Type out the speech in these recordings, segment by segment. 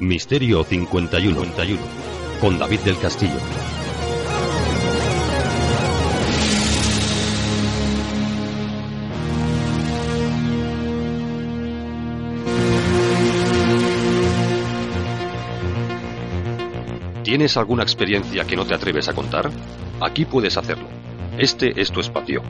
Misterio 51, con David del Castillo. ¿Tienes alguna experiencia que no te atreves a contar? Aquí puedes hacerlo. Este es tu espacio.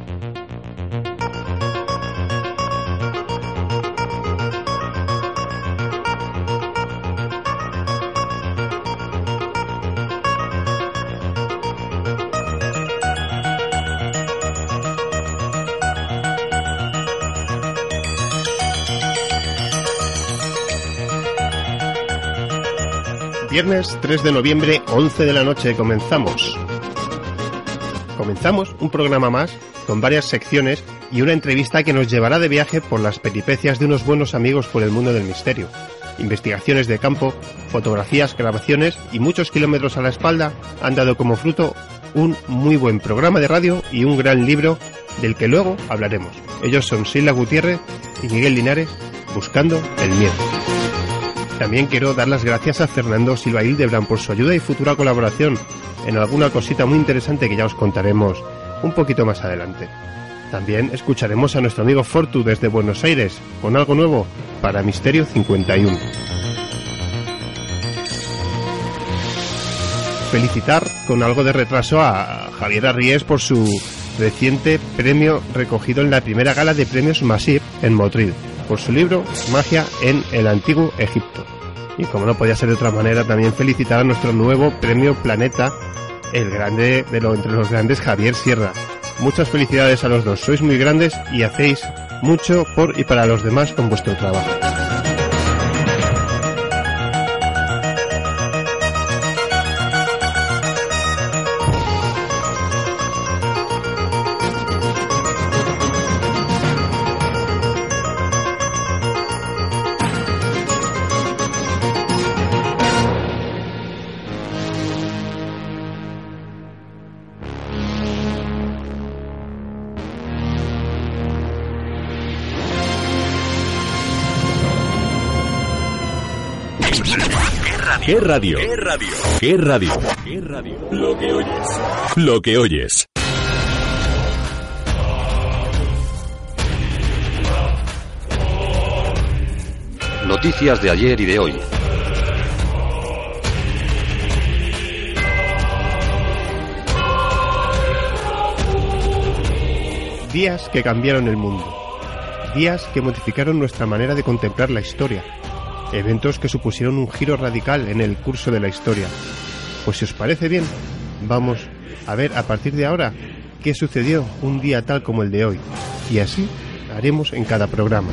Viernes 3 de noviembre, 11 de la noche, comenzamos. Comenzamos un programa más con varias secciones y una entrevista que nos llevará de viaje por las peripecias de unos buenos amigos por el mundo del misterio. Investigaciones de campo, fotografías, grabaciones y muchos kilómetros a la espalda han dado como fruto un muy buen programa de radio y un gran libro del que luego hablaremos. Ellos son Sila Gutiérrez y Miguel Linares, Buscando el Miedo. También quiero dar las gracias a Fernando Silva Hildebrand por su ayuda y futura colaboración en alguna cosita muy interesante que ya os contaremos un poquito más adelante. También escucharemos a nuestro amigo Fortu desde Buenos Aires con algo nuevo para Misterio 51. Felicitar con algo de retraso a Javier Arries por su reciente premio recogido en la primera gala de premios Masip en Motril por su libro Magia en el Antiguo Egipto. Y como no podía ser de otra manera, también felicitar a nuestro nuevo premio Planeta, el grande de lo entre los grandes Javier Sierra. Muchas felicidades a los dos, sois muy grandes y hacéis mucho por y para los demás con vuestro trabajo. ¿Qué radio? ¿Qué radio? ¿Qué radio? ¿Qué radio? Lo que oyes. Lo que oyes. Noticias de ayer y de hoy. Días que cambiaron el mundo. Días que modificaron nuestra manera de contemplar la historia. Eventos que supusieron un giro radical en el curso de la historia. Pues si os parece bien, vamos a ver a partir de ahora qué sucedió un día tal como el de hoy. Y así haremos en cada programa.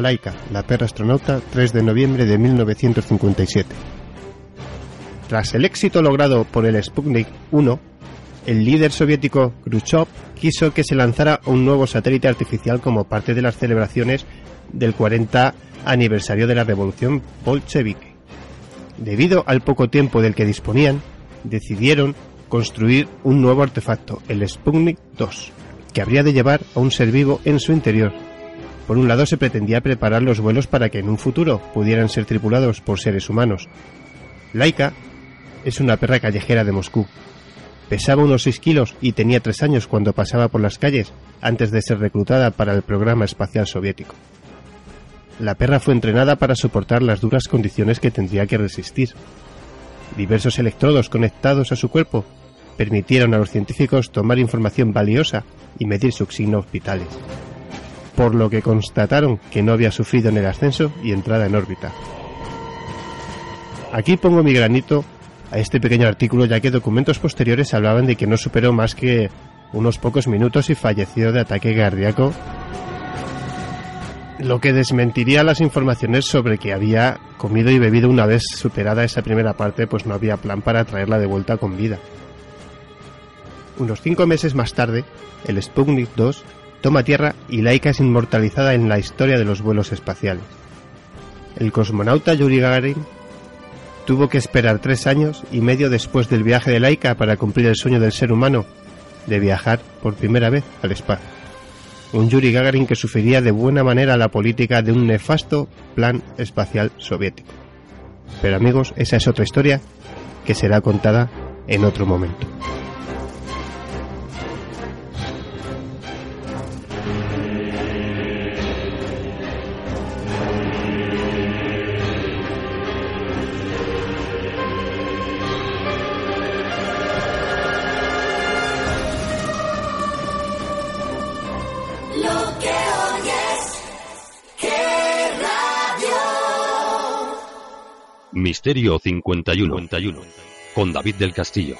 Laika, la perra astronauta, 3 de noviembre de 1957. Tras el éxito logrado por el Sputnik 1, el líder soviético Khrushchev quiso que se lanzara un nuevo satélite artificial como parte de las celebraciones del 40 aniversario de la revolución bolchevique. Debido al poco tiempo del que disponían, decidieron construir un nuevo artefacto, el Sputnik 2, que habría de llevar a un ser vivo en su interior por un lado se pretendía preparar los vuelos para que en un futuro pudieran ser tripulados por seres humanos. Laika es una perra callejera de Moscú. Pesaba unos 6 kilos y tenía 3 años cuando pasaba por las calles antes de ser reclutada para el programa espacial soviético. La perra fue entrenada para soportar las duras condiciones que tendría que resistir. Diversos electrodos conectados a su cuerpo permitieron a los científicos tomar información valiosa y medir sus signos vitales por lo que constataron que no había sufrido en el ascenso y entrada en órbita. Aquí pongo mi granito a este pequeño artículo ya que documentos posteriores hablaban de que no superó más que unos pocos minutos y falleció de ataque cardíaco lo que desmentiría las informaciones sobre que había comido y bebido una vez superada esa primera parte, pues no había plan para traerla de vuelta con vida. Unos cinco meses más tarde, el Sputnik 2 toma tierra y Laika es inmortalizada en la historia de los vuelos espaciales. El cosmonauta Yuri Gagarin tuvo que esperar tres años y medio después del viaje de Laika para cumplir el sueño del ser humano de viajar por primera vez al espacio. Un Yuri Gagarin que sufriría de buena manera la política de un nefasto plan espacial soviético. Pero amigos, esa es otra historia que será contada en otro momento. Misterio 51, con David del Castillo.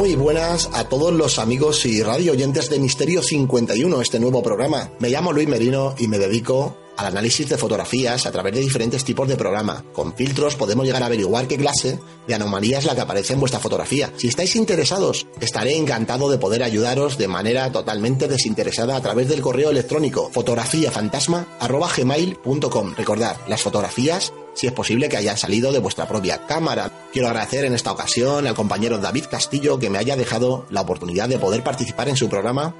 Muy buenas a todos los amigos y radio oyentes de Misterio 51, este nuevo programa. Me llamo Luis Merino y me dedico al análisis de fotografías a través de diferentes tipos de programa. Con filtros podemos llegar a averiguar qué clase de anomalía es la que aparece en vuestra fotografía. Si estáis interesados, estaré encantado de poder ayudaros de manera totalmente desinteresada a través del correo electrónico fotografiafantasma.gmail.com. Recordad, las fotografías si es posible que hayan salido de vuestra propia cámara. Quiero agradecer en esta ocasión al compañero David Castillo que me haya dejado la oportunidad de poder participar en su programa.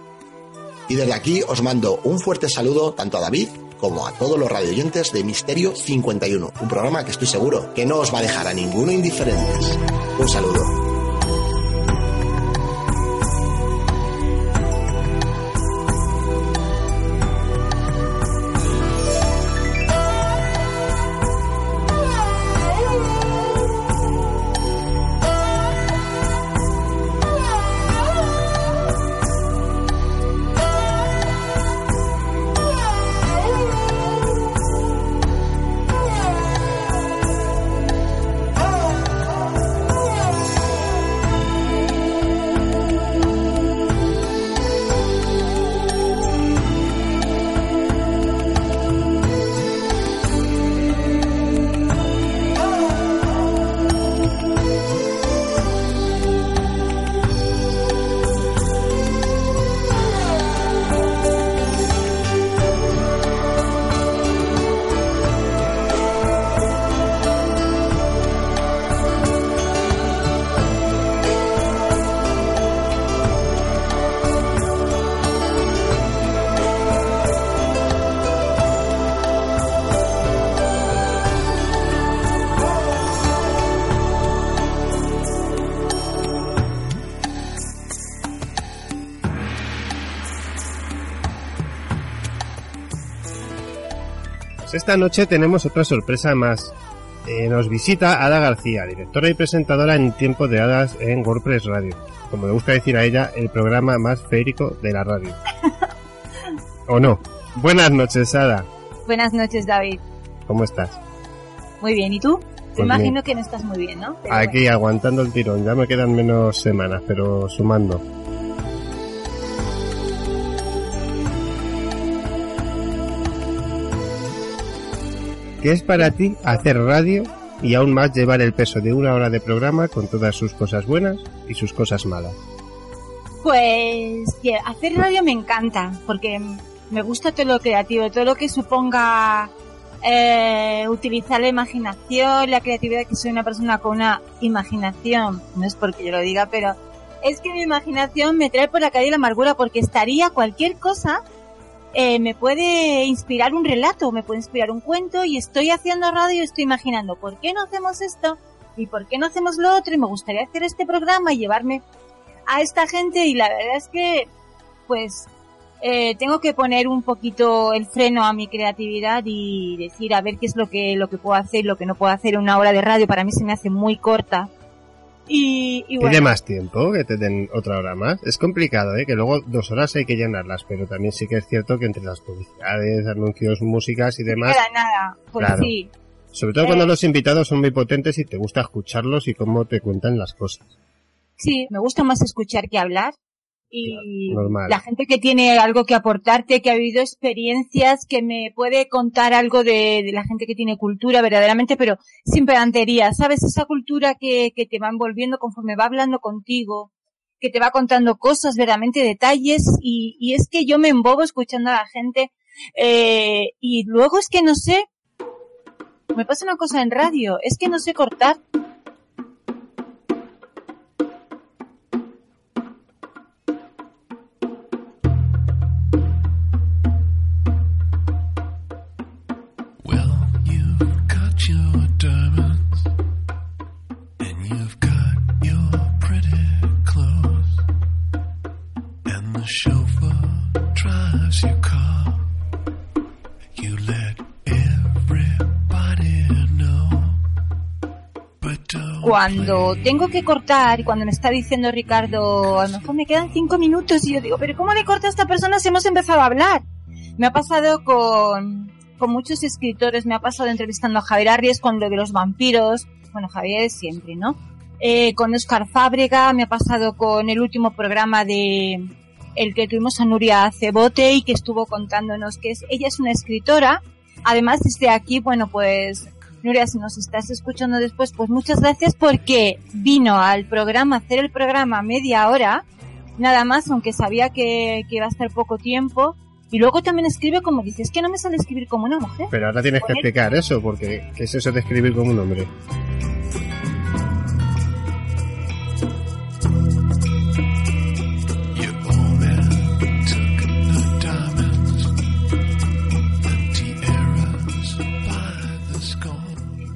Y desde aquí os mando un fuerte saludo tanto a David como a todos los radioyentes de Misterio 51, un programa que estoy seguro que no os va a dejar a ninguno indiferentes. Un saludo. Esta noche tenemos otra sorpresa más. Eh, nos visita Ada García, directora y presentadora en Tiempo de Hadas en WordPress Radio. Como le gusta decir a ella, el programa más férico de la radio. ¿O no? Buenas noches, Ada. Buenas noches, David. ¿Cómo estás? Muy bien, ¿y tú? Te pues imagino que no estás muy bien, ¿no? Aquí aguantando el tirón, ya me quedan menos semanas, pero sumando. ¿Qué es para ti hacer radio y aún más llevar el peso de una hora de programa con todas sus cosas buenas y sus cosas malas? Pues hacer radio me encanta, porque me gusta todo lo creativo, todo lo que suponga eh, utilizar la imaginación, la creatividad, que soy una persona con una imaginación, no es porque yo lo diga, pero es que mi imaginación me trae por la calle la amargura porque estaría cualquier cosa eh, me puede inspirar un relato, me puede inspirar un cuento y estoy haciendo radio y estoy imaginando, ¿por qué no hacemos esto? ¿Y por qué no hacemos lo otro? Y me gustaría hacer este programa y llevarme a esta gente y la verdad es que, pues, eh, tengo que poner un poquito el freno a mi creatividad y decir a ver qué es lo que, lo que puedo hacer lo que no puedo hacer una hora de radio. Para mí se me hace muy corta Y, y bueno. Pide más tiempo que te den otra hora más. Es complicado, ¿eh? Que luego dos horas hay que llenarlas, pero también sí que es cierto que entre las publicidades, anuncios, músicas y demás. Queda nada, pues Claro. sí. Sobre todo cuando Eh. los invitados son muy potentes y te gusta escucharlos y cómo te cuentan las cosas. Sí, me gusta más escuchar que hablar. Y normal. la gente que tiene algo que aportarte, que ha vivido experiencias, que me puede contar algo de, de la gente que tiene cultura verdaderamente, pero sin pedantería, ¿sabes? Esa cultura que, que te va envolviendo conforme va hablando contigo, que te va contando cosas, verdaderamente detalles, y, y es que yo me embobo escuchando a la gente, eh, y luego es que no sé, me pasa una cosa en radio, es que no sé cortar. Cuando tengo que cortar cuando me está diciendo Ricardo, a lo mejor me quedan cinco minutos y yo digo, pero ¿cómo le corta a esta persona si hemos empezado a hablar? Me ha pasado con, con muchos escritores, me ha pasado entrevistando a Javier Arries con lo de los vampiros, bueno, Javier es siempre, ¿no? Eh, con Oscar Fábrega, me ha pasado con el último programa de el que tuvimos a Nuria Cebote y que estuvo contándonos que es, ella es una escritora, además desde aquí, bueno, pues Nuria, si nos estás escuchando después, pues muchas gracias porque vino al programa, hacer el programa media hora, nada más, aunque sabía que, que iba a estar poco tiempo. Y luego también escribe como dices, que no me sale escribir como una mujer. Pero ahora tienes que explicar eso, porque ¿qué es eso de escribir como un hombre?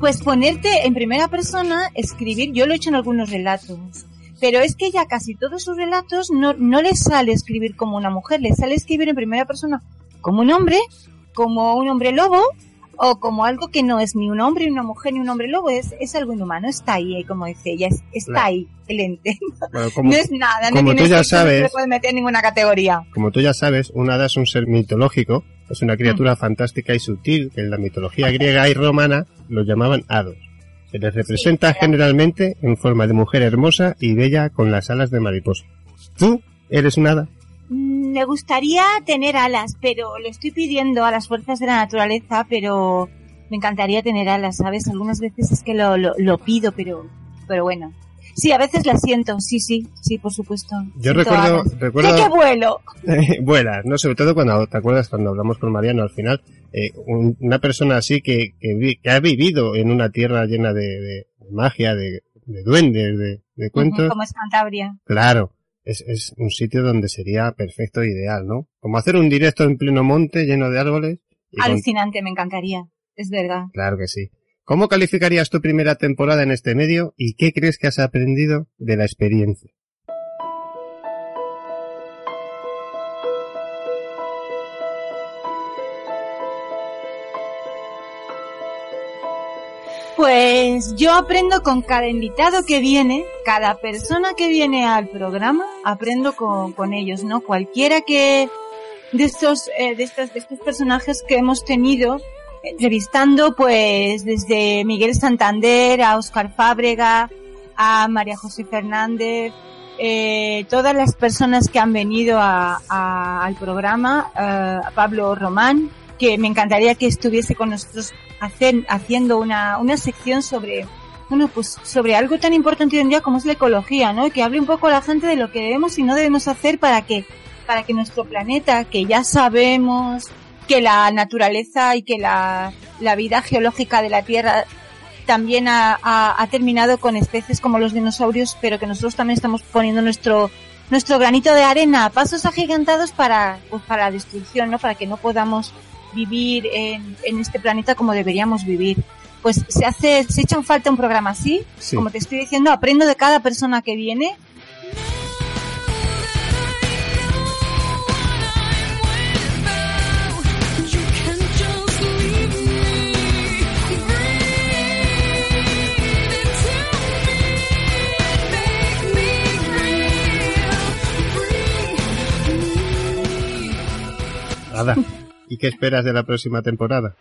Pues ponerte en primera persona, escribir, yo lo he hecho en algunos relatos. Pero es que ya casi todos sus relatos no, no le sale escribir como una mujer, le sale escribir en primera persona como un hombre, como un hombre lobo, o como algo que no es ni un hombre, ni una mujer, ni un hombre lobo, es, es algo inhumano, está ahí, eh, como dice ella, es- está Claro. ahí, el ente. Bueno, como, no es nada, no como tiene tú ya sexo, no se sabes- puede meter en ninguna categoría. como tú ya sabes, un hada es un ser mitológico, es una Mm. criatura fantástica y sutil que en la mitología griega y romana los llamaban hados. Se les representa generalmente en forma de mujer hermosa y bella con las alas de mariposa. ¿Tú eres un hada? Mm, Me gustaría tener alas, pero lo estoy pidiendo a las fuerzas de la naturaleza, pero me encantaría tener alas, ¿sabes? Algunas veces es que lo, lo, lo pido, pero, pero bueno. Sí, a veces las siento, sí, sí, sí, por supuesto. Yo recuerdo, alas. recuerdo ¡Sí que vuelo! vuelas, ¿no? Sobre todo cuando, ¿te acuerdas cuando hablamos con Mariano al final? Eh, un- una persona así que, que, vi- que ha vivido en una tierra llena de, de magia, de, de duendes, de, de cuentos. Como es Cantabria. Claro, es, es un sitio donde sería perfecto e ideal, ¿no? Como hacer un directo en pleno monte lleno de árboles. con- Alucinante, me encantaría. Es verdad. Claro que sí. ¿Cómo calificarías tu primera temporada en este medio y qué crees que has aprendido de la experiencia? Pues yo aprendo con cada invitado que viene, cada persona que viene al programa, aprendo con, ellos, ¿no? Cualquiera que de estos, eh, de estos, de estos personajes que hemos tenido entrevistando, pues desde Miguel Santander a Oscar Fábrega, a María José Fernández, eh, todas las personas que han venido a- al programa, eh, Pablo Román, que me encantaría que estuviese con nosotros hacer, haciendo una, una sección sobre, bueno, pues sobre algo tan importante hoy en día como es la ecología, ¿no? Y que hable un poco a la gente de lo que debemos y no debemos hacer para que, para que nuestro planeta, que ya sabemos que la naturaleza y que la, la vida geológica de la Tierra también ha, ha- ha terminado con especies como los dinosaurios, pero que nosotros también estamos poniendo nuestro, nuestro granito de arena a pasos agigantados para, pues para la destrucción, ¿no? Para que no podamos vivir en, en este planeta como deberíamos vivir pues se hace, se echa en falta un programa así, como te estoy diciendo, aprendo de cada persona que viene. Nada. ¿Y qué esperas de la próxima temporada?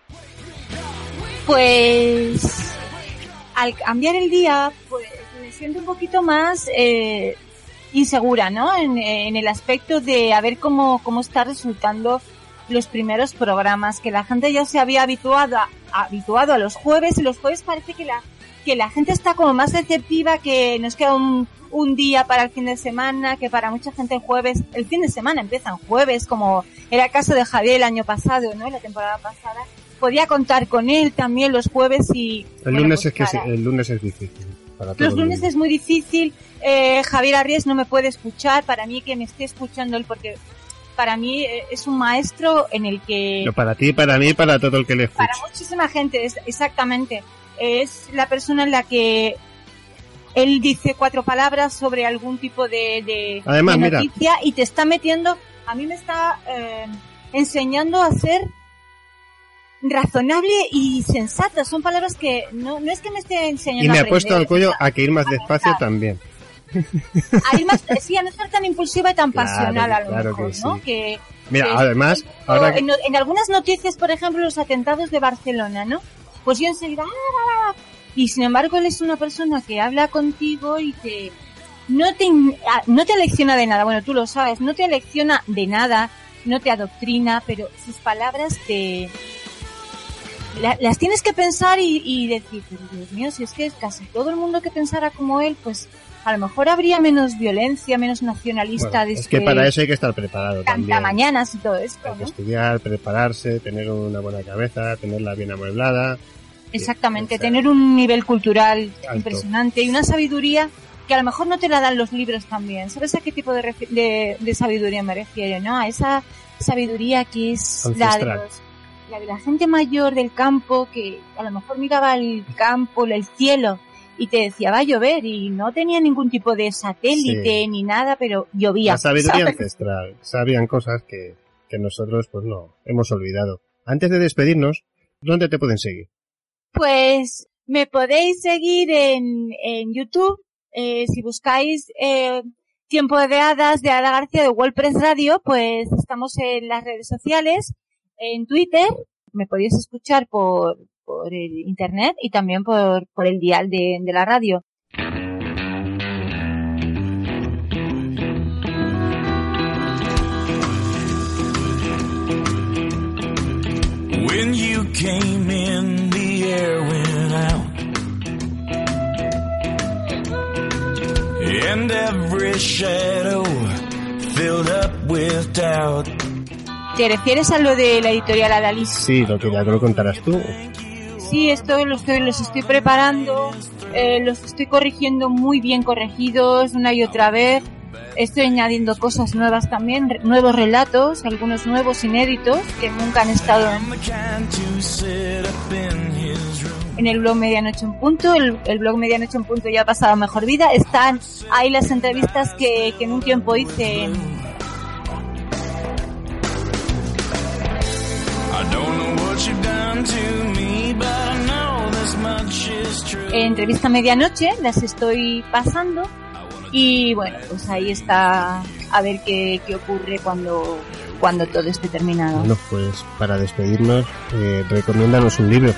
Pues al cambiar el día, pues me siento un poquito más eh, insegura, ¿no? En, el aspecto de a ver cómo, cómo está resultando los primeros programas, que la gente ya se había habituado habituado a los jueves y los jueves parece que la, que la gente está como más receptiva, que nos queda un, un día para el fin de semana, que para mucha gente el jueves, el fin de semana empieza en jueves, como era el caso de Javier el año pasado, ¿no? La temporada pasada. Podía contar con él también los jueves y... El bueno, lunes pues es que el lunes es difícil. Para los lunes es muy difícil. Eh, Javier Arries no me puede escuchar. Para mí que me esté escuchando él porque para mí eh, es un maestro en el que Pero para ti, para mí, para todo el que le escuche. para muchísima gente es exactamente es la persona en la que él dice cuatro palabras sobre algún tipo de, de, Además, de mira. noticia y te está metiendo a mí me está eh, enseñando a ser razonable y sensata son palabras que no, no es que me esté enseñando Y me a ha puesto al cuello a- que ir más despacio también. a ir más, sí, a no ser tan impulsiva y tan Claro, pasional a lo claro mejor, que ¿no? sí. Que, Mira, que- además, o ahora que- en, en algunas noticias, por ejemplo, los atentados de Barcelona, ¿no? Pues yo enseguida, "Ah", y sin embargo él es una persona que habla contigo y te, no te, ah, no te lecciona de nada, bueno, tú lo sabes, no te lecciona de nada, no te adoctrina, pero sus palabras te, la- las tienes que pensar y, y decir, pero Dios mío, si es que casi todo el mundo que pensara como él, pues a lo mejor habría menos violencia, menos nacionalista bueno, es que para eso hay que estar preparado también. cantamañanas y todo esto, Hay que estudiar, prepararse, tener una buena cabeza, tenerla bien amueblada. Exactamente, o sea, tener un nivel cultural Alto. impresionante y una sabiduría que a lo mejor no te la dan los libros también. ¿Sabes a qué tipo de, de, de sabiduría me refiero? ¿No? A esa sabiduría que es la de, los- la de la gente mayor del campo que a lo mejor miraba el campo, el cielo y te decía va a llover y no tenía ningún tipo de satélite Sí. ni nada, pero llovía. La sabiduría ¿sabes? ancestral. Sabían cosas que, que nosotros pues no hemos olvidado. Antes de despedirnos, ¿dónde te pueden seguir? Pues me podéis seguir en, en YouTube eh, si buscáis eh, Tiempo de Hadas de Ada García de WordPress Radio, pues estamos en las redes sociales, en Twitter, me podéis escuchar por, por el internet y también por, por el dial de, de la radio. When you came in, the air went out. And every shadow filled up with doubt. ¿Te refieres a lo de la editorial Adalys? Sí, lo que ya te lo contarás tú. Sí, esto lo estoy, los estoy preparando, eh, los estoy corrigiendo muy bien corregidos una y otra vez. Estoy añadiendo cosas nuevas también, re- nuevos relatos, algunos nuevos inéditos que nunca han estado en, el blog Medianoche en Punto. El, el blog Medianoche en Punto ya ha pasado mejor vida. Están ahí las entrevistas que, que en un tiempo hice I don't know entrevista medianoche, las estoy pasando y bueno, pues ahí está a ver qué, qué ocurre cuando, cuando todo esté terminado. Bueno, pues para despedirnos, eh, recomiéndanos un libro.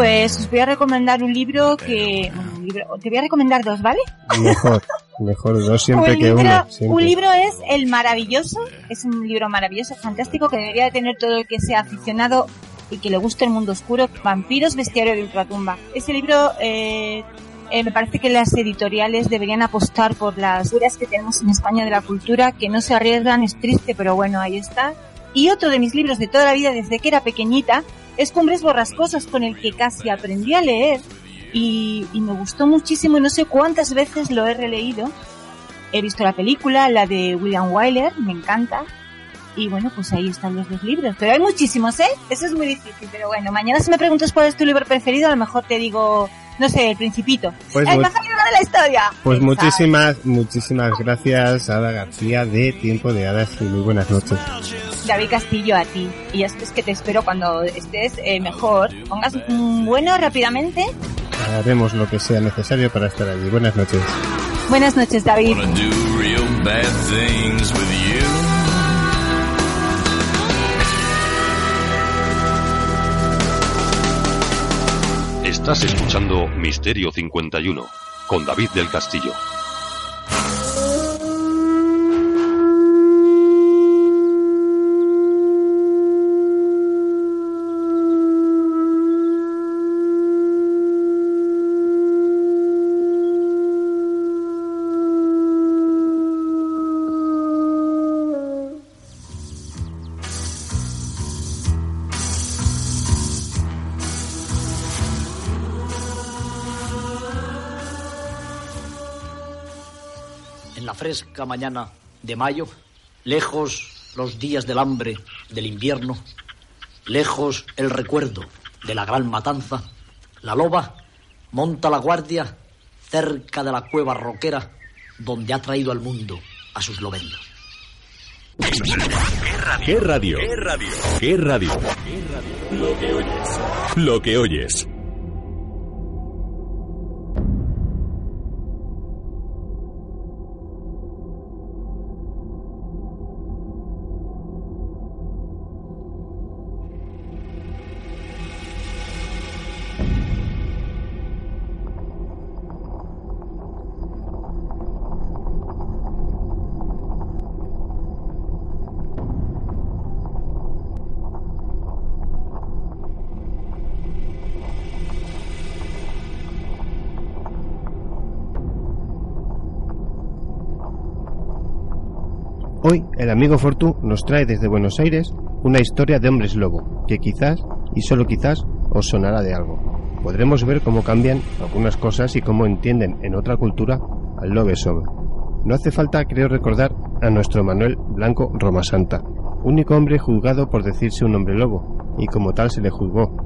Pues os voy a recomendar un libro que... bueno, un libro- te voy a recomendar dos, ¿vale? Mejor, mejor dos siempre un, que libro, uno. siempre. un libro es El Maravilloso, es un libro maravilloso, fantástico, que debería de tener todo el que sea aficionado y que le guste el mundo oscuro, Vampiros, Bestiario de Ultratumba. Ese libro, eh, eh, me parece que las editoriales deberían apostar por las duras que tenemos en España de la cultura, que no se arriesgan, es triste, pero bueno, ahí está. Y otro de mis libros de toda la vida, desde que era pequeñita, es Cumbres Borrascosas, con el que casi aprendí a leer y, me gustó muchísimo y no sé cuántas veces lo he releído. He visto la película, la de William Wyler, me encanta. Y bueno, pues ahí están los dos libros. Pero hay muchísimos, ¿eh? Eso es muy difícil. Pero bueno, mañana si me preguntas cuál es tu libro preferido, a lo mejor te digo no sé, el principito. Pues el mejor libro de la historia. Pues muchísimas, muchísimas gracias, Ada García, de Tiempo de Hadas y muy buenas noches. David Castillo a ti. Y es es que te espero cuando estés eh, mejor. Pongas un bueno rápidamente. Haremos lo que sea necesario para estar allí. Buenas noches. Buenas noches, David. Estás escuchando Misterio 51 con David del Castillo. Fresca mañana de mayo, lejos los días del hambre, del invierno, lejos el recuerdo de la gran matanza, la loba monta la guardia cerca de la cueva roquera donde ha traído al mundo a sus lobendos. ¿Qué radio? ¿Qué radio? ¿Qué radio? Lo que oyes. Lo que oyes. Hoy el amigo Fortu nos trae desde Buenos Aires una historia de hombres lobo que quizás, y solo quizás, os sonará de algo. Podremos ver cómo cambian algunas cosas y cómo entienden en otra cultura al lobe sobre. No hace falta, creo recordar, a nuestro Manuel Blanco Romasanta, único hombre juzgado por decirse un hombre lobo, y como tal se le juzgó.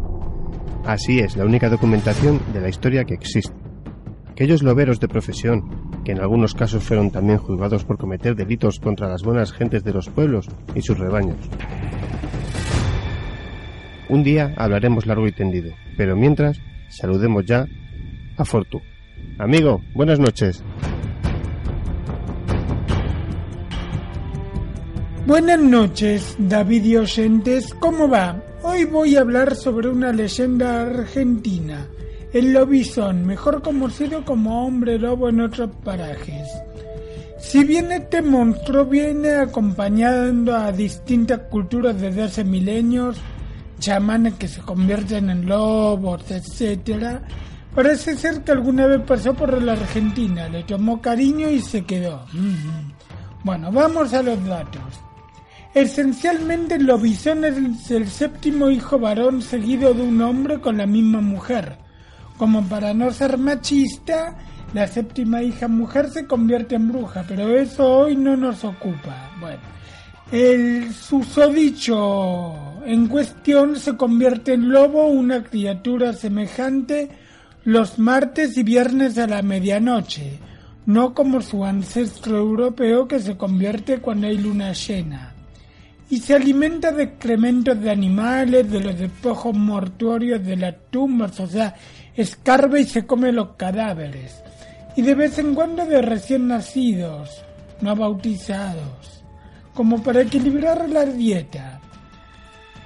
Así es, la única documentación de la historia que existe. Aquellos loberos de profesión, que en algunos casos fueron también juzgados por cometer delitos contra las buenas gentes de los pueblos y sus rebaños. Un día hablaremos largo y tendido, pero mientras, saludemos ya a Fortu. Amigo, buenas noches. Buenas noches, David y oyentes, ¿cómo va? Hoy voy a hablar sobre una leyenda argentina, el lobizón, mejor conocido como hombre lobo en otros parajes. Si bien este monstruo viene acompañando a distintas culturas desde hace milenios, chamanes que se convierten en lobos, etc., parece ser que alguna vez pasó por la Argentina, le tomó cariño y se quedó. Bueno, vamos a los datos. Esencialmente el lobizón es el séptimo hijo varón seguido de un hombre con la misma mujer. Como para no ser machista, la séptima hija mujer se convierte en bruja, pero eso hoy no nos ocupa. Bueno, el susodicho en cuestión se convierte en lobo, una criatura semejante los martes y viernes a la medianoche, no como su ancestro europeo que se convierte cuando hay luna llena y se alimenta de excrementos de animales, de los despojos mortuorios de las tumbas, o sea, escarba y se come los cadáveres, y de vez en cuando de recién nacidos, no bautizados, como para equilibrar la dieta.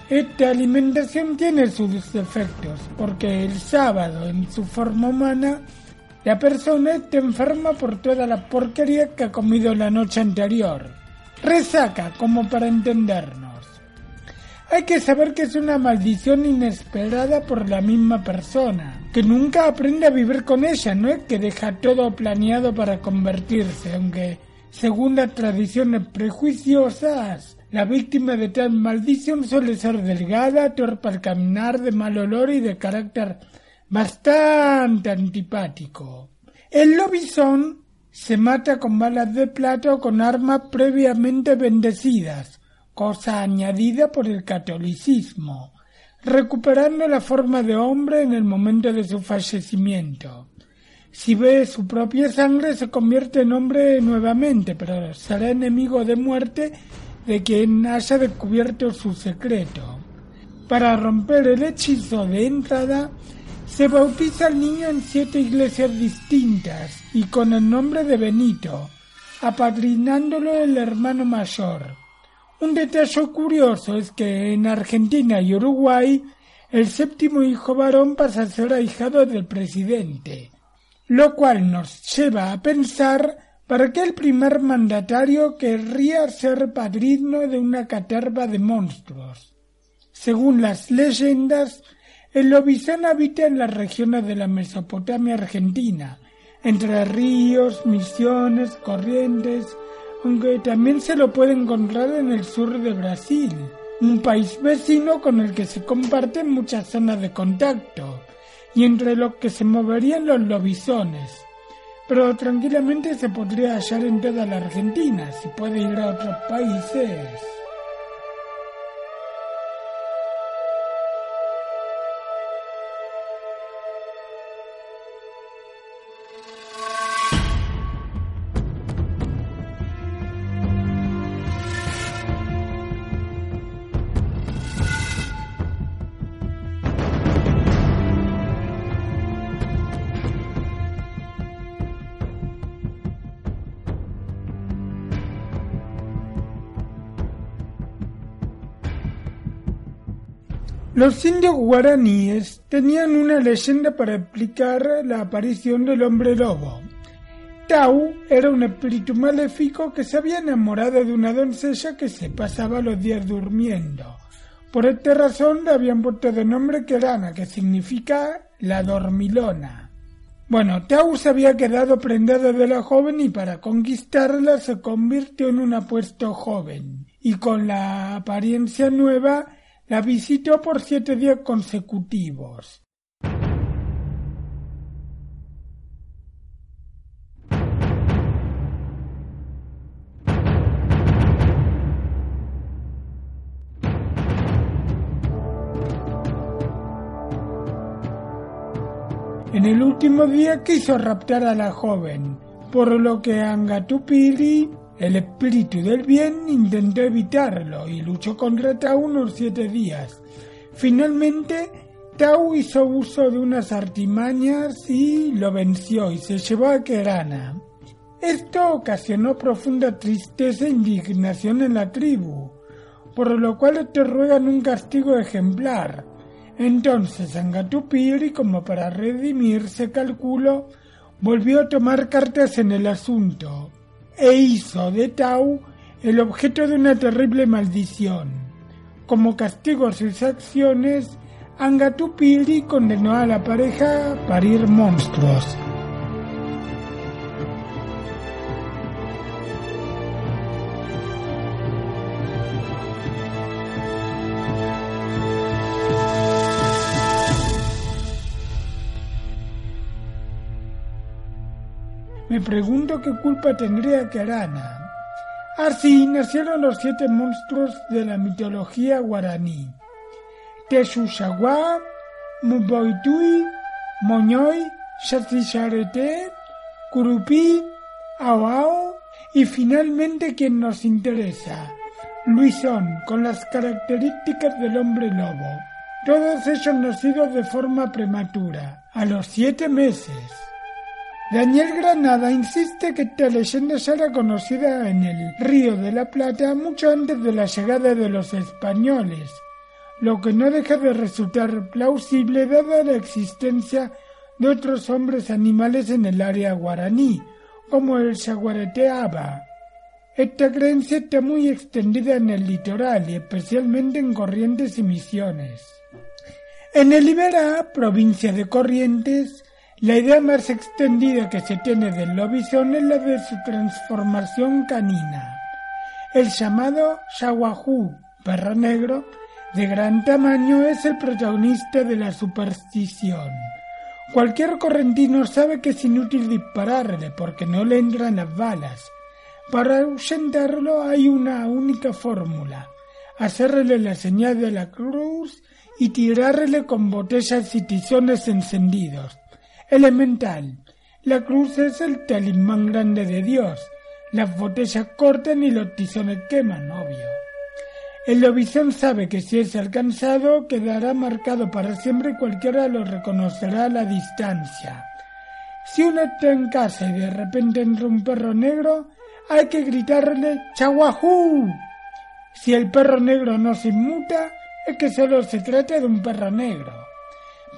Esta alimentación tiene sus defectos, porque el sábado, en su forma humana, la persona está enferma por toda la porquería que ha comido la noche anterior. Resaca, como para entendernos. Hay que saber que es una maldición inesperada por la misma persona, que nunca aprende a vivir con ella, no es que deja todo planeado para convertirse, aunque, según las tradiciones prejuiciosas, la víctima de tal maldición suele ser delgada, torpe al caminar, de mal olor y de carácter bastante antipático. El lobizón se mata con balas de plata o con armas previamente bendecidas, cosa añadida por el catolicismo. recuperando la forma de hombre en el momento de su fallecimiento. Si ve su propia sangre se convierte en hombre nuevamente, pero será enemigo de muerte de quien haya descubierto su secreto. Para romper el hechizo de entrada, se bautiza al niño en siete iglesias distintas y con el nombre de Benito, apadrinándolo el hermano mayor. Un detalle curioso es que en Argentina y Uruguay el séptimo hijo varón pasa a ser ahijado del presidente, lo cual nos lleva a pensar para qué el primer mandatario querría ser padrino de una caterva de monstruos. Según las leyendas, el lobizón habita en las regiones de la Mesopotamia argentina, entre ríos, misiones, corrientes, aunque también se lo puede encontrar en el sur de Brasil, un país vecino con el que se comparten muchas zonas de contacto, y entre los que se moverían los lobisones. Pero tranquilamente se podría hallar en toda la Argentina, si puede ir a otros países. Los indios guaraníes tenían una leyenda para explicar la aparición del hombre lobo. Tau era un espíritu maléfico que se había enamorado de una doncella que se pasaba los días durmiendo. Por esta razón le habían puesto de nombre Kerana, que significa la dormilona. Bueno, Tau se había quedado prendado de la joven y para conquistarla se convirtió en un apuesto joven. Y con la apariencia nueva la visitó por siete días consecutivos. En el último día quiso raptar a la joven, por lo que Angatupiri el espíritu del bien intentó evitarlo y luchó contra Tau unos siete días. Finalmente, Tau hizo uso de unas artimañas y lo venció y se llevó a Kerana. Esto ocasionó profunda tristeza e indignación en la tribu, por lo cual te ruegan un castigo ejemplar. Entonces Angatupiri, como para redimirse, calculó, volvió a tomar cartas en el asunto e hizo de Tau el objeto de una terrible maldición. Como castigo a sus acciones, Angatupiri condenó a la pareja a parir monstruos. Me pregunto qué culpa tendría Karana. Así nacieron los siete monstruos de la mitología guaraní. Teshushawa, Muboitui, Moñoy, Shatisharete, Curupí, Aoao y finalmente quien nos interesa, Luisón, con las características del hombre lobo. Todos ellos nacidos de forma prematura, a los siete meses. Daniel Granada insiste que esta leyenda será conocida en el Río de la Plata mucho antes de la llegada de los españoles, lo que no deja de resultar plausible dada la existencia de otros hombres animales en el área guaraní, como el Aba. Esta creencia está muy extendida en el litoral y especialmente en Corrientes y Misiones. En el Iberá, provincia de Corrientes, la idea más extendida que se tiene del lobizón es la de su transformación canina. El llamado Shawahu, perro negro, de gran tamaño, es el protagonista de la superstición. Cualquier correntino sabe que es inútil dispararle porque no le entran las balas. Para ahuyentarlo hay una única fórmula, hacerle la señal de la cruz y tirarle con botellas y tizones encendidos. Elemental. La cruz es el talismán grande de Dios. Las botellas cortan y los tizones queman, obvio. El lobizón sabe que si es alcanzado quedará marcado para siempre y cualquiera lo reconocerá a la distancia. Si uno está en casa y de repente entra un perro negro, hay que gritarle ¡Chaguajú! Si el perro negro no se inmuta, es que solo se trata de un perro negro.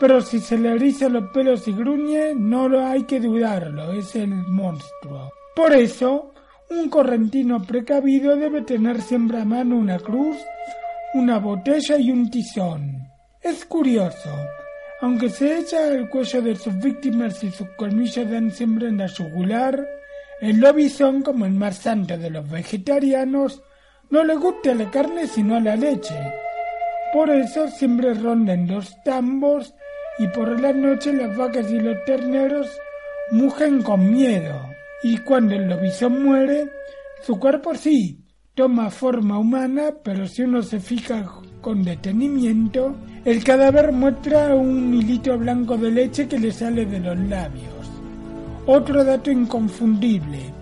Pero si se le erizan los pelos y gruñe, no hay que dudarlo, es el monstruo. Por eso, un correntino precavido debe tener siempre a mano una cruz, una botella y un tizón. Es curioso, aunque se echa al cuello de sus víctimas y sus colmillos dan siempre en la yugular, el lobizón, como el más santo de los vegetarianos, no le gusta la carne sino la leche. Por eso siempre rondan los tambos y por la noche las vacas y los terneros mugen con miedo. Y cuando el lobizón muere, su cuerpo sí toma forma humana, pero si uno se fija con detenimiento, el cadáver muestra un hilito blanco de leche que le sale de los labios. Otro dato inconfundible.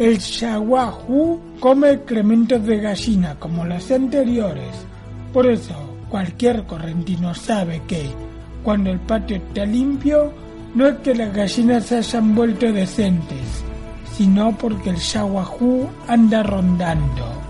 El shawahu come excrementos de gallina como los anteriores. Por eso, cualquier correntino sabe que, cuando el patio está limpio, no es que las gallinas se hayan vuelto decentes, sino porque el shawahu anda rondando.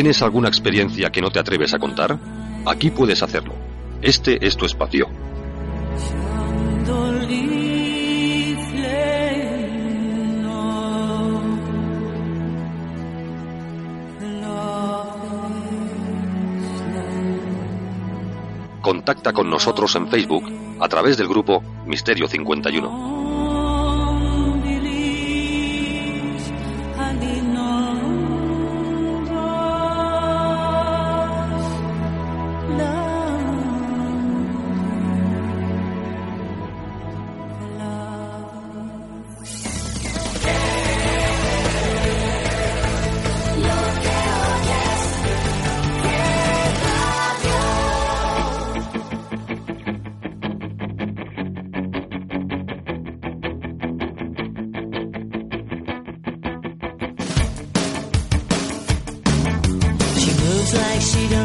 ¿Tienes alguna experiencia que no te atreves a contar? Aquí puedes hacerlo. Este es tu espacio. Contacta con nosotros en Facebook a través del grupo Misterio 51. She don't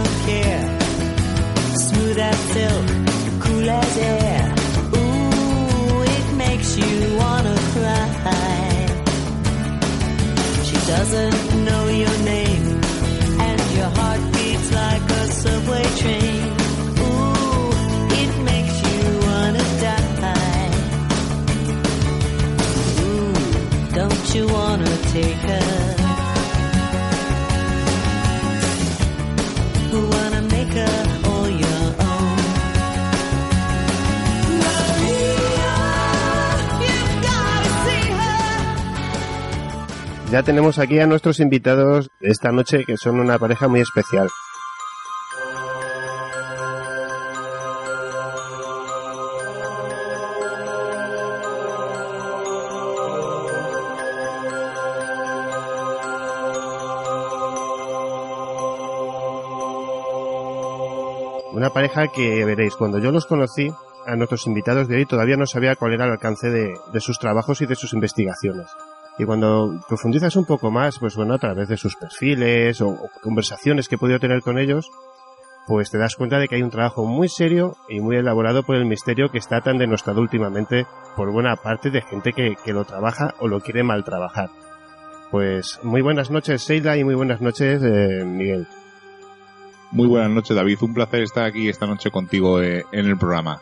Ya tenemos aquí a nuestros invitados esta noche, que son una pareja muy especial. Una pareja que veréis, cuando yo los conocí, a nuestros invitados de hoy todavía no sabía cuál era el alcance de sus trabajos y de sus investigaciones. Y cuando profundizas un poco más, pues bueno, a través de sus perfiles o, conversaciones que he podido tener con ellos, pues te das cuenta de que hay un trabajo muy serio y muy elaborado por el misterio que está tan denostado últimamente por buena parte de gente que, que lo trabaja o lo quiere mal trabajar. Pues muy buenas noches, Sheila, y muy buenas noches, eh, Miguel. Muy buenas noches, David. Un placer estar aquí esta noche contigo eh, en el programa.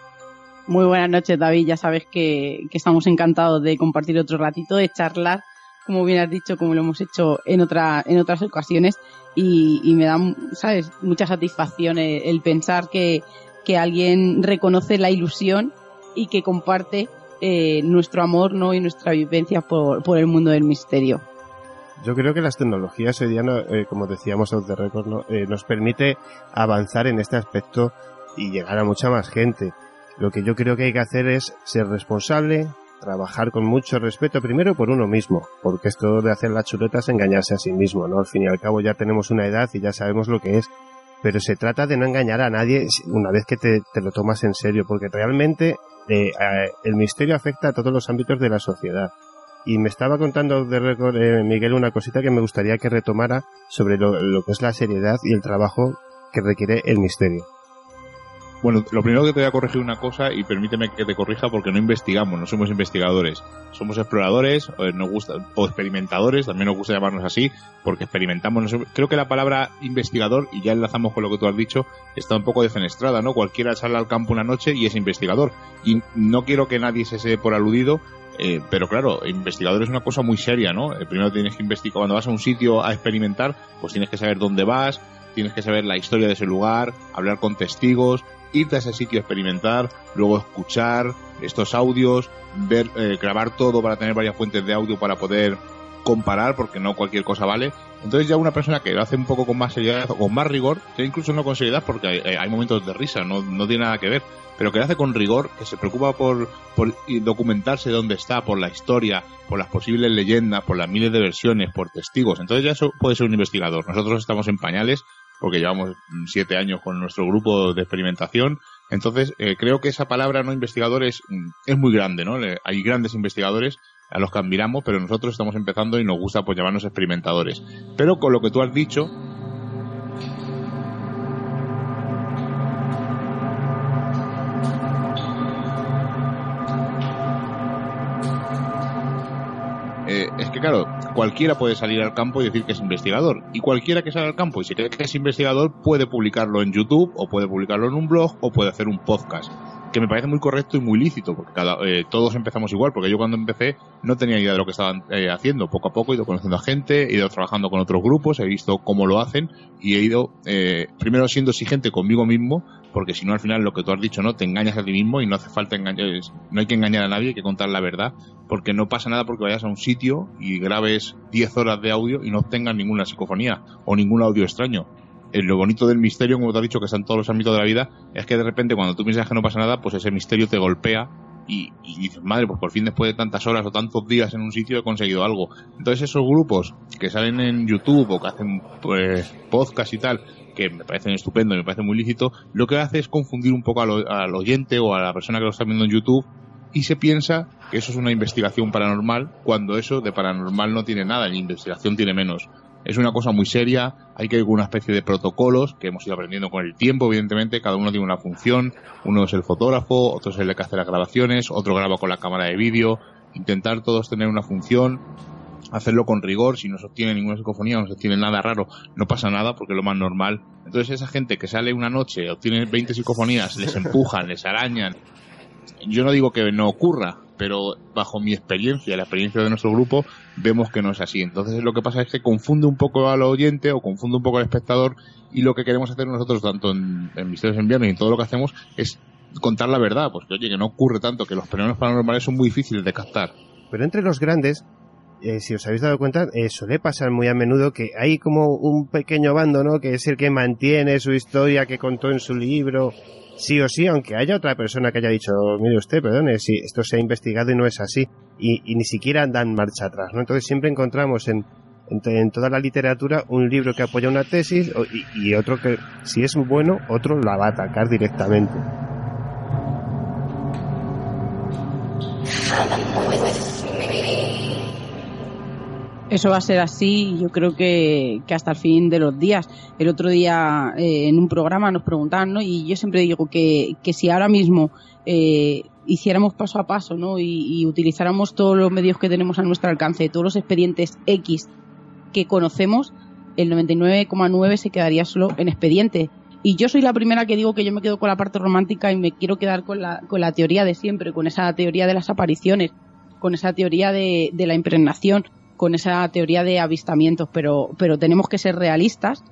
Muy buenas noches, David. Ya sabes que, estamos encantados de compartir otro ratito, de charlar, como bien has dicho, como lo hemos hecho en, otra, en otras ocasiones. Y, me da, sabes, mucha satisfacción el, el pensar que, alguien reconoce la ilusión y que comparte eh, nuestro amor ¿no? y nuestra vivencia por, por el mundo del misterio. Yo creo que las tecnologías hoy día, no- eh, como decíamos off the record, ¿no? Eh, nos permite avanzar en este aspecto y llegar a mucha más gente. Lo que yo creo que hay que hacer es ser responsable, trabajar con mucho respeto, primero por uno mismo, porque esto de hacer las chuletas es engañarse a sí mismo, ¿no? Al fin y al cabo ya tenemos una edad y ya sabemos lo que es, pero se trata de no engañar a nadie una vez que te, lo tomas en serio, porque realmente eh, el misterio afecta a todos los ámbitos de la sociedad. Y me estaba contando de récord, eh, Miguel, una cosita que me gustaría que retomara sobre lo que es la seriedad y el trabajo que requiere el misterio. Bueno, lo primero que te voy a corregir una cosa y permíteme que te corrija porque no investigamos, no somos investigadores. Somos exploradores, eh, nos gusta, o experimentadores, también nos gusta llamarnos así, porque experimentamos. Creo que la palabra investigador, y ya enlazamos con lo que tú has dicho, está un poco defenestrada, ¿no? Cualquiera sale al campo una noche y es investigador. Y no quiero que nadie se se por aludido, eh, pero claro, investigador es una cosa muy seria, ¿no? Eh, primero tienes que investigar, cuando vas a un sitio a experimentar, pues tienes que saber dónde vas, tienes que saber la historia de ese lugar, hablar con testigos, irte a ese sitio a experimentar, luego escuchar estos audios, ver, eh, grabar todo para tener varias fuentes de audio para poder comparar, porque no cualquier cosa vale. Entonces ya una persona que lo hace un poco con más seriedad o con más rigor, que incluso no con seriedad porque hay, eh, momentos de risa, no, no tiene nada que ver, pero que lo hace con rigor, que se preocupa por, por documentarse dónde está, por la historia, por las posibles leyendas, por las miles de versiones, por testigos. Entonces ya eso puede ser un investigador. Nosotros estamos en pañales porque llevamos siete años con nuestro grupo de experimentación. Entonces, eh, creo que esa palabra no investigador es, mm, es muy grande, ¿no? Hay grandes investigadores a los que admiramos, pero nosotros estamos empezando y nos gusta pues llamarnos experimentadores. Pero con lo que tú has dicho, eh, es que claro, cualquiera puede salir al campo y decir que es investigador. Y cualquiera que sale al campo y se cree que es investigador puede publicarlo en YouTube, o puede publicarlo en un blog, o puede hacer un podcast. Que me parece muy correcto y muy lícito, porque cada, eh, todos empezamos igual, porque yo cuando empecé no tenía idea de lo que estaban eh, haciendo. Poco a poco he ido conociendo a gente, he ido trabajando con otros grupos, he visto cómo lo hacen y he ido eh, primero siendo exigente conmigo mismo, porque si no al final lo que tú has dicho, ¿no? Te engañas a ti mismo y no hace falta engañar, no hay que engañar a nadie, hay que contar la verdad, porque no pasa nada porque vayas a un sitio y grabes 10 horas de audio y no obtengas ninguna psicofonía o ningún audio extraño. Eh, lo bonito del misterio, como te has dicho, que está en todos los ámbitos de la vida, es que de repente cuando tú piensas que no pasa nada, pues ese misterio te golpea y, dices, madre, pues por fin después de tantas horas o tantos días en un sitio he conseguido algo. Entonces esos grupos que salen en YouTube o que hacen pues podcast y tal, que me parecen estupendo y me parece muy lícito, lo que hace es confundir un poco al, al oyente o a la persona que lo está viendo en YouTube y se piensa que eso es una investigación paranormal cuando eso de paranormal no tiene nada, ni investigación tiene menos. Es una cosa muy seria, hay que ir con una especie de protocolos que hemos ido aprendiendo con el tiempo, evidentemente, cada uno tiene una función, uno es el fotógrafo, otro es el que hace las grabaciones, otro graba con la cámara de vídeo, intentar todos tener una función, hacerlo con rigor, si no sostiene ninguna psicofonía, no sostiene nada raro, no pasa nada porque es lo más normal. Entonces esa gente que sale una noche, obtiene 20 psicofonías, les empujan, les arañan, yo no digo que no ocurra, pero bajo mi experiencia, la experiencia de nuestro grupo, vemos que no es así. Entonces lo que pasa es que confunde un poco al oyente o confunde un poco al espectador y lo que queremos hacer nosotros, tanto en, en Misterios en Viernes y en todo lo que hacemos, es contar la verdad, porque oye, que no ocurre tanto, que los fenómenos paranormales son muy difíciles de captar. Pero entre los grandes, eh, si os habéis dado cuenta, eh, suele pasar muy a menudo que hay como un pequeño bando, ¿no? Que es el que mantiene su historia que contó en su libro, sí o sí, aunque haya otra persona que haya dicho, mire usted, perdone, si esto se ha investigado y no es así, y, ni siquiera dan marcha atrás, ¿no? Entonces siempre encontramos en, en, toda la literatura un libro que apoya una tesis y, y otro que, si es bueno, otro la va a atacar directamente. Eso va a ser así, yo creo que, hasta el fin de los días. El otro día eh, en un programa nos preguntaban, ¿no? Y yo siempre digo que, que si ahora mismo eh, hiciéramos paso a paso, ¿no? Y, y utilizáramos todos los medios que tenemos a nuestro alcance, todos los expedientes X que conocemos, el 99,9 se quedaría solo en expediente. Y yo soy la primera que digo que yo me quedo con la parte romántica y me quiero quedar con la, con la teoría de siempre, con esa teoría de las apariciones, con esa teoría de, de la impregnación, con esa teoría de avistamientos, pero, pero tenemos que ser realistas.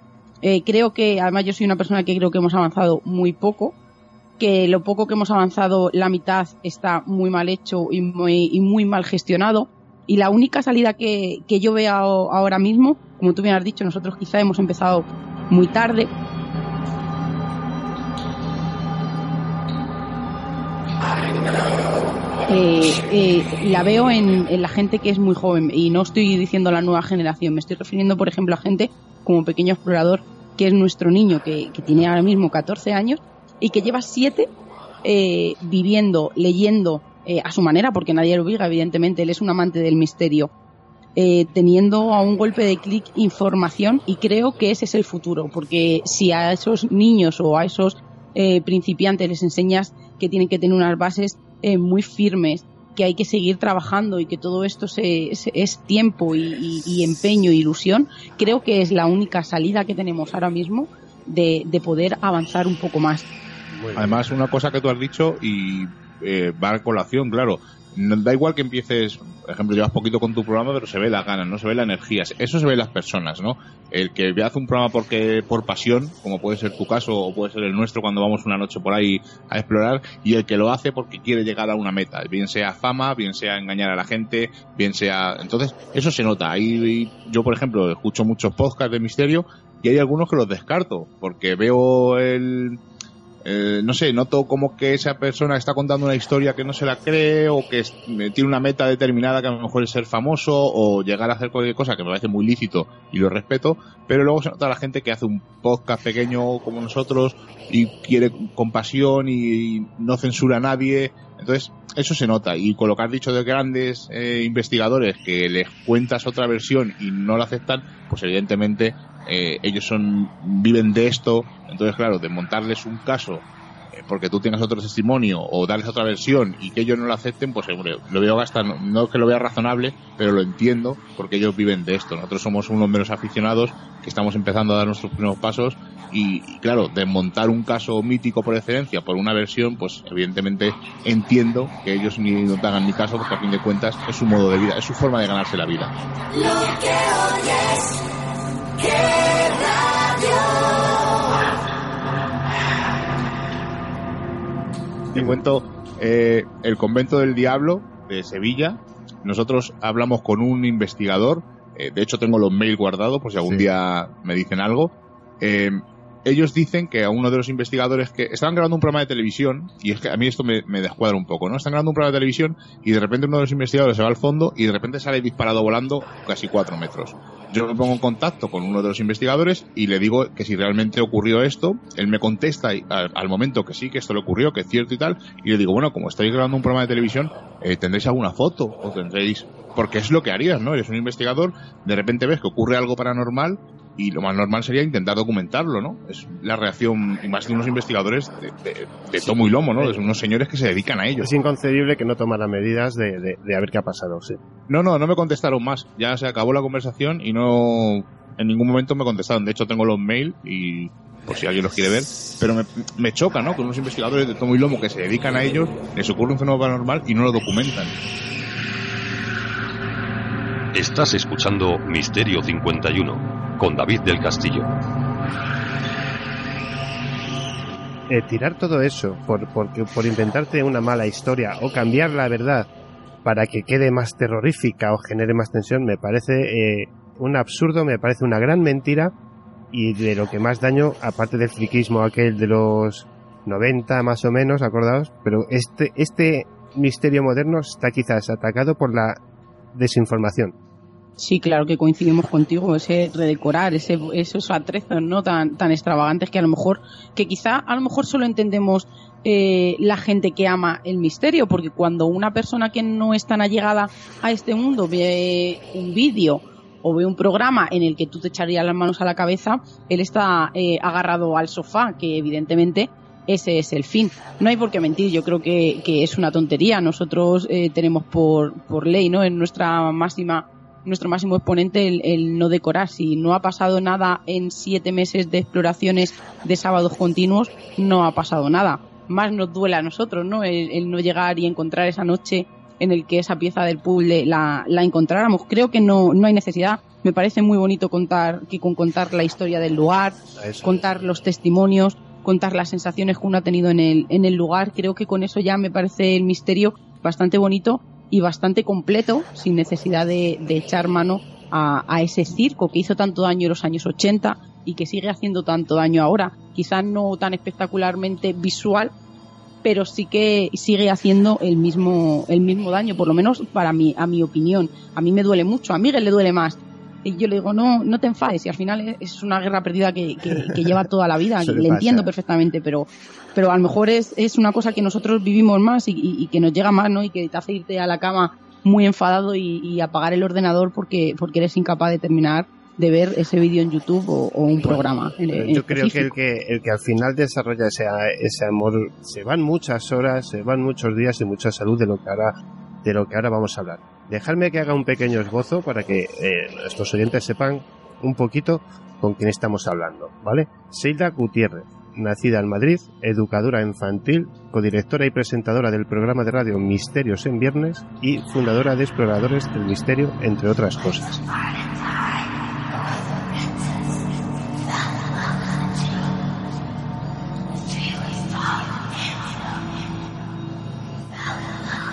Eh, creo que, además yo soy una persona que creo que hemos avanzado muy poco, que lo poco que hemos avanzado, la mitad está muy mal hecho y muy, muy mal gestionado. Y la única salida que, que yo veo ahora mismo, como tú bien has dicho, nosotros quizá hemos empezado muy tarde, eh, eh, la veo en, en la gente que es muy joven y no estoy diciendo la nueva generación, me estoy refiriendo por ejemplo a gente como Pequeño Explorador, que es nuestro niño que, que tiene ahora mismo 14 años y que lleva 7 eh, viviendo, leyendo eh, a su manera, porque nadie lo obliga, evidentemente, él es un amante del misterio, eh, teniendo a un golpe de clic información y creo que ese es el futuro, porque si a esos niños o a esos eh, principiantes les enseñas que tienen que tener unas bases eh, muy firmes, que hay que seguir trabajando y que todo esto se, se- es tiempo y, y- y empeño e ilusión, creo que es la única salida que tenemos ahora mismo de, de poder avanzar un poco más. Además, una cosa que tú has dicho y eh, va a colación, claro. Da igual que empieces, por ejemplo, llevas poquito con tu programa, pero se ve las ganas, no se ve la energía. Eso se ve en las personas, ¿no? El que hace un programa porque por pasión, como puede ser tu caso o puede ser el nuestro cuando vamos una noche por ahí a explorar, y el que lo hace porque quiere llegar a una meta, bien sea fama, bien sea engañar a la gente, bien sea. Entonces, eso se nota. Ahí yo, por ejemplo, escucho muchos podcasts de misterio y hay algunos que los descarto porque veo el eh, no sé, noto como que esa persona está contando una historia que no se la cree o que eh, tiene una meta determinada que a lo mejor es ser famoso o llegar a hacer cualquier cosa que me parece muy lícito y lo respeto, pero luego se nota la gente que hace un podcast pequeño como nosotros y quiere compasión y no censura a nadie. Entonces, eso se nota. Y con lo que has dicho de grandes eh, investigadores que les cuentas otra versión y no la aceptan, pues evidentemente eh, ellos son viven de esto. Entonces, claro, de montarles un caso eh, porque tú tengas otro testimonio o darles otra versión y que ellos no lo acepten, pues hombre, lo veo hasta, no que lo vea razonable, pero lo entiendo porque ellos viven de esto. Nosotros somos unos menos aficionados que estamos empezando a dar nuestros primeros pasos y, y, claro, desmontar un caso mítico por excelencia por una versión, pues evidentemente entiendo que ellos ni no te hagan ni caso porque a fin de cuentas es su modo de vida, es su forma de ganarse la vida. Te cuento eh, el convento del diablo de Sevilla. Nosotros hablamos con un investigador. eh, de hecho, tengo los mails guardados por si algún Sí. día me dicen algo. Eh, ellos dicen que a uno de los investigadores que estaban grabando un programa de televisión, y es que a mí esto me, descuadra un poco, ¿no? Están grabando un programa de televisión y de repente uno de los investigadores se va al fondo y de repente sale disparado volando casi cuatro metros. Yo me pongo en contacto con uno de los investigadores y le digo que si realmente ocurrió esto, él me contesta al momento que sí, que esto le ocurrió, que es cierto y tal, y le digo, bueno, como estáis grabando un programa de televisión, eh, ¿tendréis alguna foto o tendréis porque es lo que harías, ¿no? Eres un investigador, de repente ves que ocurre algo paranormal y lo más normal sería intentar documentarlo, ¿no? Es la reacción, y más de unos investigadores de, de- de tomo y lomo, ¿no? De unos señores que se dedican a ello. Es inconcebible que no tomara medidas de, de, de a ver qué ha pasado, sí. No, no, no me contestaron más. Ya se acabó la conversación y no en ningún momento me contestaron. De hecho, tengo los mails y por si alguien los quiere ver. Pero me, me choca, ¿no? Que unos investigadores de tomo y lomo que se dedican a ellos les ocurre un fenómeno paranormal y no lo documentan. Estás escuchando Misterio 51 con David del Castillo. Eh, tirar todo eso por, porque, por inventarte una mala historia o cambiar la verdad para que quede más terrorífica o genere más tensión me parece eh, un absurdo, me parece una gran mentira y de lo que más daño, aparte del friquismo aquel de los 90 más o menos, acordaos, pero este, este misterio moderno está quizás atacado por la desinformación. Sí, claro que coincidimos contigo, ese redecorar, ese, esos atrezos no tan, tan extravagantes que a lo mejor, que quizá a lo mejor solo entendemos eh, la gente que ama el misterio, porque cuando una persona que no es tan allegada a este mundo ve un vídeo o ve un programa en el que tú te echarías las manos a la cabeza, él está eh, agarrado al sofá, que evidentemente ese es el fin. No hay por qué mentir, yo creo que, que es una tontería. Nosotros eh, tenemos por, por ley, ¿no? En nuestra máxima, nuestro máximo exponente el, el no decorar. Si no ha pasado nada en siete meses de exploraciones de sábados continuos, no ha pasado nada. Más nos duele a nosotros, ¿no? El, el no llegar y encontrar esa noche en el que esa pieza del puzzle la, la encontráramos. Creo que no, no hay necesidad. Me parece muy bonito contar, que con contar la historia del lugar, contar los testimonios, contar las sensaciones que uno ha tenido en el, en el lugar. Creo que con eso ya me parece el misterio bastante bonito y bastante completo, sin necesidad de, de echar mano a, a ese circo que hizo tanto daño en los años 80 y que sigue haciendo tanto daño ahora. Quizás no tan espectacularmente visual, pero sí que sigue haciendo el mismo, el mismo daño, por lo menos para mí, a mi opinión. A mí me duele mucho, a Miguel le duele más. Y yo le digo, no, no te enfades, y al final es- una guerra perdida que, que- que lleva toda la vida, le entiendo perfectamente, pero, pero a lo mejor es, es una cosa que nosotros vivimos más y, y- y que nos llega más, ¿no? Y que te hace irte a la cama muy enfadado y, y apagar el ordenador porque, porque eres incapaz de terminar de ver ese vídeo en YouTube o, o un programa. en- en Yo creo que el que el que al final desarrolla ese, ese amor se van muchas horas, se van muchos días y mucha salud de lo que ahora de lo que ahora vamos a hablar. Dejadme que haga un pequeño esbozo para que eh, nuestros oyentes sepan un poquito con quién estamos hablando, ¿vale? Seila Gutiérrez, nacida en Madrid, educadora infantil, codirectora y presentadora del programa de radio Misterios en Viernes y fundadora de Exploradores del Misterio, entre otras cosas.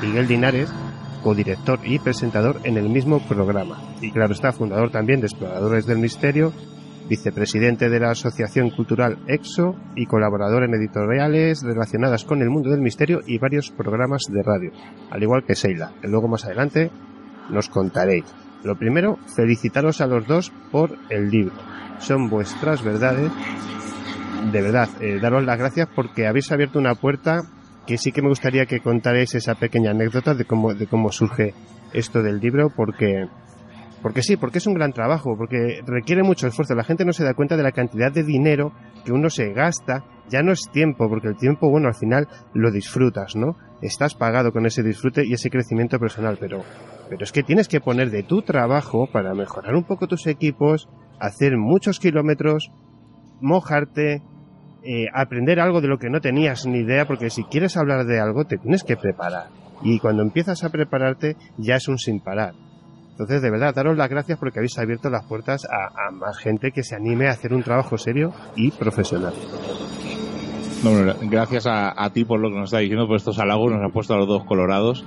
Miguel Linares, codirector y presentador en el mismo programa. Y claro está, fundador también de Exploradores del Misterio, vicepresidente de la Asociación Cultural EXO y colaborador en editoriales relacionadas con el mundo del misterio y varios programas de radio, al igual que Seila, luego más adelante nos contaréis. Lo primero, felicitaros a los dos por el libro. Son vuestras verdades. De verdad, eh, daros las gracias porque habéis abierto una puerta que sí que me gustaría que contarais esa pequeña anécdota de cómo, de cómo surge esto del libro, porque, porque sí, porque es un gran trabajo, porque requiere mucho esfuerzo. La gente no se da cuenta de la cantidad de dinero que uno se gasta. Ya no es tiempo, porque el tiempo, bueno, al final lo disfrutas, ¿no? Estás pagado con ese disfrute y ese crecimiento personal, pero, pero es que tienes que poner de tu trabajo para mejorar un poco tus equipos, hacer muchos kilómetros, mojarte, eh, aprender algo de lo que no tenías ni idea, porque si quieres hablar de algo te tienes que preparar. Y cuando empiezas a prepararte ya es un sin parar. Entonces, de verdad, daros las gracias porque habéis abierto las puertas a, a más gente que se anime a hacer un trabajo serio y profesional. No, no, gracias a, a ti por lo que nos está diciendo, por estos halagos, nos ha puesto a los dos colorados.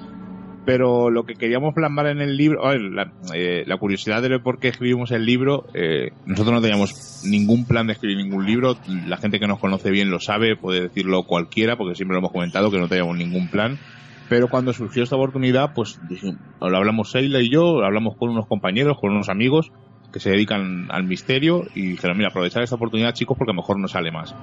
Pero lo que queríamos plasmar en el libro, ver, la, eh, la curiosidad de por qué escribimos el libro, eh, nosotros no teníamos ningún plan de escribir ningún libro, la gente que nos conoce bien lo sabe, puede decirlo cualquiera, porque siempre lo hemos comentado que no teníamos ningún plan. Pero cuando surgió esta oportunidad, pues lo hablamos Seila y yo, hablamos con unos compañeros, con unos amigos que se dedican al misterio y dijeron, mira, aprovechar esta oportunidad chicos porque a lo mejor no sale más.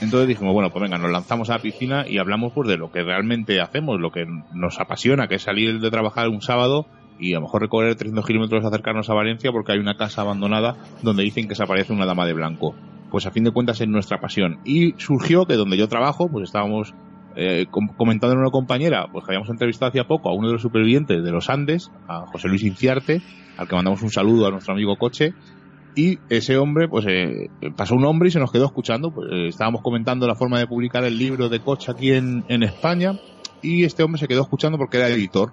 Entonces dijimos, bueno, pues venga, nos lanzamos a la piscina y hablamos pues de lo que realmente hacemos, lo que nos apasiona, que es salir de trabajar un sábado y a lo mejor recorrer 300 kilómetros acercarnos a Valencia porque hay una casa abandonada donde dicen que se aparece una dama de blanco. Pues a fin de cuentas es nuestra pasión. Y surgió que donde yo trabajo, pues estábamos eh, com- comentando en una compañera, pues que habíamos entrevistado hacía poco a uno de los supervivientes de los Andes, a José Luis Inciarte, al que mandamos un saludo a nuestro amigo Coche, y ese hombre, pues eh, pasó un hombre y se nos quedó escuchando. Pues, eh, estábamos comentando la forma de publicar el libro de Coche aquí en, en España, y este hombre se quedó escuchando porque era editor.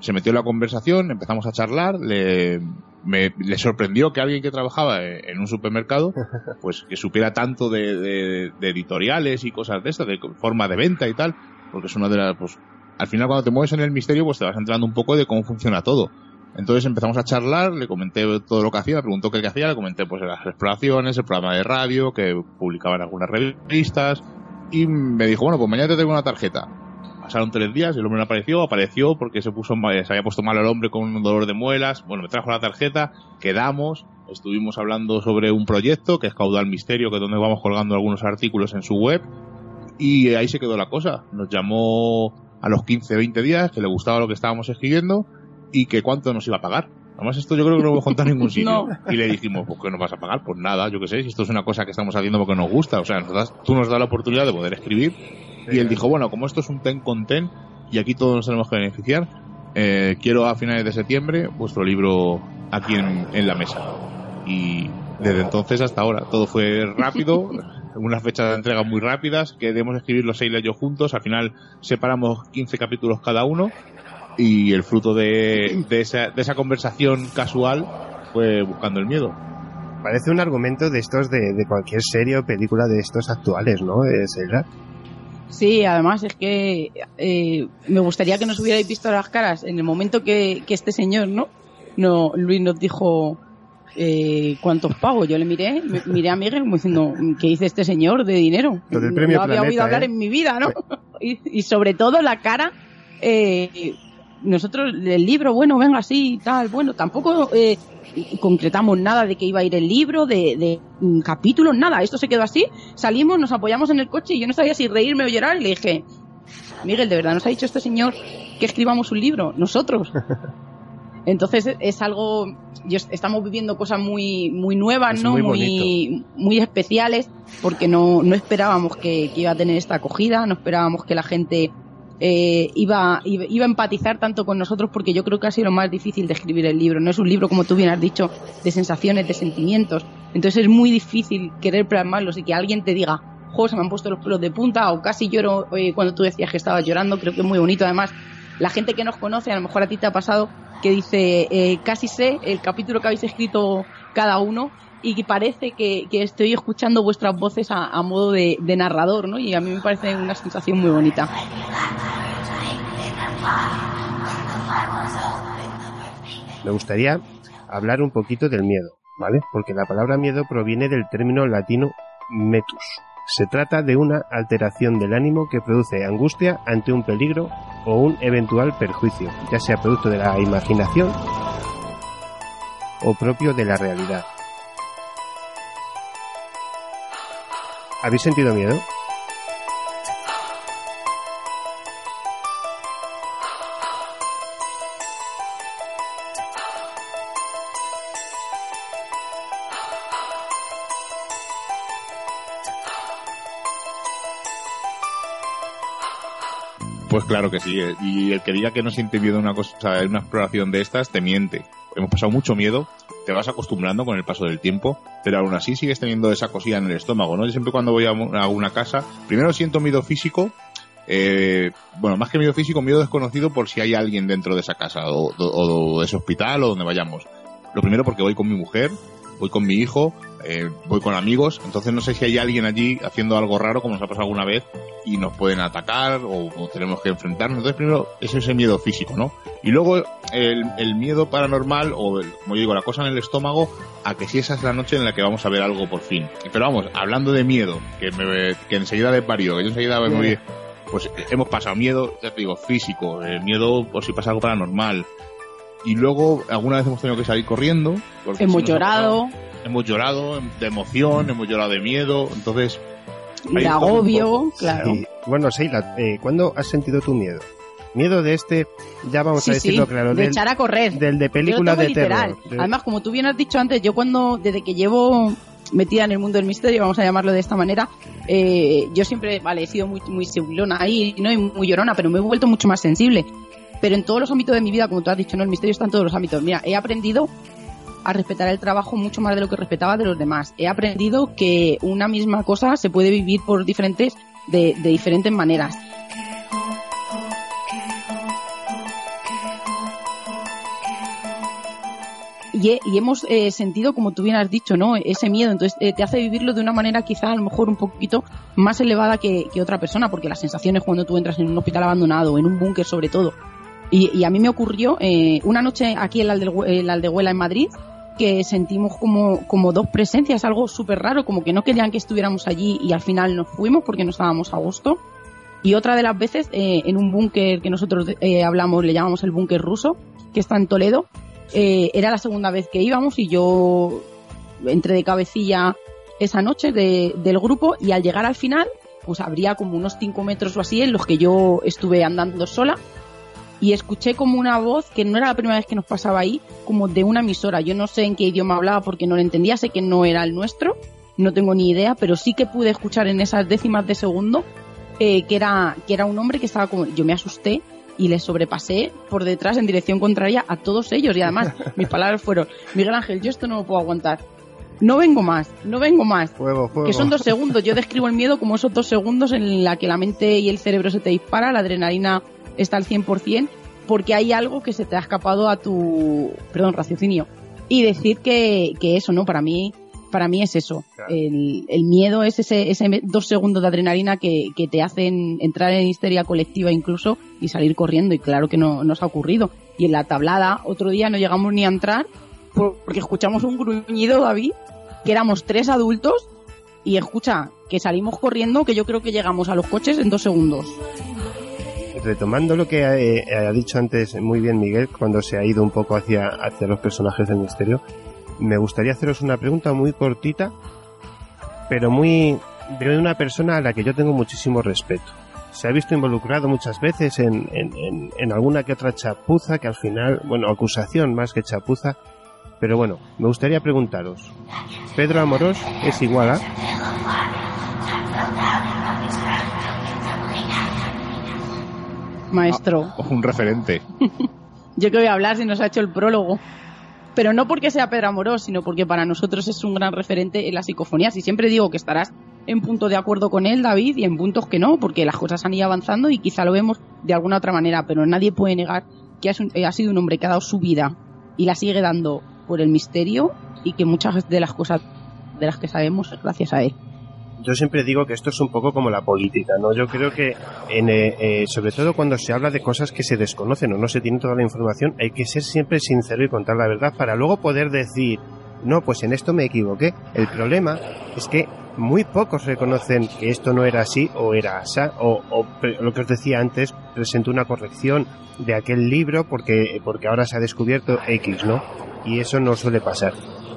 Se metió en la conversación, empezamos a charlar, le, me- le sorprendió que alguien que trabajaba en un supermercado, pues que supiera tanto de, de- de editoriales y cosas de estas, de forma de venta y tal, porque es una de las, pues, al final cuando te mueves en el misterio, pues te vas enterando un poco de cómo funciona todo. Entonces empezamos a charlar, le comenté todo lo que hacía, me preguntó qué hacía, le comenté pues las exploraciones, el programa de radio, que publicaba en algunas revistas, y me dijo, bueno, pues mañana te traigo una tarjeta. Pasaron tres días, el hombre no apareció, apareció porque se puso se había puesto mal el hombre con un dolor de muelas. Bueno, me trajo la tarjeta, quedamos, estuvimos hablando sobre un proyecto que es Caudal Misterio, que es donde vamos colgando algunos artículos en su web, y ahí se quedó la cosa. Nos llamó a los 15, 20 días, que le gustaba lo que estábamos escribiendo, y que cuánto nos iba a pagar. Además, esto yo creo que no lo hemos contado en ningún sitio. No. Y le dijimos, pues, ¿qué nos vas a pagar? Pues nada, yo qué sé, si esto es una cosa que estamos haciendo porque nos gusta. O sea, nos das- tú nos das la oportunidad de poder escribir. Y él dijo, bueno, como esto es un ten con ten, y aquí todos nos tenemos que beneficiar, eh, quiero a finales de septiembre vuestro libro aquí en, en la mesa. Y desde entonces hasta ahora, todo fue rápido, unas fechas de entrega muy rápidas, que debemos escribir los seis yo juntos, al final separamos 15 capítulos cada uno, y el fruto de, de, esa, de esa conversación casual fue buscando el miedo. Parece un argumento de estos de, de cualquier serie o película de estos actuales, ¿no? Es verdad. Sí, además es que eh, me gustaría que nos hubierais visto las caras en el momento que, que este señor, ¿no? No, Luis nos dijo eh, cuántos pagos. Yo le miré, miré a Miguel como diciendo, ¿qué dice este señor de dinero? Lo del premio no había Planeta, oído hablar ¿eh? en mi vida, ¿no? Y, y sobre todo la cara, eh, nosotros, el libro, bueno, venga, sí, tal, bueno, tampoco eh, concretamos nada de que iba a ir el libro, de, de mm, capítulos, nada. Esto se quedó así, salimos, nos apoyamos en el coche y yo no sabía si reírme o llorar y le dije, Miguel, ¿de verdad nos ha dicho este señor que escribamos un libro? Nosotros. Entonces es algo, estamos viviendo cosas muy, muy nuevas, Es ¿no? muy Muy, muy especiales, porque no, no esperábamos que, que iba a tener esta acogida, no esperábamos que la gente eh, iba, iba, iba a empatizar tanto con nosotros, porque yo creo que ha sido lo más difícil de escribir el libro. No es un libro, como tú bien has dicho, de sensaciones, de sentimientos. Entonces es muy difícil querer plasmarlos y que alguien te diga, jo, se me han puesto los pelos de punta, o casi lloro eh, cuando tú decías que estabas llorando. Creo que es muy bonito. Además, la gente que nos conoce, a lo mejor a ti te ha pasado, que dice, eh, casi sé el capítulo que habéis escrito cada uno y que parece que, que estoy escuchando vuestras voces a, modo de, de narrador, ¿no? Y a mí me parece una sensación muy bonita. Me gustaría hablar un poquito del miedo, ¿vale? Porque la palabra miedo proviene del término latino metus. Se trata de una alteración del ánimo que produce angustia ante un peligro o un eventual perjuicio, ya sea producto de la imaginación o propio de la realidad. ¿Habéis sentido miedo? Pues claro que sí. eh. Y el que diga que no siente miedo una cosa, en una exploración de estas, te miente. Hemos pasado mucho miedo, te vas acostumbrando con el paso del tiempo, pero aún así sigues teniendo esa cosilla en el estómago, ¿no? Yo siempre cuando voy a una casa, primero siento miedo físico, eh, bueno, más que miedo físico, miedo desconocido por si hay alguien dentro de esa casa o, o de ese hospital o donde vayamos. Lo primero porque voy con mi mujer, voy con mi hijo, eh, voy con amigos, entonces no sé si hay alguien allí haciendo algo raro como nos ha pasado alguna vez y nos pueden atacar o, o tenemos que enfrentarnos. Entonces primero es ese miedo físico, ¿no? Y luego el, el miedo paranormal o, el- como yo digo, la cosa en el estómago a que si esa es la noche en la que vamos a ver algo por fin. Pero vamos, hablando de miedo, que, me, que enseguida de parió, que yo enseguida me voy... Pues hemos pasado miedo, ya te digo, físico, eh, miedo por si pasa algo paranormal. Y luego alguna vez hemos tenido que salir corriendo. Hemos ha llorado. Hemos llorado de emoción, hemos llorado de miedo. Entonces, de agobio, claro. Sí. Bueno, Seila, eh, ¿cuándo has sentido tu miedo? Miedo de este, ya vamos Sí, a decirlo sí, claro, de del, echar a correr. del de películas de literal. terror. De- Además, como tú bien has dicho antes, yo cuando, desde que llevo metida en el mundo del misterio, vamos a llamarlo de esta manera, eh, yo siempre, vale, he sido muy, muy segulona ahí, no y muy llorona, pero me he vuelto mucho más sensible. Pero en todos los ámbitos de mi vida, como tú has dicho, no, el misterio está en todos los ámbitos. Mira, he aprendido a respetar el trabajo mucho más de lo que respetaba de los demás. He aprendido que una misma cosa se puede vivir por diferentes, de, de diferentes maneras. y, he- y hemos eh, sentido, como tú bien has dicho, ¿no? Ese miedo. Entonces eh, te hace vivirlo de una manera quizá a lo mejor un poquito más elevada que, que otra persona, porque las sensaciones cuando tú entras en un hospital abandonado, en un búnker sobre todo. Y, a mí me ocurrió eh, una noche aquí en la, Aldehuela en Madrid que sentimos como, como dos presencias, algo súper raro, como que no querían que estuviéramos allí y al final nos fuimos porque no estábamos a gusto. Y otra de las veces eh, en un búnker que nosotros eh, hablamos, le llamamos el búnker ruso, que está en Toledo, eh, era la segunda vez que íbamos y yo entré de cabecilla esa noche de- del grupo y al llegar al final, pues habría como unos 5 metros o así en los que yo estuve andando sola y escuché como una voz que no era la primera vez que nos pasaba ahí, como de una emisora. Yo no sé en qué idioma hablaba porque no lo entendía, sé que no era el nuestro, no tengo ni idea, pero sí que pude escuchar en esas décimas de segundo eh, que, era, que era un hombre que estaba como... Yo me asusté y le sobrepasé por detrás en dirección contraria a todos ellos y además mis palabras fueron, Miguel Ángel, yo esto no lo puedo aguantar. No vengo más, no vengo más. Fuego, fuego. Que son dos segundos. Yo describo el miedo como esos dos segundos en la que la mente y el cerebro se te dispara, la adrenalina está al 100%, porque hay algo que se te ha escapado a tu, perdón, raciocinio. Y decir que, que eso, ¿no? Para mí, para mí es eso. El, el miedo es ese, ese dos segundos de adrenalina que, que te hacen entrar en histeria colectiva incluso y salir corriendo. Y claro que no nos ha ocurrido. Y en la tablada, otro día no llegamos ni a entrar por- porque escuchamos un gruñido, David, que éramos tres adultos y escucha, que salimos corriendo, que yo creo que llegamos a los coches en dos segundos. Retomando lo que eh, ha dicho antes muy bien Miguel, cuando se ha ido un poco hacia, hacia los personajes del misterio, me gustaría haceros una pregunta muy cortita, pero muy de una persona a la que yo tengo muchísimo respeto. Se ha visto involucrado muchas veces en, en- en- en alguna que otra chapuza, que al final, bueno, acusación más que chapuza, pero bueno, me gustaría preguntaros, ¿Pedro Amorós es igual a...? Maestro, Un referente. yo que voy a hablar si nos ha hecho el prólogo. Pero no porque sea Pedro Amorós, sino porque para nosotros es un gran referente en las psicofonías. Y siempre digo que estarás en punto de acuerdo con él, David, y en puntos que no, porque las cosas han ido avanzando y quizá lo vemos de alguna otra manera. Pero nadie puede negar que eh, ha sido un hombre que ha dado su vida y la sigue dando por el misterio y que muchas de las cosas de las que sabemos es gracias a él. Yo siempre digo que esto es un poco como la política, ¿no? Yo creo que, en, eh, eh, sobre todo cuando se habla de cosas que se desconocen o no se tiene toda la información, hay que ser siempre sincero y contar la verdad para luego poder decir, no, pues en esto me equivoqué. El problema es que muy pocos reconocen que esto no era así o era así, o, o lo que os decía antes, presentó una corrección de aquel libro porque, porque ahora se ha descubierto X, ¿no? Y eso no suele pasar.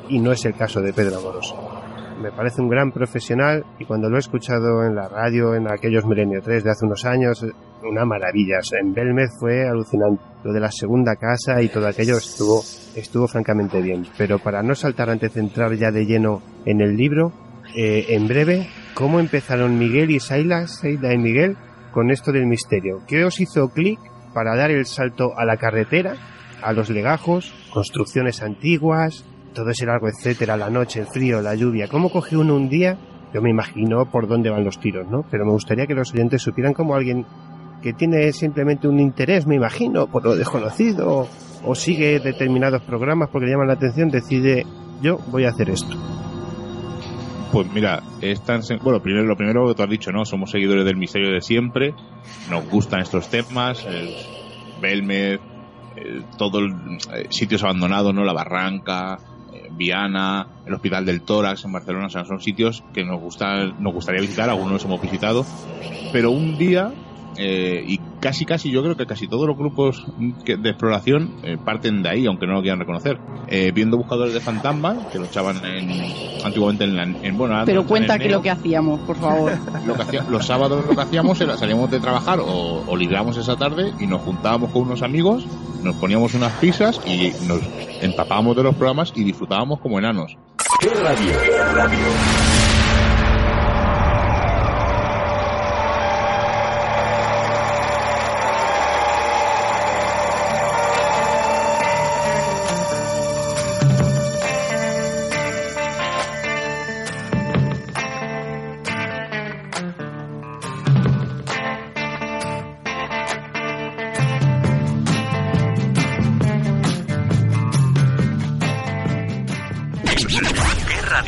Y no es el caso de Pedro Amoroso me parece un gran profesional y cuando lo he escuchado en la radio en aquellos Milenio 3 de hace unos años, una maravilla. En Belmez fue alucinante. Lo de la segunda casa y todo aquello estuvo, estuvo francamente bien. Pero para no saltar antes de entrar ya de lleno en el libro, eh, en breve, ¿cómo empezaron Miguel y Saila, Saila y Miguel, con esto del misterio? ¿Qué os hizo clic para dar el salto a la carretera, a los legajos, construcciones antiguas, todo ese largo etcétera, la noche, el frío, la lluvia. ¿Cómo coge uno un día? Yo me imagino por dónde van los tiros, ¿no? Pero me gustaría que los oyentes supieran como alguien que tiene simplemente un interés, me imagino, por lo desconocido, o sigue determinados programas porque le llaman la atención, decide, yo voy a hacer esto. Pues mira, es tan bueno, primero lo primero que tú has dicho, ¿no? Somos seguidores del misterio de siempre, nos gustan estos temas, el Belmez, el- todo el eh, sitios abandonados, ¿no? La Barranca, Viana, el Hospital del Tórax en Barcelona, o sea, son sitios que nos gusta, nos gustaría visitar, algunos hemos visitado, pero un día eh, y casi casi yo creo que casi todos los grupos de exploración eh, parten de ahí, aunque no lo quieran reconocer. Eh, viendo buscadores de fantasmas, que lo echaban en, antiguamente en, la, en bueno, Pero cuenta en que lo que hacíamos, por favor. Lo que hacía- los sábados lo que hacíamos era salíamos de trabajar o, o libramos esa tarde y nos juntábamos con unos amigos, nos poníamos unas pizzas y nos empapábamos de los programas y disfrutábamos como enanos. ¿Qué radio? ¿Qué radio?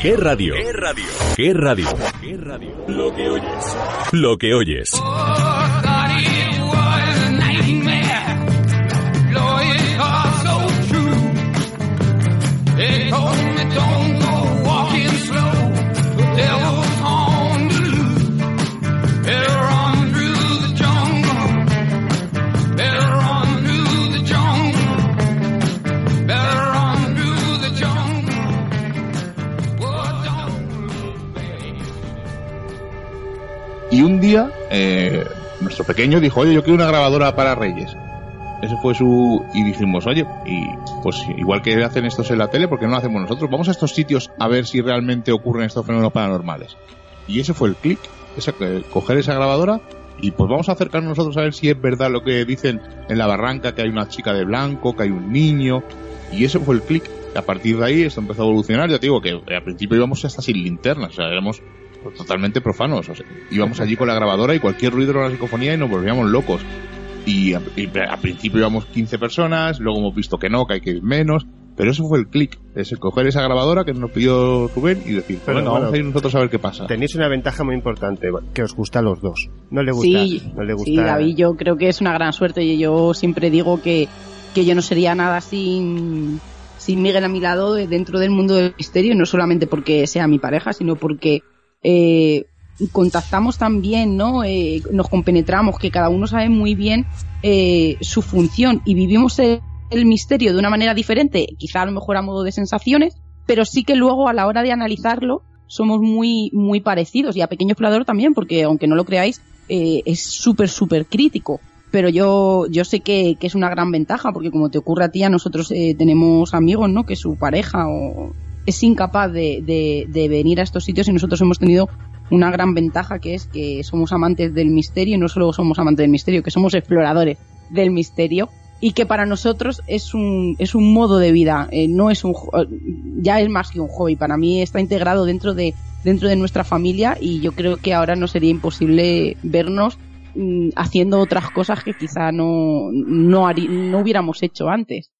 ¿Qué radio? ¿Qué radio? ¿Qué radio? ¿Qué radio? Lo que oyes. Lo que oyes. Eh, nuestro pequeño dijo, oye, yo quiero una grabadora para Reyes. Ese fue su... Y dijimos, oye, y pues igual que hacen estos en la tele, ¿por qué no lo hacemos nosotros? Vamos a estos sitios a ver si realmente ocurren estos fenómenos paranormales. Y ese fue el clic, eh, coger esa grabadora y pues vamos a acercarnos nosotros a ver si es verdad lo que dicen en la barranca, que hay una chica de blanco, que hay un niño. Y ese fue el clic. A partir de ahí esto empezó a evolucionar. Ya te digo que al principio íbamos hasta sin linternas, o sea, éramos totalmente profanos. O sea, íbamos allí con la grabadora y cualquier ruido era una psicofonía y nos volvíamos locos. Y, a- y al principio íbamos 15 personas, luego hemos visto que no, que hay que ir menos. Pero eso fue el clic, es el coger esa grabadora que nos pidió Rubén y decir, Pero bueno, bueno, vamos a ir nosotros a ver qué pasa. Tenéis una ventaja muy importante, que os gusta a los dos. No le gusta, Sí, no le gusta. sí, David, yo creo que es una gran suerte y yo siempre digo que, que yo no sería nada sin, sin Miguel a mi lado dentro del mundo del misterio, no solamente porque sea mi pareja, sino porque eh, contactamos también, ¿no? Eh, nos compenetramos, que cada uno sabe muy bien eh, su función y vivimos el, misterio de una manera diferente, quizá a lo mejor a modo de sensaciones, pero sí que luego a la hora de analizarlo somos muy, muy parecidos y a Pequeño Explorador también, porque aunque no lo creáis, eh, es súper, súper crítico. Pero yo, yo sé que, que es una gran ventaja, porque como te ocurre a ti, a nosotros eh, tenemos amigos, ¿no? Que su pareja o es incapaz de, de, venir a estos sitios y nosotros hemos tenido una gran ventaja que es que somos amantes del misterio y no solo somos amantes del misterio, que somos exploradores del misterio y que para nosotros es un, es un modo de vida, eh, no es un, ya es más que un hobby, para mí está integrado dentro de, dentro de nuestra familia y yo creo que ahora no sería imposible vernos mm, haciendo otras cosas que quizá no, no, harí- no hubiéramos hecho antes.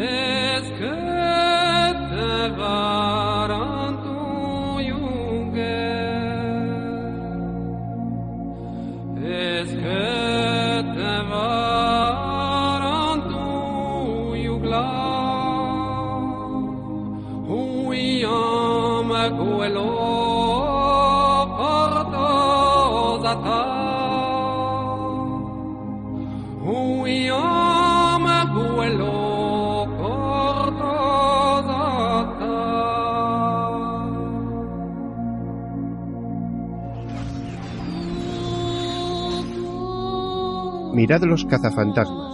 Is que te. Huyam guelo cortozata. Mirad los cazafantasmas.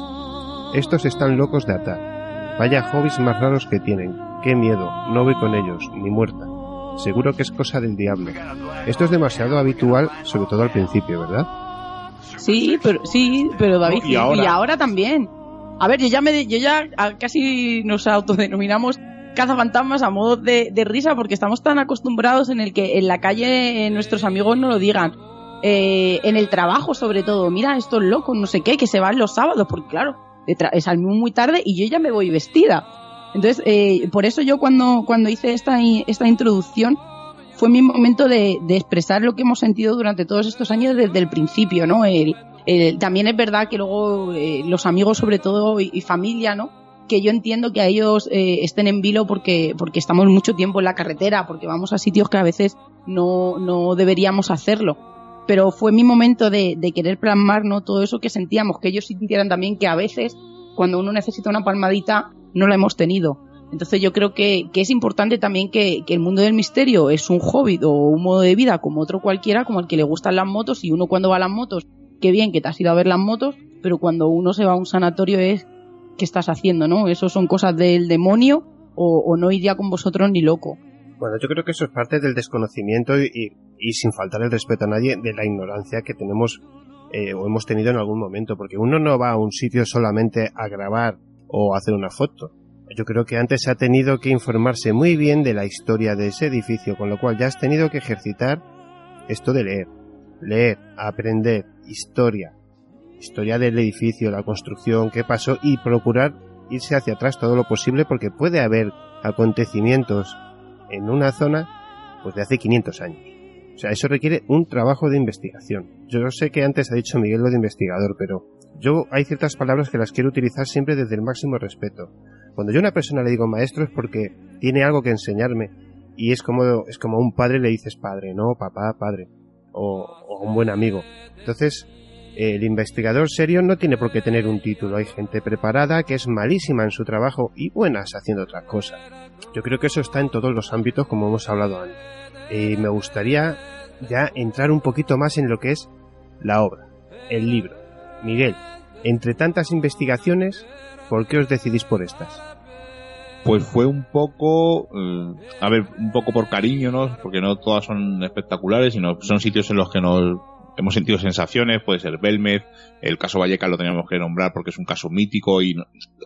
Estos están locos de atar. Vaya hobbies más raros que tienen. Qué miedo. No voy con ellos, ni muerta. Seguro que es cosa del diablo. Esto es demasiado habitual, sobre todo al principio, ¿verdad? Sí, pero sí, pero David, y ahora. también. A ver, yo ya me, yo ya casi nos autodenominamos cazafantasmas a modo de, de risa porque estamos tan acostumbrados en el que en la calle nuestros amigos no lo digan. Eh, en el trabajo, sobre todo, mira estos locos, no sé qué, que se van los sábados, porque claro, salimos muy tarde y yo ya me voy vestida. Entonces, eh, por eso yo cuando, cuando hice esta, esta introducción, fue mi momento de, de expresar lo que hemos sentido durante todos estos años desde el principio, ¿no? El, también es verdad que luego eh, los amigos, sobre todo, y, familia, ¿no? Que yo entiendo que a ellos eh, estén en vilo porque, porque estamos mucho tiempo en la carretera, porque vamos a sitios que a veces no, no deberíamos hacerlo. Pero fue mi momento de, de querer plasmar. Todo eso que sentíamos, que ellos sintieran también que a veces, cuando uno necesita una palmadita, no la hemos tenido. Entonces yo creo que, que es importante también que, que el mundo del misterio es un hobby o un modo de vida como otro cualquiera, como el que le gustan las motos y uno cuando va a las motos, qué bien que te has ido a ver las motos, pero cuando uno se va a un sanatorio es qué estás haciendo, ¿no? Eso son cosas del demonio o, o no iría con vosotros ni loco. Bueno, yo creo que eso es parte del desconocimiento y, y- y sin faltar el respeto a nadie, de la ignorancia que tenemos eh, o hemos tenido en algún momento, porque uno no va a un sitio solamente a grabar o hacer una foto. Yo creo que antes ha tenido que informarse muy bien de la historia de ese edificio, con lo cual ya has tenido que ejercitar esto de leer. Leer, aprender, historia. Historia del edificio, la construcción, qué pasó y procurar irse hacia atrás todo lo posible porque puede haber acontecimientos en una zona pues de hace 500 años. O sea, eso requiere un trabajo de investigación. Yo sé que antes ha dicho Miguel lo de investigador, pero yo hay ciertas palabras que las quiero utilizar siempre desde el máximo respeto. Cuando yo a una persona le digo maestro es porque tiene algo que enseñarme y es como es como un padre le dices padre, no papá, padre o, o un buen amigo. Entonces, el investigador serio no tiene por qué tener un título. Hay gente preparada que es malísima en su trabajo y buenas haciendo otra cosa. Yo creo que eso está en todos los ámbitos como hemos hablado antes. Y me gustaría ya entrar un poquito más en lo que es la obra, el libro. Miguel, entre tantas investigaciones, ¿por qué os decidís por estas? Pues fue un poco, eh, a ver, un poco por cariño, ¿no? Porque no todas son espectaculares, sino son sitios en los que nos hemos sentido sensaciones, puede ser Belmez, el caso Vallecas lo teníamos que nombrar porque es un caso mítico y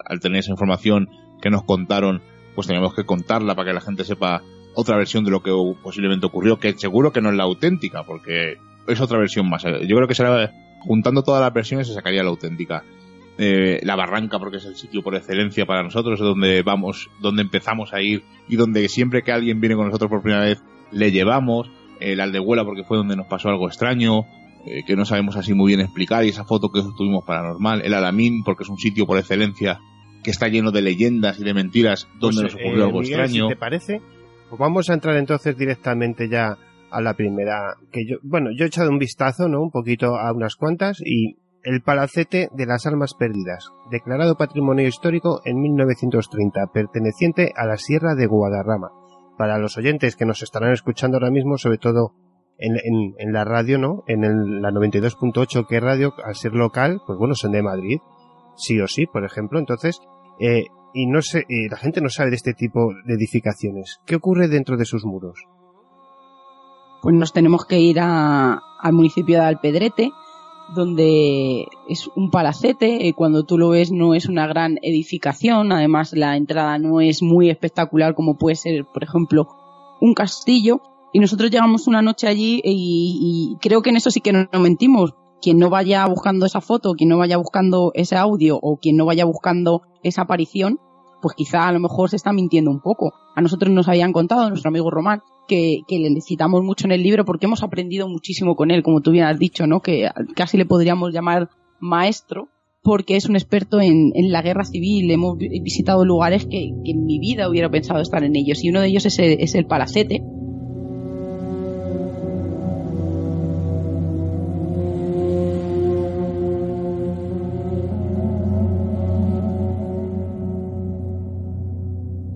al tener esa información que nos contaron, pues teníamos que contarla para que la gente sepa otra versión de lo que posiblemente ocurrió, que seguro que no es la auténtica, porque es otra versión más. Yo creo que será, juntando todas las versiones se sacaría la auténtica. Eh, la barranca porque es el sitio por excelencia para nosotros, es donde vamos, donde empezamos a ir y donde siempre que alguien viene con nosotros por primera vez le llevamos, eh, la aldehuela porque fue donde nos pasó algo extraño, eh, que no sabemos así muy bien explicar y esa foto que tuvimos paranormal, el Alamín porque es un sitio por excelencia que está lleno de leyendas y de mentiras donde Pues, nos ocurrió eh, algo Miguel, extraño. Si te parece, pues vamos a entrar entonces directamente ya a la primera. Que yo, bueno, yo he echado un vistazo, ¿no? Un poquito a unas cuantas y el Palacete de las Almas Perdidas, declarado Patrimonio Histórico en 1930, perteneciente a la Sierra de Guadarrama. Para los oyentes que nos estarán escuchando ahora mismo, sobre todo en, en- en la radio, ¿no? En el- la 92.8 que radio, al ser local, pues bueno, son de Madrid, sí o sí, por ejemplo. Entonces, eh, y no sé, y la gente no sabe de este tipo de edificaciones. ¿Qué ocurre dentro de sus muros? Pues nos tenemos que ir a- al municipio de Alpedrete, donde es un palacete, eh, cuando tú lo ves no es una gran edificación, además la entrada no es muy espectacular como puede ser, por ejemplo, un castillo, y nosotros llegamos una noche allí y, creo que en eso sí que no, no mentimos. Quien no vaya buscando esa foto, quien no vaya buscando ese audio o quien no vaya buscando esa aparición, pues quizá a lo mejor se está mintiendo un poco. A nosotros nos habían contado, nuestro amigo Román, que, le necesitamos mucho en el libro porque hemos aprendido muchísimo con él, como tú bien has dicho, ¿no? Que casi le podríamos llamar maestro, porque es un experto en, en la guerra civil. Hemos vi- visitado lugares que, que en mi vida hubiera pensado estar en ellos, y uno de ellos es el, es el Palacete.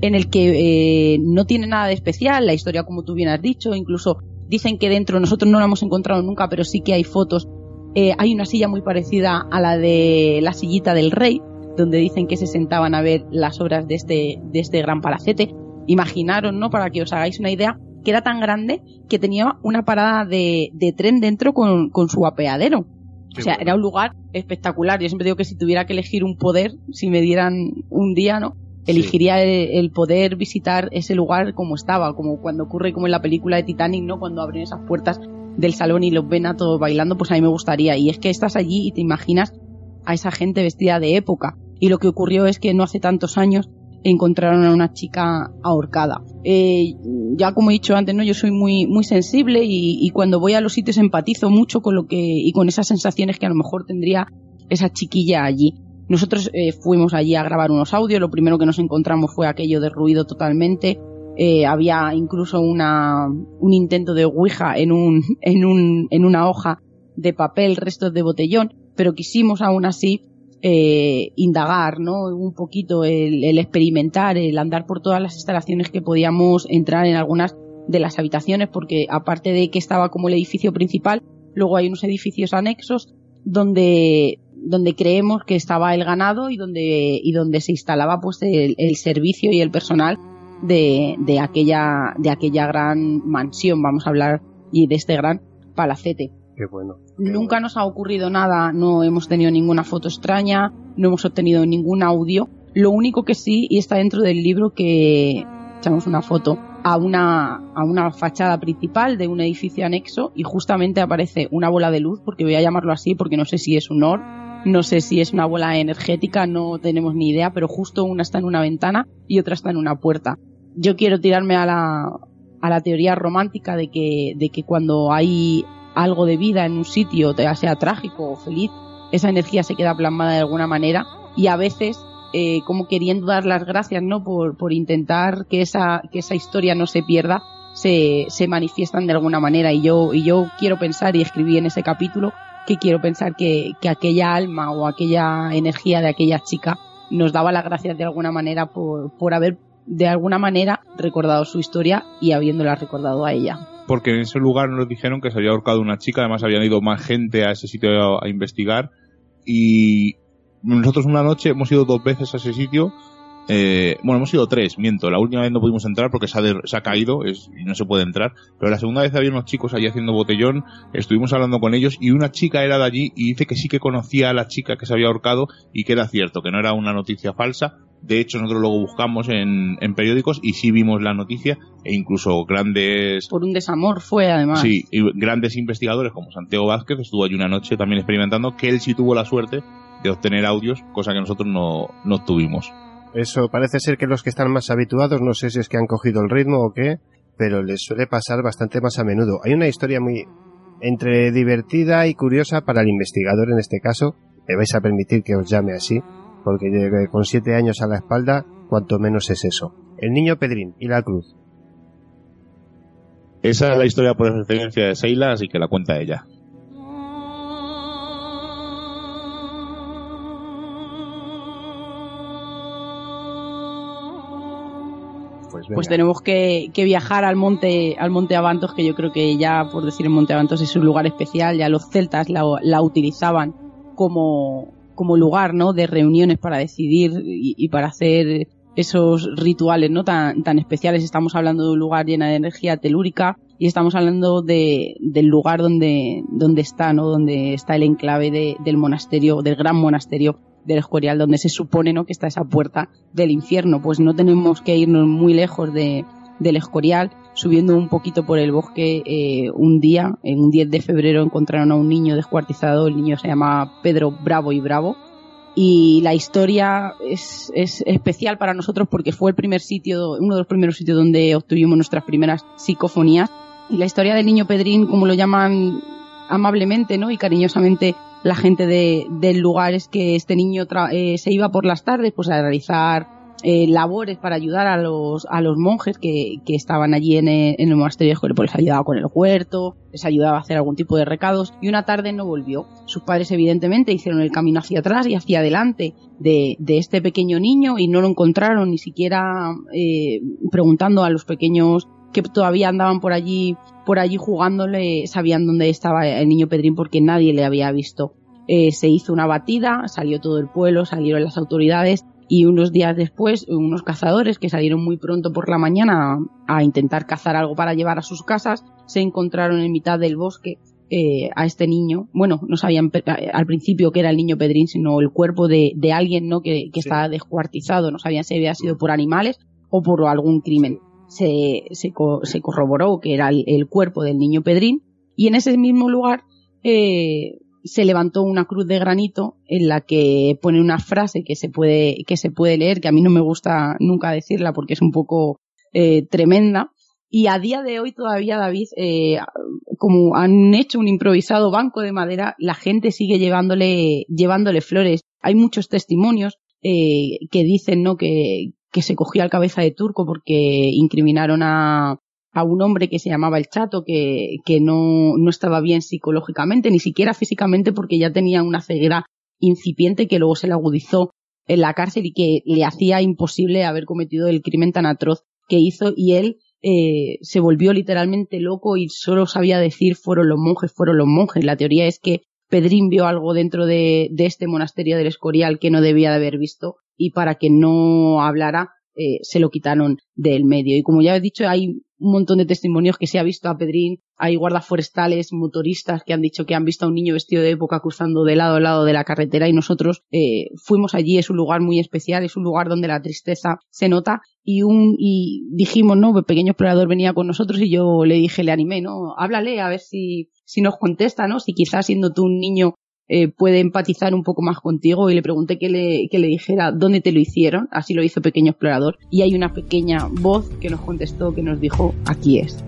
En el que eh, no tiene nada de especial, la historia como tú bien has dicho, incluso dicen que dentro, nosotros no la hemos encontrado nunca, pero sí que hay fotos, eh, hay una silla muy parecida a la de la sillita del rey, donde dicen que se sentaban a ver las obras de este, de este gran palacete. Imaginaron, ¿no? Para que os hagáis una idea, que era tan grande que tenía una parada de, de tren dentro con, con su apeadero. O sea, era un lugar espectacular. Yo siempre digo que si tuviera que elegir un poder, si me dieran un día, ¿no? Elegiría el, poder visitar ese lugar como estaba, como cuando ocurre como en la película de Titanic, ¿no? Cuando abren esas puertas del salón y los ven a todos bailando, pues a mí me gustaría. Y es que estás allí y te imaginas a esa gente vestida de época. Y lo que ocurrió es que no hace tantos años encontraron a una chica ahorcada. Eh, ya como he dicho antes, ¿no? yo soy muy, muy sensible y, y cuando voy a los sitios empatizo mucho con lo que y con esas sensaciones que a lo mejor tendría esa chiquilla allí. Nosotros eh, fuimos allí a grabar unos audios, lo primero que nos encontramos fue aquello de ruido totalmente. Eh, había incluso una, un intento de ouija en, un, en, un, en una hoja de papel, restos de botellón, pero quisimos aún así eh, indagar, ¿no? Un poquito el, el experimentar, el andar por todas las instalaciones que podíamos entrar en algunas de las habitaciones, porque aparte de que estaba como el edificio principal, luego hay unos edificios anexos donde donde creemos que estaba el ganado y donde y donde se instalaba pues el, el servicio y el personal de, de aquella de aquella gran mansión vamos a hablar y de este gran palacete Qué bueno. Nunca nos ha ocurrido nada, no hemos tenido ninguna foto extraña, no hemos obtenido ningún audio. Lo único que sí, y está dentro del libro que echamos una foto a una, a una fachada principal de un edificio anexo y justamente aparece una bola de luz, porque voy a llamarlo así porque no sé si es un or, no sé si es una bola energética, no tenemos ni idea, pero justo una está en una ventana y otra está en una puerta. Yo quiero tirarme a la, a la teoría romántica de que, de que cuando hay algo de vida en un sitio, ya sea trágico o feliz, esa energía se queda plasmada de alguna manera y a veces eh, como queriendo dar las gracias no por, por intentar que esa, que esa historia no se pierda se, se manifiestan de alguna manera y yo, y yo quiero pensar y escribí en ese capítulo que quiero pensar que, que aquella alma o aquella energía de aquella chica nos daba las gracias de alguna manera por, por haber de alguna manera recordado su historia y habiéndola recordado a ella porque en ese lugar nos dijeron que se había ahorcado una chica, además habían ido más gente a ese sitio a, a investigar y nosotros una noche hemos ido dos veces a ese sitio. Eh, bueno, hemos ido tres, miento. La última vez no pudimos entrar porque se ha, de- se ha caído es, y no se puede entrar. Pero la segunda vez había unos chicos allí haciendo botellón. Estuvimos hablando con ellos y una chica era de allí y dice que sí que conocía a la chica que se había ahorcado y que era cierto, que no era una noticia falsa. De hecho, nosotros luego buscamos en, en periódicos y sí vimos la noticia e incluso grandes por un desamor fue además Sí, y grandes investigadores como Santiago Vázquez estuvo allí una noche también experimentando, que él sí tuvo la suerte de obtener audios, cosa que nosotros no, no tuvimos. Eso parece ser que los que están más habituados, no sé si es que han cogido el ritmo o qué, pero les suele pasar bastante más a menudo. Hay una historia muy entre divertida y curiosa para el investigador en este caso. Me vais a permitir que os llame así, porque con siete años a la espalda, cuanto menos es eso. El niño Pedrín y la cruz. Esa es la historia por excelencia de Seila, así que la cuenta ella. Pues, tenemos que, que viajar al monte al monte Avantos que yo creo que ya por decir el monte Avantos es un lugar especial. Ya los celtas la, la utilizaban como como lugar no de reuniones para decidir y, y para hacer esos rituales no tan tan especiales. Estamos hablando de un lugar lleno de energía telúrica y estamos hablando de, del lugar donde donde está no donde está el enclave de- del monasterio del gran monasterio del Escorial, donde se supone ¿no? que está esa puerta del infierno. Pues no tenemos que irnos muy lejos de, del Escorial, subiendo un poquito por el bosque. eh, un día, en un 10 de febrero, encontraron a un niño descuartizado. El niño se llama Pedro Bravo y Bravo. Y la historia es, es especial para nosotros porque fue el primer sitio, uno de los primeros sitios donde obtuvimos nuestras primeras psicofonías. Y la historia del niño Pedrín, como lo llaman amablemente ¿no? y cariñosamente la gente de, del lugar es que este niño tra- eh, se iba por las tardes pues a realizar eh, labores para ayudar a los, a los monjes que, que estaban allí en el, en el monasterio de pues les ayudaba con el huerto, les ayudaba a hacer algún tipo de recados y una tarde no volvió. Sus padres evidentemente hicieron el camino hacia atrás y hacia adelante de, de este pequeño niño y no lo encontraron ni siquiera eh, preguntando a los pequeños que todavía andaban por allí por allí jugándole sabían dónde estaba el niño Pedrín porque nadie le había visto. Eh, se hizo una batida, salió todo el pueblo, salieron las autoridades y unos días después unos cazadores que salieron muy pronto por la mañana a, a intentar cazar algo para llevar a sus casas se encontraron en mitad del bosque eh, a este niño. Bueno, no sabían al principio que era el niño Pedrín, sino el cuerpo de, de alguien no que, que estaba descuartizado. No sabían si había sido por animales o por algún crimen. Se, se, co- se corroboró que era el, cuerpo del niño Pedrín y en ese mismo lugar eh, se levantó una cruz de granito en la que pone una frase que se puede, que se puede leer, que a mí no me gusta nunca decirla porque es un poco eh, tremenda. Y a día de hoy todavía, David, eh, como han hecho un improvisado banco de madera, la gente sigue llevándole, llevándole flores. Hay muchos testimonios que dicen ¿no? que, que se cogía al cabeza de turco porque incriminaron a, a un hombre que se llamaba el Chato, que, que no, no estaba bien psicológicamente, ni siquiera físicamente, porque ya tenía una ceguera incipiente que luego se le agudizó en la cárcel y que le hacía imposible haber cometido el crimen tan atroz que hizo y él eh, se volvió literalmente loco y solo sabía decir fueron los monjes, fueron los monjes. La teoría es que Pedrín vio algo dentro de, de este monasterio del Escorial que no debía de haber visto y para que no hablara eh, se lo quitaron del medio. Y como ya he dicho, hay un montón de testimonios que se ha visto a Pedrín, hay guardas forestales, motoristas que han dicho que han visto a un niño vestido de época cruzando de lado a lado de la carretera y nosotros eh, fuimos allí, es un lugar muy especial, es un lugar donde la tristeza se nota y un y dijimos, no, el pequeño explorador venía con nosotros y yo le dije, le animé, no, háblale a ver si si nos contesta, ¿no? Si quizás siendo tú un niño eh, puede empatizar un poco más contigo. Y le pregunté que le, que le dijera dónde te lo hicieron, así lo hizo Pequeño Explorador, y hay una pequeña voz que nos contestó, que nos dijo, aquí es.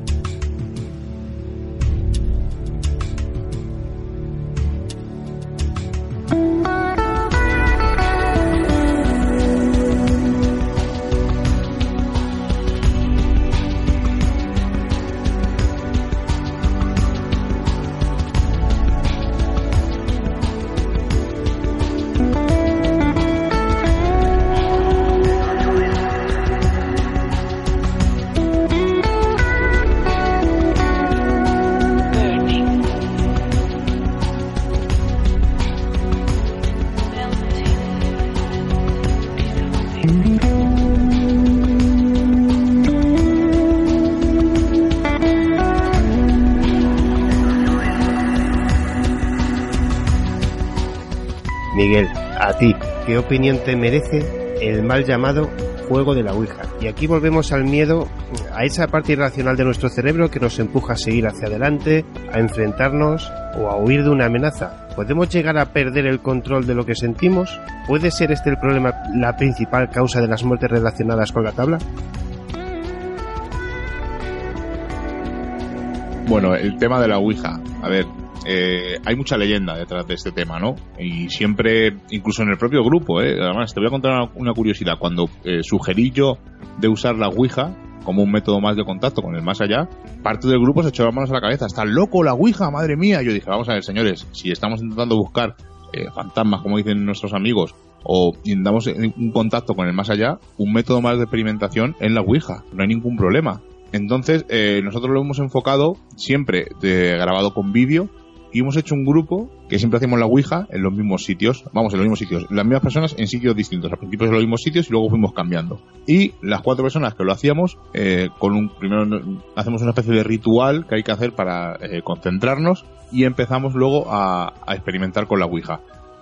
¿Qué opinión te merece el mal llamado juego de la Ouija? Y aquí volvemos al miedo, a esa parte irracional de nuestro cerebro que nos empuja a seguir hacia adelante, a enfrentarnos o a huir de una amenaza. ¿Podemos llegar a perder el control de lo que sentimos? ¿Puede ser este el problema la principal causa de las muertes relacionadas con la tabla? Bueno, el tema de la Ouija. A ver, eh, hay mucha leyenda detrás de este tema, ¿no? Y siempre, incluso en el propio grupo, ¿eh? Además, te voy a contar una, curiosidad. Cuando eh, sugerí yo de usar la Ouija como un método más de contacto con el más allá, parte del grupo se echó las manos a la cabeza. ¡Está loco la Ouija, madre mía! Yo dije, vamos a ver, señores, si estamos intentando buscar eh, fantasmas, como dicen nuestros amigos, o intentamos un contacto con el más allá, un método más de experimentación en la Ouija. No hay ningún problema. Entonces, eh, nosotros lo hemos enfocado siempre de grabado con vídeo y hemos hecho un grupo que siempre hacemos la Ouija en los mismos sitios, vamos, en los mismos sitios, las mismas personas en sitios distintos, al principio en los mismos sitios y luego fuimos cambiando. Y las cuatro personas que lo hacíamos, eh, con un, primero hacemos una especie de ritual que hay que hacer para eh, concentrarnos y empezamos luego a, a experimentar con la Ouija.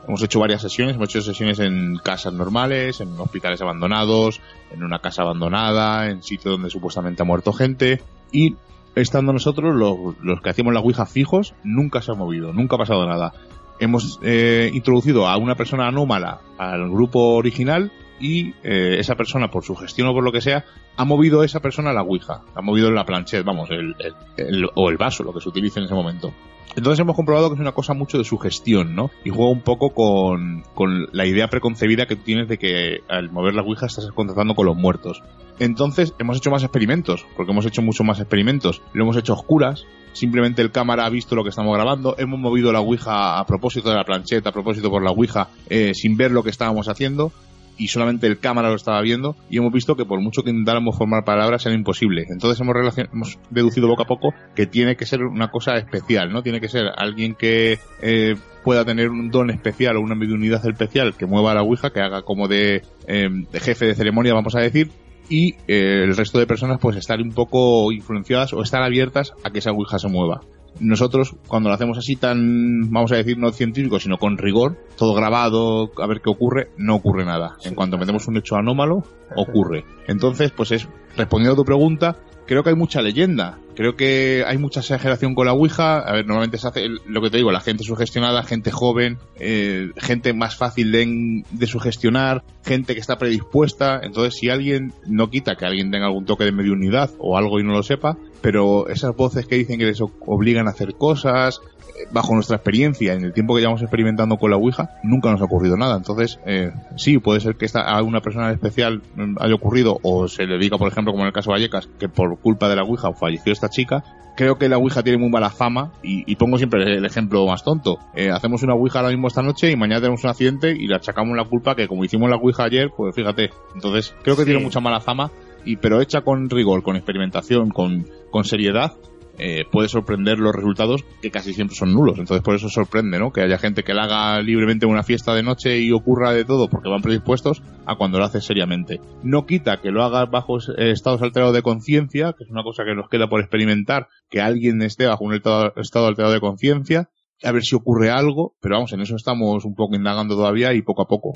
Hemos hecho varias sesiones, hemos hecho sesiones en casas normales, en hospitales abandonados, en una casa abandonada, en sitios donde supuestamente ha muerto gente y estando nosotros, los, los que hacíamos la Ouija fijos, nunca se ha movido, nunca ha pasado nada. Hemos eh, introducido a una persona anómala al grupo original y eh, esa persona, por su gestión o por lo que sea, ha movido esa persona la Ouija, ha movido la planchette, vamos, el, el- el- o el vaso, lo que se utilice en ese momento. Entonces hemos comprobado que es una cosa mucho de sugestión, ¿no? Y juega un poco con, con la idea preconcebida que tú tienes de que al mover la Ouija estás contactando con los muertos. Entonces hemos hecho más experimentos, porque hemos hecho mucho más experimentos. Lo hemos hecho a oscuras, simplemente el cámara ha visto lo que estamos grabando, hemos movido la Ouija a propósito de la plancheta, a propósito por la Ouija, eh, sin ver lo que estábamos haciendo, y solamente el cámara lo estaba viendo, y hemos visto que por mucho que intentáramos formar palabras era imposible. Entonces hemos, hemos deducido poco a poco que tiene que ser una cosa especial, ¿no? Tiene que ser alguien que eh, pueda tener un don especial o una mediunidad especial que mueva la Ouija, que haga como de, eh, de jefe de ceremonia, vamos a decir, y eh, el resto de personas pues estar un poco influenciadas o estar abiertas a que esa Ouija se mueva. Nosotros, cuando lo hacemos así tan, vamos a decir, no científico, sino con rigor, todo grabado, a ver qué ocurre, no ocurre nada. En cuanto metemos un hecho anómalo, ocurre. Entonces, pues es, respondiendo a tu pregunta, creo que hay mucha leyenda. Creo que hay mucha exageración con la Ouija. A ver, normalmente se hace lo que te digo, la gente sugestionada, gente joven, eh, gente más fácil de, de sugestionar, gente que está predispuesta. Entonces, si alguien no quita que alguien tenga algún toque de mediunidad o algo y no lo sepa, pero esas voces que dicen que les obligan a hacer cosas, eh, bajo nuestra experiencia, en el tiempo que llevamos experimentando con la Ouija, nunca nos ha ocurrido nada. Entonces, eh, sí, puede ser que esta, a una persona especial mm, haya ocurrido, o se le diga, por ejemplo, como en el caso de Vallecas, que por culpa de la Ouija falleció esta chica. Creo que la Ouija tiene muy mala fama, y, y pongo siempre el ejemplo más tonto. Eh, hacemos una Ouija ahora mismo esta noche y mañana tenemos un accidente y le achacamos la culpa que como hicimos la Ouija ayer, pues fíjate. Entonces, creo que Sí. tiene mucha mala fama, y pero hecha con rigor, con experimentación, con, con seriedad, eh, puede sorprender los resultados que casi siempre son nulos. Entonces por eso sorprende, ¿no? Que haya gente que la haga libremente en una fiesta de noche y ocurra de todo porque van predispuestos a cuando lo hace seriamente. No quita que lo haga bajo eh, estados alterados de conciencia, que es una cosa que nos queda por experimentar, que alguien esté bajo un estado, alterado de conciencia, a ver si ocurre algo, pero vamos, en eso estamos un poco indagando todavía y poco a poco.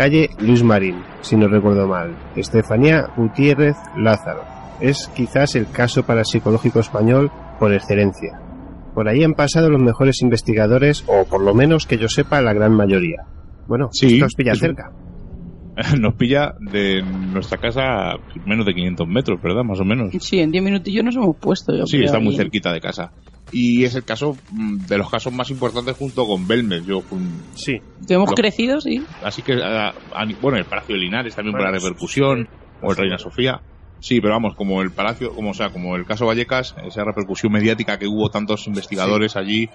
Calle Luis Marín, si no recuerdo mal. Estefanía Gutiérrez Lázaro. Es quizás el caso parapsicológico español por excelencia. Por ahí han pasado los mejores investigadores, o por lo menos que yo sepa, la gran mayoría. Bueno, Sí, esto os pilla es un- cerca. Nos pilla de nuestra casa a menos de 500 metros, ¿verdad? Más o menos. Sí, en 10 minutillos nos hemos puesto. Yo Sí, creo, está muy cerquita de casa. Y es el caso mm, de los casos más importantes junto con Belmez. Yo, mm, sí. Hemos crecido, sí. Así que, a- a- bueno, el Palacio de Linares también por Bueno, la repercusión, o el Reina Sofía. Sí, pero vamos, como el Palacio, como o sea, como el caso Vallecas, esa repercusión mediática que hubo tantos investigadores allí,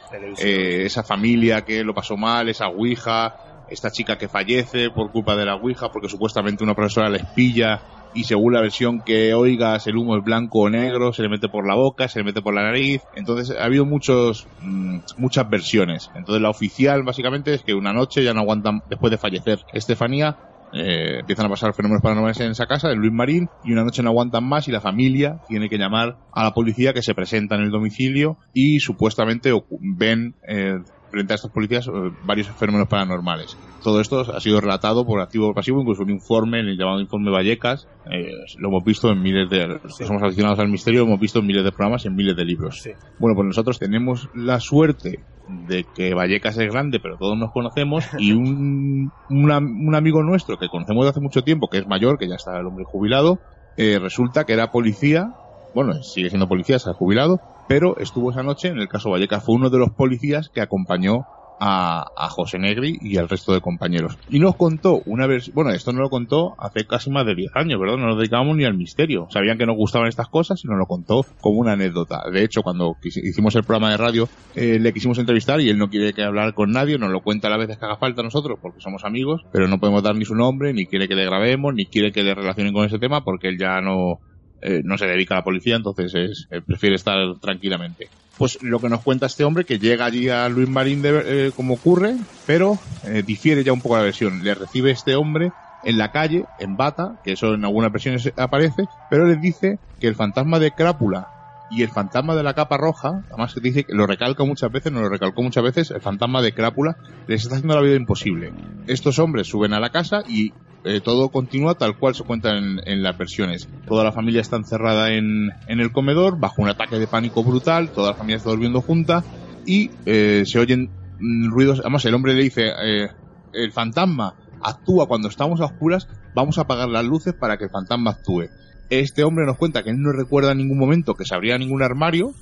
eh, esa familia que lo pasó mal, esa Ouija, esta chica que fallece por culpa de la Ouija, porque supuestamente una profesora les pilla y según la versión que oigas el humo es blanco o negro, se le mete por la boca, se le mete por la nariz. Entonces ha habido muchos, mm, muchas versiones. Entonces la oficial básicamente es que una noche ya no aguantan, después de fallecer Estefanía, eh, empiezan a pasar fenómenos paranormales en esa casa, en Luis Marín, y una noche no aguantan más y la familia tiene que llamar a la policía que se presenta en el domicilio y supuestamente ven eh, frente a estos policías eh, varios fenómenos paranormales. Todo esto ha sido relatado por activo o pasivo, incluso un informe, en el llamado informe Vallecas, eh, lo hemos visto en miles de, que somos aficionados al misterio, lo hemos visto en miles de programas y en miles de libros. Bueno, pues nosotros tenemos la suerte de que Vallecas es grande, pero todos nos conocemos, y un, un un amigo nuestro que conocemos de hace mucho tiempo, que es mayor, que ya está el hombre jubilado, eh, resulta que era policía, bueno, sigue siendo policía, se ha jubilado, pero estuvo esa noche, en el caso Vallecas, fue uno de los policías que acompañó a, a José Negri y al resto de compañeros. Y nos contó una vez, bueno, esto nos lo contó hace casi más de 10 años, ¿verdad? No nos dedicábamos ni al misterio. Sabían que nos gustaban estas cosas y nos lo contó como una anécdota. De hecho, cuando hicimos el programa de radio, eh, le quisimos entrevistar y él no quiere que hablar con nadie, nos lo cuenta a las veces que haga falta a nosotros porque somos amigos, pero no podemos dar ni su nombre, ni quiere que le grabemos, ni quiere que le relacionen con ese tema porque él ya no, eh, no se dedica a la policía, entonces es, eh, prefiere estar tranquilamente. Pues lo que nos cuenta este hombre, que llega allí a Luis Marín de, eh, como ocurre, pero difiere ya un poco la versión. Le recibe este hombre en la calle, en bata, que eso en algunas versiones aparece, pero le dice que el fantasma de Crápula y el fantasma de la capa roja, además que dice que lo recalca muchas veces, nos lo recalcó muchas veces, el fantasma de Crápula les está haciendo la vida imposible. Estos hombres suben a la casa y eh, todo continúa tal cual se cuenta en, las versiones. Toda la familia está encerrada en, en el comedor, bajo un ataque de pánico brutal, toda la familia está durmiendo junta y eh, se oyen ruidos. Además, el hombre le dice, eh, el fantasma actúa cuando estamos a oscuras, vamos a apagar las luces para que el fantasma actúe. Este hombre nos cuenta que él no recuerda en ningún momento que se abría ningún armario,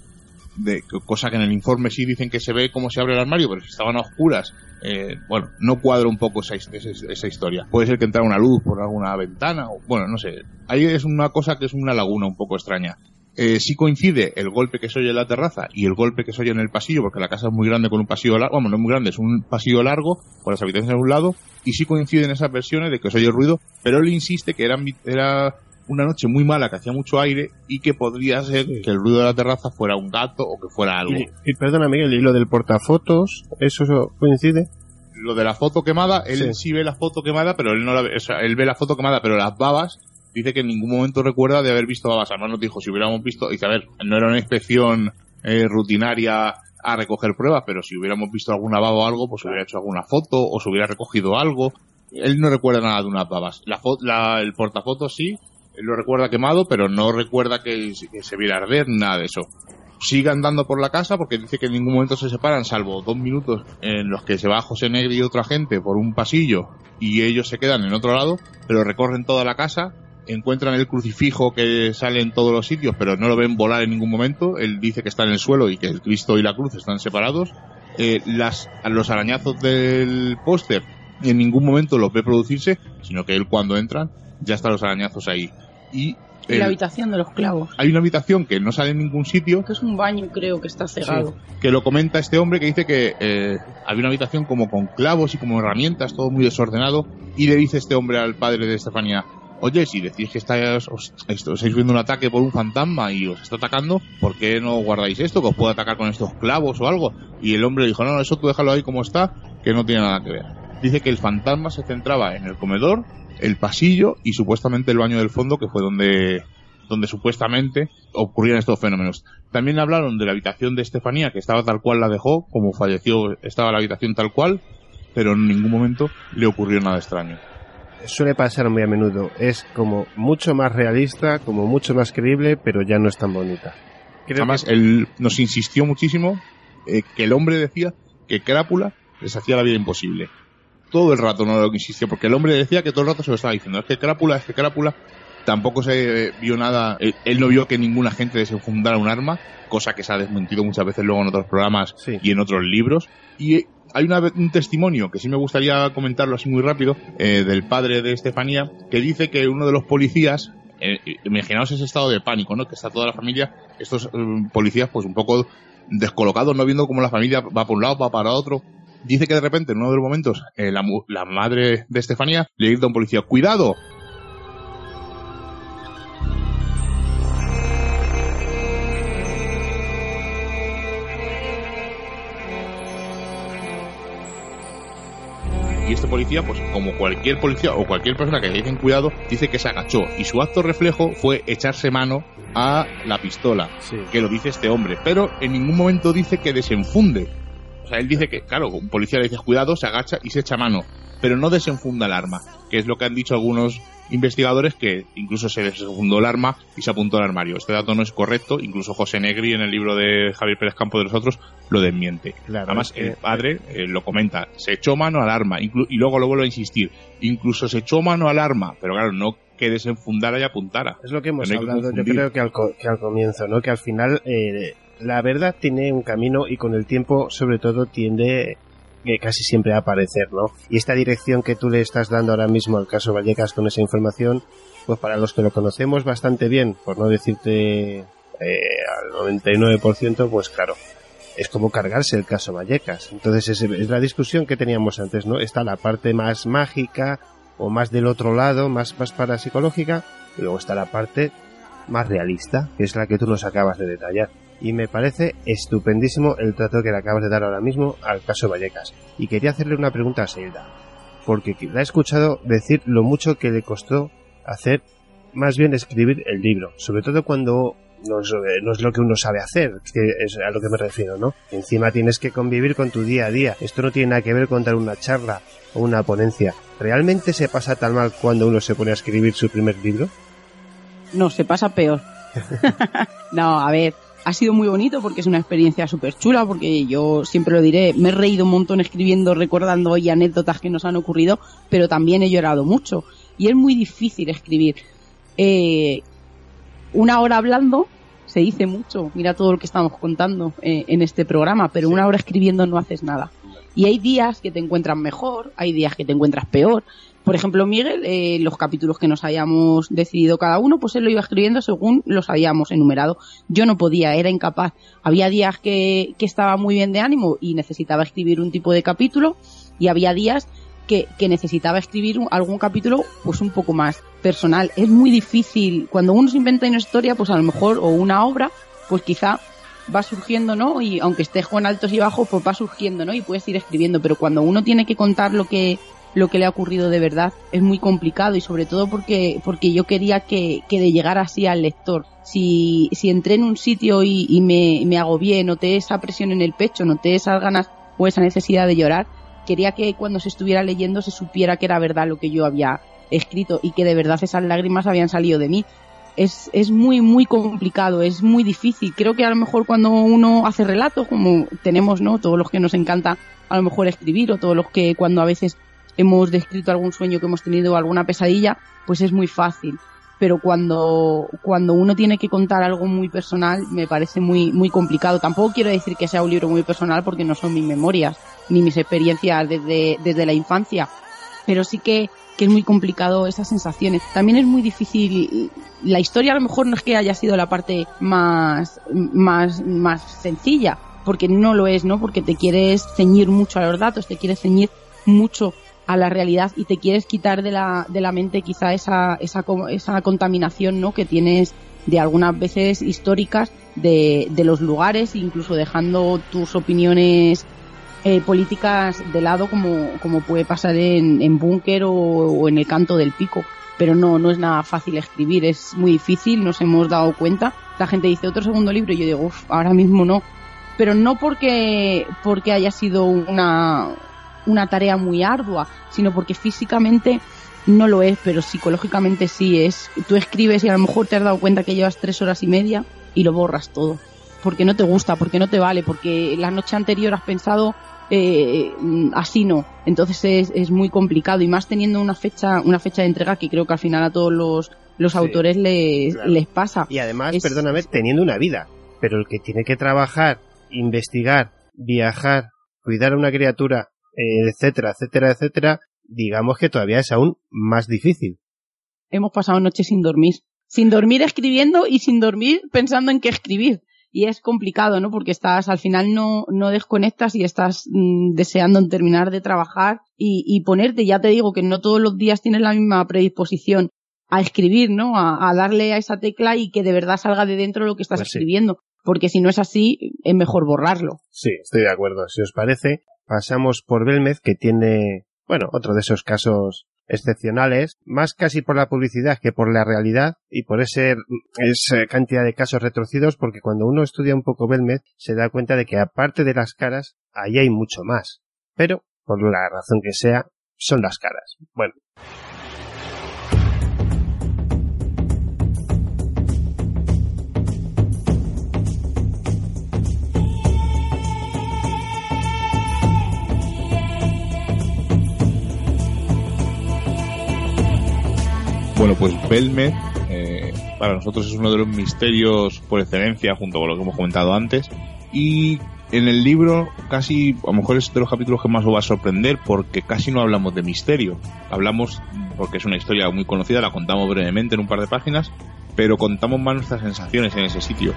de, cosa que en el informe sí dicen que se ve cómo se abre el armario, pero si estaban a oscuras, eh, bueno, no cuadra un poco esa, esa, esa historia. Puede ser que entrara una luz por alguna ventana, o bueno, no sé. Ahí es una cosa que es una laguna un poco extraña. Eh, sí coincide el golpe que se oye en la terraza y el golpe que se oye en el pasillo, porque la casa es muy grande con un pasillo largo, bueno, no es muy grande, es un pasillo largo, con las habitaciones a un lado, y sí coinciden esas versiones de que se oye el ruido, pero él insiste que era, era una noche muy mala, que hacía mucho aire, y que podría ser que el ruido de la terraza fuera un gato o que fuera algo. Y, y perdona, Miguel, ¿y lo del portafotos? ¿Eso coincide? lo de la foto quemada, él Sí. sí. ve la foto quemada, pero él no la ve, o sea, él ve la foto quemada, pero las babas, dice que en ningún momento recuerda de haber visto babas. Además nos dijo, si hubiéramos visto, dice, a ver, no era una inspección eh, rutinaria a recoger pruebas, pero si hubiéramos visto alguna baba o algo, pues hubiera hecho alguna foto o se hubiera recogido algo. Él no recuerda nada de unas babas. La la- el portafotos sí, él lo recuerda quemado, pero no recuerda que, se viera arder, nada de eso. Sigue andando por la casa porque dice que en ningún momento se separan, salvo dos minutos en los que se va José Negri y otra gente por un pasillo y ellos se quedan en otro lado, pero recorren toda la casa, encuentran el crucifijo que sale en todos los sitios, pero no lo ven volar en ningún momento. Él dice que está en el suelo y que el Cristo y la cruz están separados. Eh, las, los arañazos del póster en ningún momento los ve producirse, sino que él cuando entran ya están los arañazos ahí. Y el- la habitación de los clavos. hay una habitación que no sale en ningún sitio, Que es un baño, creo que está cegado. que lo comenta este hombre que dice que eh, había una habitación como con clavos y como herramientas, todo muy desordenado, y le dice este hombre al padre de Estefanía, oye, si decís que estáis, os, esto- estáis viendo un ataque por un fantasma y os está atacando, ¿por qué no guardáis esto? Que os puede atacar con estos clavos o algo. Y el hombre dijo, no, no, eso tú déjalo ahí como está, que no tiene nada que ver. Dice que el fantasma se centraba en el comedor, el pasillo y supuestamente el baño del fondo, que fue donde donde supuestamente ocurrían estos fenómenos. También hablaron de la habitación de Estefanía, que estaba tal cual la dejó, como falleció, estaba la habitación tal cual, pero en ningún momento le ocurrió nada extraño. Suele pasar muy a menudo. Es como mucho más realista, como mucho más creíble, pero ya no es tan bonita. Creo Además, que- él nos insistió muchísimo eh, que el hombre decía que Crápula les hacía la vida imposible. Todo el rato no lo insistió, porque el hombre decía que todo el rato se lo estaba diciendo. Es que Crápula, es que Crápula. Tampoco se vio nada, él, no vio que ningún agente desenfundara un arma, cosa que se ha desmentido muchas veces luego en otros programas Sí. y en otros libros. Y hay una un testimonio que sí me gustaría comentarlo así muy rápido, eh, del padre de Estefanía, que dice que uno de los policías, eh, imaginaos ese estado de pánico, ¿no? Que está toda la familia, estos eh, policías pues un poco descolocados, no viendo cómo la familia va por un lado, va para otro. Dice que de repente en uno de los momentos eh, la, madre de Estefanía le grita a un policía, ¡cuidado! Y este policía, pues como cualquier policía o cualquier persona que le dicen cuidado, dice que se agachó. Y su acto reflejo fue echarse mano a la pistola, Sí. que lo dice este hombre. Pero en ningún momento dice que desenfunde. O sea, él dice que, claro, un policía le dice cuidado, se agacha y se echa mano. Pero no desenfunda el arma, que es lo que han dicho algunos investigadores que incluso se desenfundó el arma y se apuntó al armario. Este dato no es correcto, incluso José Negri en el libro de Javier Pérez Campo de los otros lo desmiente. Claro, Además, es que- el padre eh, lo comenta, se echó mano al arma y luego lo vuelvo a insistir, incluso se echó mano al arma, pero claro, no que desenfundara y apuntara. Es lo que hemos No que hablado, yo creo que al, co- que al comienzo, ¿no? Que al final eh, la verdad tiene un camino y con el tiempo, sobre todo, tiende eh, casi siempre a aparecer, ¿no? Y esta dirección que tú le estás dando ahora mismo al caso Vallecas con esa información, pues para los que lo conocemos bastante bien, por no decirte eh, al 99%, pues claro, es como cargarse el caso Vallecas. Entonces es, es la discusión que teníamos antes, ¿no? Está la parte más mágica o más del otro lado, más, más parapsicológica, y luego está la parte más realista, que es la que tú nos acabas de detallar. Y me parece estupendísimo el trato que le acabas de dar ahora mismo al caso Vallecas. Y quería hacerle una pregunta a Seilda, porque la he escuchado decir lo mucho que le costó hacer, más bien escribir el libro, sobre todo cuando no es, no es lo que uno sabe hacer, que es a lo que me refiero, ¿no? Encima tienes que convivir con tu día a día. Esto no tiene nada que ver con dar una charla o una ponencia. ¿Realmente se pasa tan mal cuando uno se pone a escribir su primer libro? No, se pasa peor. no, a ver, ha sido muy bonito porque es una experiencia súper chula, porque yo siempre lo diré, me he reído un montón escribiendo, recordando hoy anécdotas que nos han ocurrido, pero también he llorado mucho. Y es muy difícil escribir. Eh, una hora hablando se dice mucho, mira todo lo que estamos contando eh, en este programa, pero una hora escribiendo no haces nada. Y hay días que te encuentras mejor, hay días que te encuentras peor. Por ejemplo, Miguel, eh, los capítulos que nos hayamos decidido cada uno, pues él lo iba escribiendo según los habíamos enumerado. Yo no podía, era incapaz. Había días que, que estaba muy bien de ánimo y necesitaba escribir un tipo de capítulo y había días que, que necesitaba escribir algún capítulo pues un poco más personal. Es muy difícil. Cuando uno se inventa una historia, pues a lo mejor, o una obra, pues quizá va surgiendo, ¿no? Y aunque estés con altos y bajos, pues va surgiendo, ¿no? Y puedes ir escribiendo, pero cuando uno tiene que contar lo que lo que le ha ocurrido de verdad es muy complicado y sobre todo porque porque yo quería que, que de llegar así al lector. Si, si entré en un sitio y, y me, me agobié, noté esa presión en el pecho, noté esas ganas o esa necesidad de llorar, quería que cuando se estuviera leyendo se supiera que era verdad lo que yo había escrito y que de verdad esas lágrimas habían salido de mí. Es, es muy, muy complicado, es muy difícil. Creo que a lo mejor cuando uno hace relatos, como tenemos, ¿no? Todos los que nos encanta a lo mejor escribir o todos los que cuando a veces hemos descrito algún sueño que hemos tenido alguna pesadilla, pues es muy fácil. Pero cuando, cuando uno tiene que contar algo muy personal, me parece muy, muy complicado. Tampoco quiero decir que sea un libro muy personal porque no son mis memorias, ni mis experiencias desde, desde la infancia. Pero sí que, que es muy complicado esas sensaciones. También es muy difícil, la historia a lo mejor no es que haya sido la parte más, más, más sencilla, porque no lo es, ¿no? Porque te quieres ceñir mucho a los datos, te quieres ceñir mucho a la realidad y te quieres quitar de la, de la mente quizá esa, esa, esa contaminación, ¿no? Que tienes de algunas veces históricas de, de los lugares, incluso dejando tus opiniones eh, políticas de lado como, como puede pasar en, en Búnker o, o en el canto del pico. Pero no, no es nada fácil escribir, es muy difícil, nos hemos dado cuenta. La gente dice otro segundo libro y yo digo, uff, ahora mismo no. Pero no porque, porque haya sido una, una tarea muy ardua, sino porque físicamente no lo es, pero psicológicamente sí es. Tú escribes y a lo mejor te has dado cuenta que llevas tres horas y media y lo borras todo. Porque no te gusta, porque no te vale, porque la noche anterior has pensado eh, así no. Entonces es, es muy complicado y más teniendo una fecha, una fecha de entrega que creo que al final a todos los, los autores les, claro. les pasa. Y además, Es- perdóname, teniendo una vida. Pero el que tiene que trabajar, investigar, viajar, cuidar a una criatura, etcétera, etcétera, etcétera, digamos que todavía es aún más difícil. hemos pasado noches sin dormir. Sin dormir escribiendo y sin dormir pensando en qué escribir. Y es complicado, ¿no? Porque estás, al final no, no desconectas y estás mm, deseando terminar de trabajar y, y ponerte, ya te digo que no todos los días tienes la misma predisposición a escribir, ¿no? A, a darle a esa tecla y que de verdad salga de dentro lo que estás Pues sí. escribiendo. Porque si no es así, es mejor borrarlo. Sí, estoy de acuerdo. Si os parece, pasamos por Belmez, que tiene, bueno, otro de esos casos excepcionales, más casi por la publicidad que por la realidad y por ese, esa cantidad de casos retorcidos, porque cuando uno estudia un poco Belmez se da cuenta de que aparte de las caras, ahí hay mucho más. Pero, por la razón que sea, son las caras. Bueno, Bueno, pues Belmed eh, para nosotros es uno de los misterios por excelencia, junto con lo que hemos comentado antes. Y en el libro casi, a lo mejor es de los capítulos que más os va a sorprender porque casi no hablamos de misterio. Hablamos, porque es una historia muy conocida, la contamos brevemente en un par de páginas, pero contamos más nuestras sensaciones en ese sitio.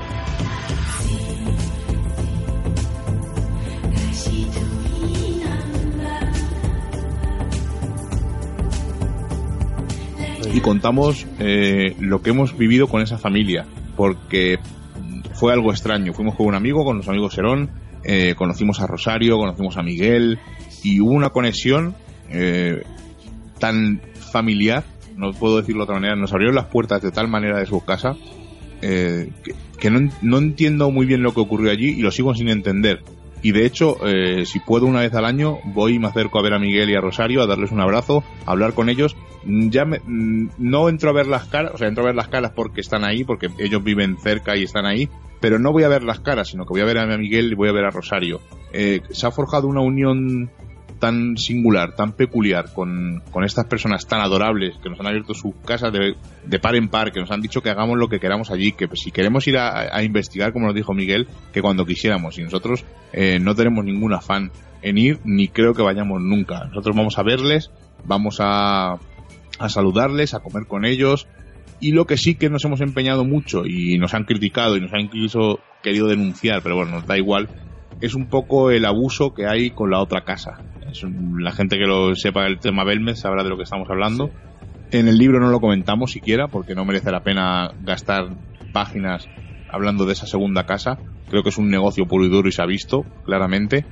Y contamos eh, lo que hemos vivido con esa familia, porque fue algo extraño. Fuimos con un amigo, con los amigos Serón, eh, conocimos a Rosario, conocimos a Miguel, y hubo una conexión eh, tan familiar, no puedo decirlo de otra manera, nos abrieron las puertas de tal manera de su casa eh, que, que no, no entiendo muy bien lo que ocurrió allí y lo sigo sin entender. Y de hecho, eh, si puedo una vez al año, voy y me acerco a ver a Miguel y a Rosario, a darles un abrazo, a hablar con ellos. Mm, Ya me- mm, no entro a ver las caras, o sea, entro a ver las caras porque están ahí, porque ellos viven cerca y están ahí, pero no voy a ver las caras, sino que voy a ver a Miguel y voy a ver a Rosario. Eh, se ha forjado una unión tan singular, tan peculiar con, con estas personas tan adorables que nos han abierto sus casas de, de par en par, que nos han dicho que hagamos lo que queramos allí, que si queremos ir a, a investigar, como nos dijo Miguel, que cuando quisiéramos. Y nosotros eh, no tenemos ningún afán en ir, ni creo que vayamos nunca. Nosotros vamos a verles, vamos a, a saludarles, a comer con ellos. Y lo que sí que nos hemos empeñado mucho y nos han criticado y nos han incluso querido denunciar, pero bueno, nos da igual, es un poco el abuso que hay con la otra casa. Es un- la gente que lo sepa el tema Belmez sabrá de lo que estamos hablando. En el libro no lo comentamos siquiera porque no merece la pena gastar páginas hablando de esa segunda casa, Creo que es un negocio puro y duro y se ha visto claramente.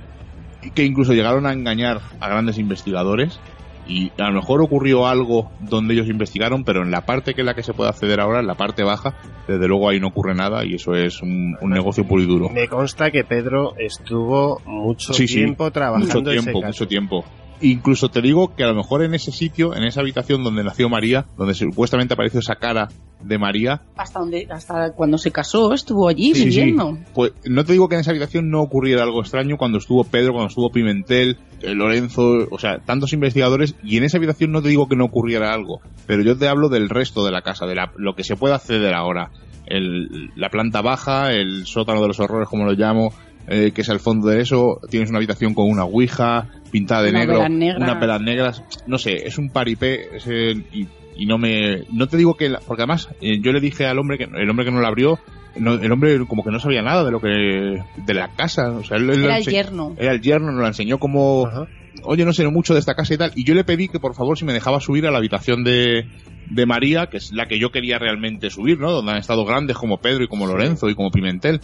Y que incluso llegaron a engañar a grandes investigadores. Y a lo mejor ocurrió algo donde ellos investigaron, pero en la parte que es la que se puede acceder ahora, en la parte baja, desde luego ahí no ocurre nada y eso es un, un negocio puro y duro. Me consta que Pedro estuvo mucho Sí, sí, tiempo trabajando mucho ese tiempo, mucho tiempo. Incluso te digo que a lo mejor en ese sitio, en esa habitación donde nació María, donde supuestamente apareció esa cara de María, Hasta donde, hasta cuando se casó, estuvo allí Sí, sí, viviendo. Pues no te digo que en esa habitación no ocurriera algo extraño cuando estuvo Pedro, cuando estuvo Pimentel, eh, Lorenzo, o sea, tantos investigadores, y en esa habitación no te digo que no ocurriera algo, pero yo te hablo del resto de la casa, de la- lo que se puede acceder ahora. El- la planta baja, el sótano de los horrores, como lo llamo, eh, que es al fondo de eso, tienes una habitación con una ouija, pintada de negro, unas velas negras, no sé, es un paripé, es el- y, y no me, no te digo que, la- porque además, eh, yo le dije al hombre que, el hombre que no la abrió, no- el hombre como que no sabía nada de lo que, de la casa, o sea, él, él Era el yerno. Era el yerno, nos la enseñó como, oye, no sé mucho de esta casa y tal, y yo le pedí que por favor si me dejaba subir a la habitación de, de María, que es la que yo quería realmente subir, ¿no? Donde han estado grandes como Pedro y como Lorenzo y como Pimentel.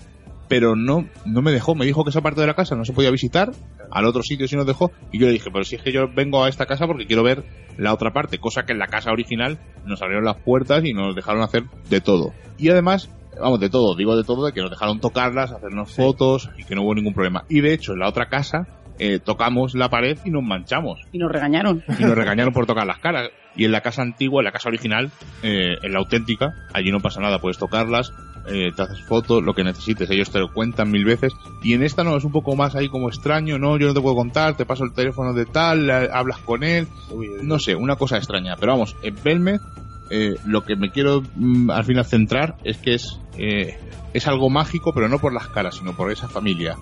Pero no, no me dejó, me dijo que esa parte de la casa no se podía visitar, al otro sitio sí nos dejó, y yo le dije, pero si es que yo vengo a esta casa porque quiero ver la otra parte, cosa que en la casa original nos abrieron las puertas y nos dejaron hacer de todo. Y además, vamos, de todo, digo de todo, de que nos dejaron tocarlas, hacernos fotos y que no hubo ningún problema. Y de hecho, en la otra casa, eh, tocamos la pared y nos manchamos Y nos regañaron. y nos regañaron por tocar las caras. Y en la casa antigua, en la casa original, eh, en la auténtica, allí no pasa nada, puedes tocarlas, eh, te haces fotos, lo que necesites, ellos te lo cuentan mil veces. Y en esta no, es un poco más ahí como extraño, no, yo no te puedo contar, te paso el teléfono de tal, hablas con él, no sé, una cosa extraña. Pero vamos, en Belmez, eh, lo que me quiero mm, al final centrar es que es, eh, es algo mágico, pero no por las caras, sino por esa familia.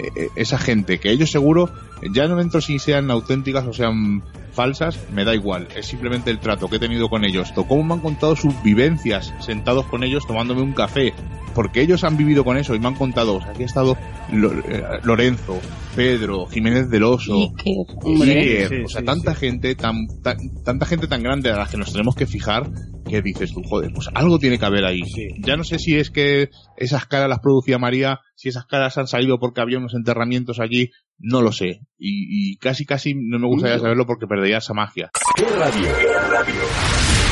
Eh, eh, esa gente que ellos seguro, ya no entro si sean auténticas o sean falsas, me da igual. Es simplemente el trato que he tenido con ellos. Cómo me han contado sus vivencias sentados con ellos tomándome un café. Porque ellos han vivido con eso y me han contado. O sea, aquí ha estado eh, Lorenzo, Pedro, Jiménez del Oso. Iker, Iker, hombre. o sea, tanta gente, tan, tan- tanta gente tan grande a la que nos tenemos que fijar que dices tú, joder, pues algo tiene que haber ahí. Ya no sé si es que esas caras las producía María, si esas caras han salido porque había unos enterramientos allí, no lo sé. Y, y casi, casi no me gustaría saberlo porque perdería esa magia. ¿Qué radio? ¿Qué radio?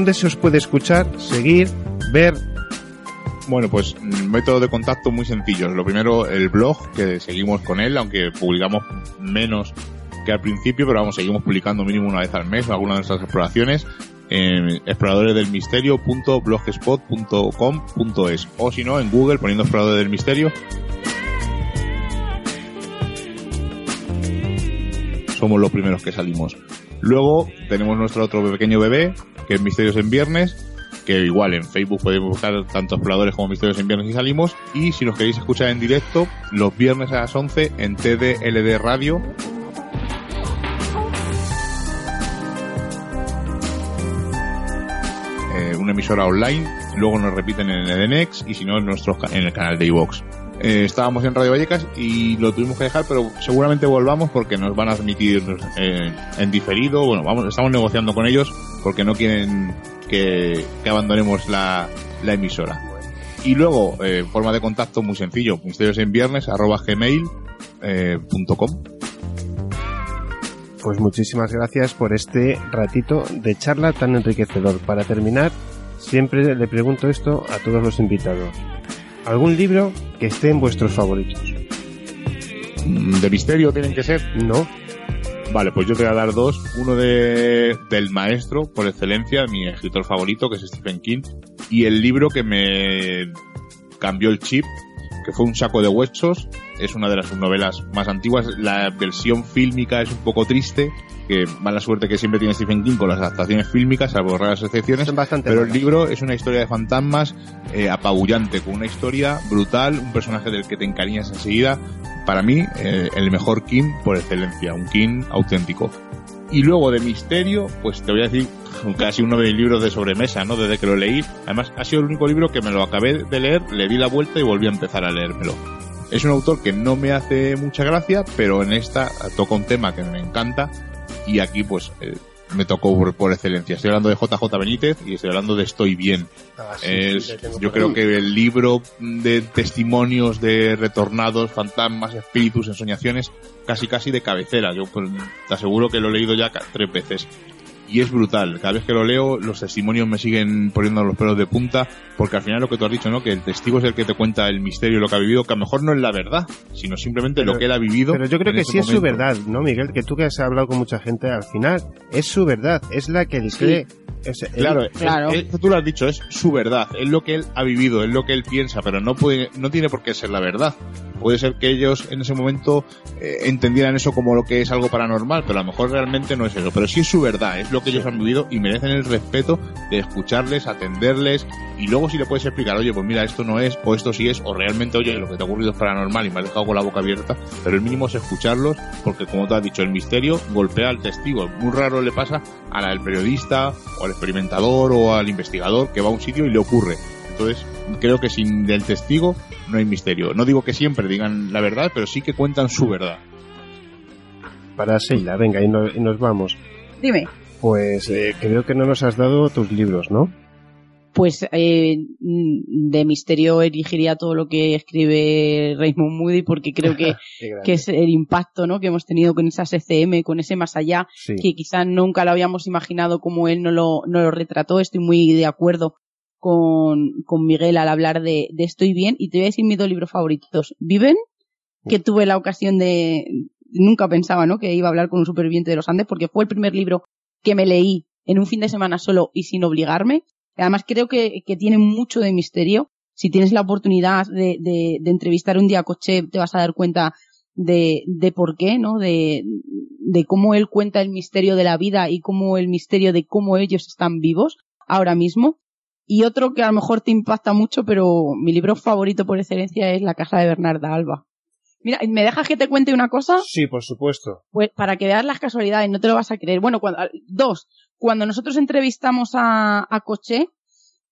¿Dónde se os puede escuchar, seguir, ver? Bueno, pues mm, método de contacto muy sencillos. Lo primero, el blog, que seguimos con él, aunque publicamos menos que al principio, pero vamos, seguimos publicando mínimo una vez al mes algunas de nuestras exploraciones en exploradoresdelmisterio.blogspot.com.es o si no, en Google poniendo Exploradores del Misterio. Somos los primeros que salimos. Luego tenemos nuestro otro pequeño bebé, que es Misterios en Viernes, que igual en Facebook podéis buscar tanto exploradores como misterios en viernes y salimos. Y si nos queréis escuchar en directo, los viernes a las 11 en TDLD Radio. Eh, una emisora online, luego nos repiten en el y si no en, en el canal de iVox. Eh, estábamos en Radio Vallecas y lo tuvimos que dejar, pero seguramente volvamos porque nos van a admitir eh, en diferido. Bueno, vamos, estamos negociando con ellos porque no quieren que, abandonemos la, emisora. Y luego, eh, forma de contacto muy sencillo, misterios en viernes arroba gmail punto com. Pues muchísimas gracias por este ratito de charla tan enriquecedor. Para terminar, siempre le pregunto esto a todos los invitados. ¿Algún libro que esté en vuestros favoritos? Mm, ¿De misterio tienen que ser? No. Vale, pues yo te voy a dar dos. Uno de del maestro, por excelencia, mi escritor favorito, que es Stephen King. Y el libro que me cambió el chip, que fue un saco de huesos, es una de las novelas más antiguas. La versión fílmica es un poco triste, que mala suerte que siempre tiene Stephen King con las adaptaciones fílmicas, salvo raras excepciones. Son bastante pero el libro es una historia de fantasmas eh, apabullante, con una historia brutal, un personaje del que te encariñas enseguida. Para mí, eh, el mejor King por excelencia, un King auténtico. Y luego de misterio, pues te voy a decir casi uno de mis libros de sobremesa, ¿no? Desde que lo leí. Además, ha sido el único libro que me lo acabé de leer, le di la vuelta y volví a empezar a leérmelo. Es un autor que no me hace mucha gracia, pero en esta toca un tema que me encanta y aquí pues eh, me tocó por, por excelencia. Estoy hablando de JJ Benítez y estoy hablando de Estoy Bien. Ah, sí, Es- sí, le tengo yo creo ahí. que el libro de testimonios de retornados, fantasmas, espíritus, ensoñaciones, casi casi de cabecera. Yo pues, te aseguro que lo he leído ya tres veces. Y es brutal. Cada vez que lo leo, los testimonios me siguen poniendo los pelos de punta, porque al final lo que tú has dicho, ¿no? Que el testigo es el que te cuenta el misterio y lo que ha vivido, que a lo mejor no es la verdad, sino simplemente lo que él ha vivido. Pero yo creo que sí es su verdad, ¿no, Miguel? Que tú que has hablado con mucha gente, al final es su verdad, es la que él Sí. cree. Es- él- Claro, es- es- tú lo has dicho, es su verdad, es lo que él ha vivido, es lo que él piensa, pero no puede, no tiene por qué ser la verdad. Puede ser que ellos en ese momento eh, entendieran eso como lo que es algo paranormal, pero a lo mejor realmente no es eso. Pero sí es su verdad, es lo que ellos han vivido y merecen el respeto de escucharles, atenderles y luego si le puedes explicar, oye, pues mira, esto no es, o esto sí es, o realmente, oye, lo que te ha ocurrido es paranormal y me has dejado con la boca abierta, pero el mínimo es escucharlos porque como tú has dicho, el misterio golpea al testigo. Muy raro le pasa a la del periodista o al experimentador o al investigador que va a un sitio y le ocurre. Entonces, creo que sin del testigo no hay misterio. No digo que siempre digan la verdad, pero sí que cuentan su verdad. Para Sheila, venga, y, no- y nos vamos. Dime. Pues eh, creo que no nos has dado tus libros, ¿no? Pues eh, mm, de misterio erigiría todo lo que escribe Raymond Moody porque creo que, que es el impacto ¿no? que hemos tenido con esas ECM, con ese más allá, Sí. que quizás nunca lo habíamos imaginado como él no lo, no lo retrató. Estoy muy de acuerdo con, con Miguel al hablar de, de Estoy bien y te voy a decir mis dos libros favoritos. Viven, que tuve la ocasión de... Nunca pensaba ¿no? que iba a hablar con un superviviente de los Andes porque fue el primer libro que me leí en un fin de semana solo y sin obligarme. Además creo que, que tiene mucho de misterio. Si tienes la oportunidad de, de, de entrevistar un día a Coche, te vas a dar cuenta de, de por qué, ¿no? De, de cómo él cuenta el misterio de la vida y cómo el misterio de cómo ellos están vivos ahora mismo. Y otro que a lo mejor te impacta mucho, pero mi libro favorito por excelencia es La casa de Bernarda Alba. Mira, ¿me dejas que te cuente una cosa? Sí, por supuesto. Pues para que veas las casualidades, no te lo vas a creer. Bueno, cuando, dos, cuando nosotros entrevistamos a, a Coché,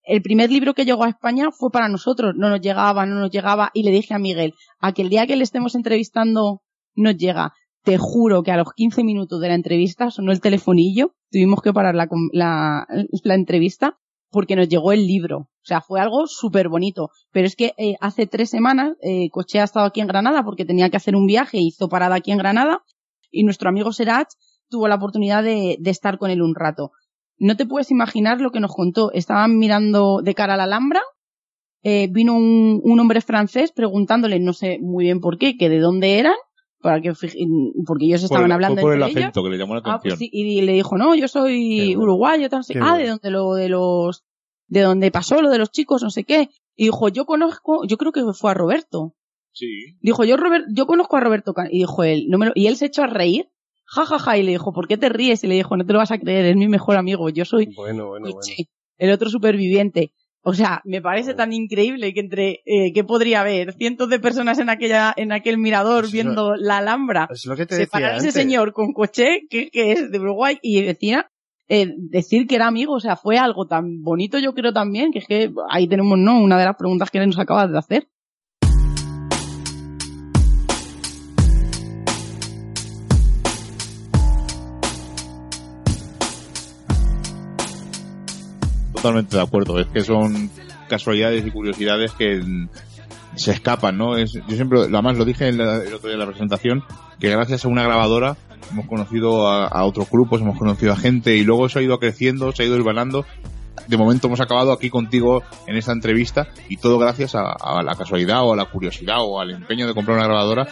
el primer libro que llegó a España fue para nosotros. No nos llegaba, no nos llegaba. Y le dije a Miguel, a que el día que le estemos entrevistando nos llega. Te juro que a los 15 minutos de la entrevista sonó el telefonillo. Tuvimos que parar la, la entrevista porque nos llegó el libro. O sea, fue algo súper bonito. Pero es que eh, hace tres semanas eh, Coche ha estado aquí en Granada porque tenía que hacer un viaje, hizo parada aquí en Granada y nuestro amigo Serach tuvo la oportunidad de, estar con él un rato. No te puedes imaginar lo que nos contó. Estaban mirando de cara a la Alhambra, eh, vino un, un hombre francés preguntándole, no sé muy bien por qué, que de dónde eran, para que fij- porque ellos estaban el- hablando por el entre ellos. acento que le llamó la Ah, pues y le dijo, no, yo soy uruguayo, tal, ah, de donde lo, de los, de donde pasó lo de los chicos, no sé qué. Y dijo, yo conozco, yo creo que fue a Roberto. Sí. Dijo, yo Robert, yo conozco a Roberto Can-". y dijo él, no me lo- y él se echó a reír, ja, ja, ja, y le dijo, ¿por qué te ríes? Y le dijo, no te lo vas a creer, es mi mejor amigo, yo soy Bueno, bueno, el otro superviviente. O sea, me parece tan increíble que entre, eh, que podría haber cientos de personas en aquella, en aquel mirador viendo la Alhambra. Es lo que te separar decía ese señor con coche, que, que es de Uruguay, y decía, eh, decir que era amigo, o sea, fue algo tan bonito yo creo también, que es que ahí tenemos, ¿no? Una de las preguntas que nos acabas de hacer. Totalmente de acuerdo. Es que son casualidades y curiosidades que mm, se escapan, ¿no? Es, yo siempre, además lo dije en la- el otro día en la presentación, que gracias a una grabadora hemos conocido a, a otros grupos, hemos conocido a gente y luego eso ha ido creciendo, se ha ido desvanando. De momento hemos acabado aquí contigo en esta entrevista y todo gracias a, a la casualidad o a la curiosidad o al empeño de comprar una grabadora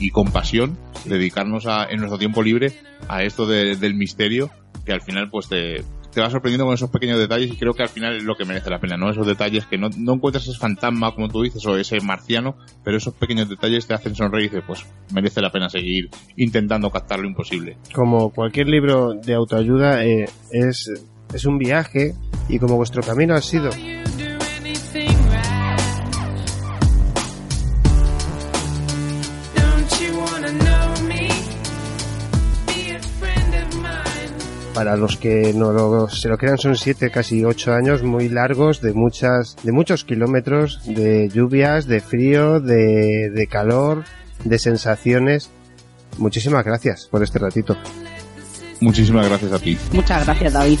y, con pasión dedicarnos a, en nuestro tiempo libre a esto de- del misterio que al final pues te, te va sorprendiendo con esos pequeños detalles y creo que al final es lo que merece la pena, ¿no? Esos detalles que no, no encuentras ese fantasma, como tú dices, o ese marciano, pero esos pequeños detalles te hacen sonreír y dices, pues merece la pena seguir intentando captar lo imposible. Como cualquier libro de autoayuda, eh, es, es un viaje y como vuestro camino ha sido para los que no lo- se lo crean son siete, casi ocho años muy largos de muchas, de muchos kilómetros, de lluvias, de frío, de, de calor, de sensaciones. Muchísimas gracias por este ratito. Muchísimas gracias a ti. Muchas gracias, David.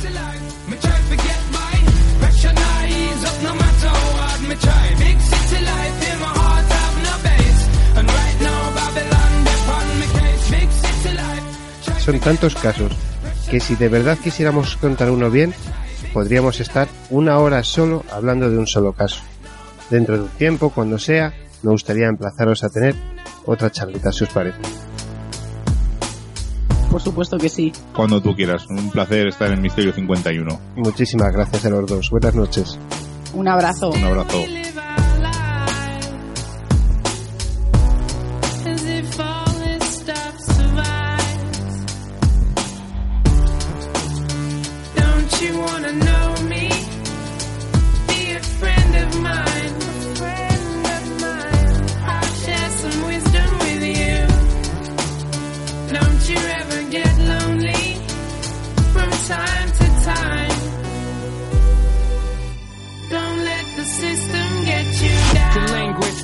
Son tantos casos que si de verdad quisiéramos contar uno bien, podríamos estar una hora solo hablando de un solo caso. Dentro de un tiempo, cuando sea, me gustaría emplazaros a tener otra charlita, si os parece. Por supuesto que sí. Cuando tú quieras. Un placer estar en Misterio 51. Muchísimas gracias a los dos. Buenas noches. Un abrazo. Un abrazo.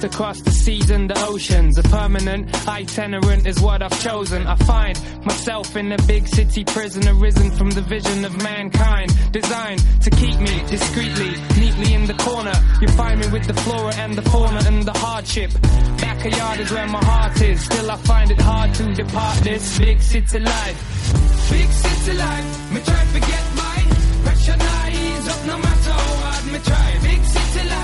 Across the seas and the oceans. A permanent itinerant is what I've chosen. I find myself in a big city prison, arisen from the vision of mankind. Designed to keep me discreetly, neatly in the corner. You find me with the flora and the fauna and the hardship. Backyard is where my heart is. Still, I find it hard to depart this big city life. Big city life, me try forget mine. Pressure ease up no matter hard me try. Big city life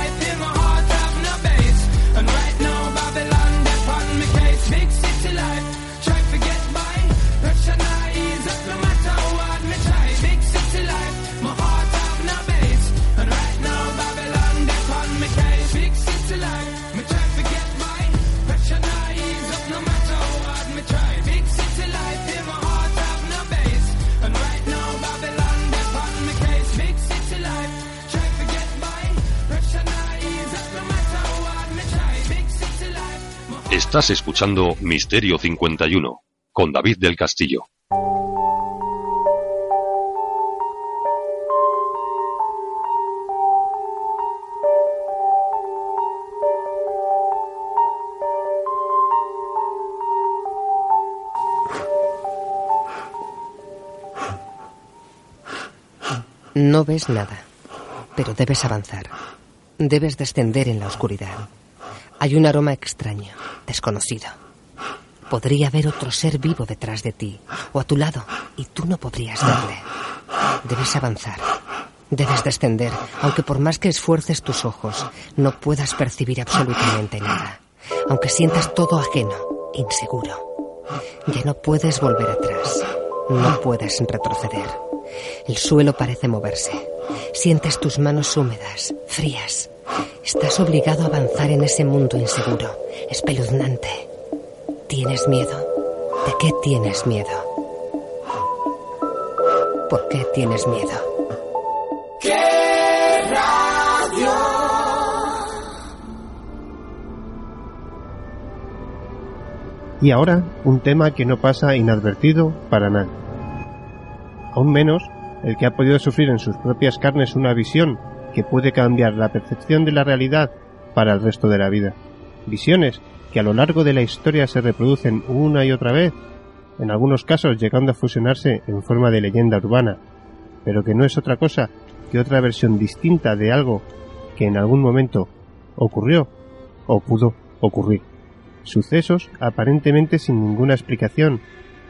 Estás escuchando Misterio 51 con David del Castillo. No ves nada, pero debes avanzar. Debes descender en la oscuridad. Hay un aroma extraño, desconocido. Podría haber otro ser vivo detrás de ti o a tu lado y tú no podrías verle. Debes avanzar. Debes descender, aunque por más que esfuerces tus ojos, no puedas percibir absolutamente nada. Aunque sientas todo ajeno, inseguro. Ya no puedes volver atrás. No puedes retroceder. El suelo parece moverse. Sientes tus manos húmedas, frías. Estás obligado a avanzar en ese mundo inseguro, espeluznante. ¿Tienes miedo? ¿De qué tienes miedo? ¿Por qué tienes miedo? ¿Qué radio? Y ahora, un tema que no pasa inadvertido para nadie. Aún menos el que ha podido sufrir en sus propias carnes una visión que puede cambiar la percepción de la realidad para el resto de la vida. Visiones que a lo largo de la historia se reproducen una y otra vez, en algunos casos llegando a fusionarse en forma de leyenda urbana, pero que no es otra cosa que otra versión distinta de algo que en algún momento ocurrió o pudo ocurrir. Sucesos aparentemente sin ninguna explicación,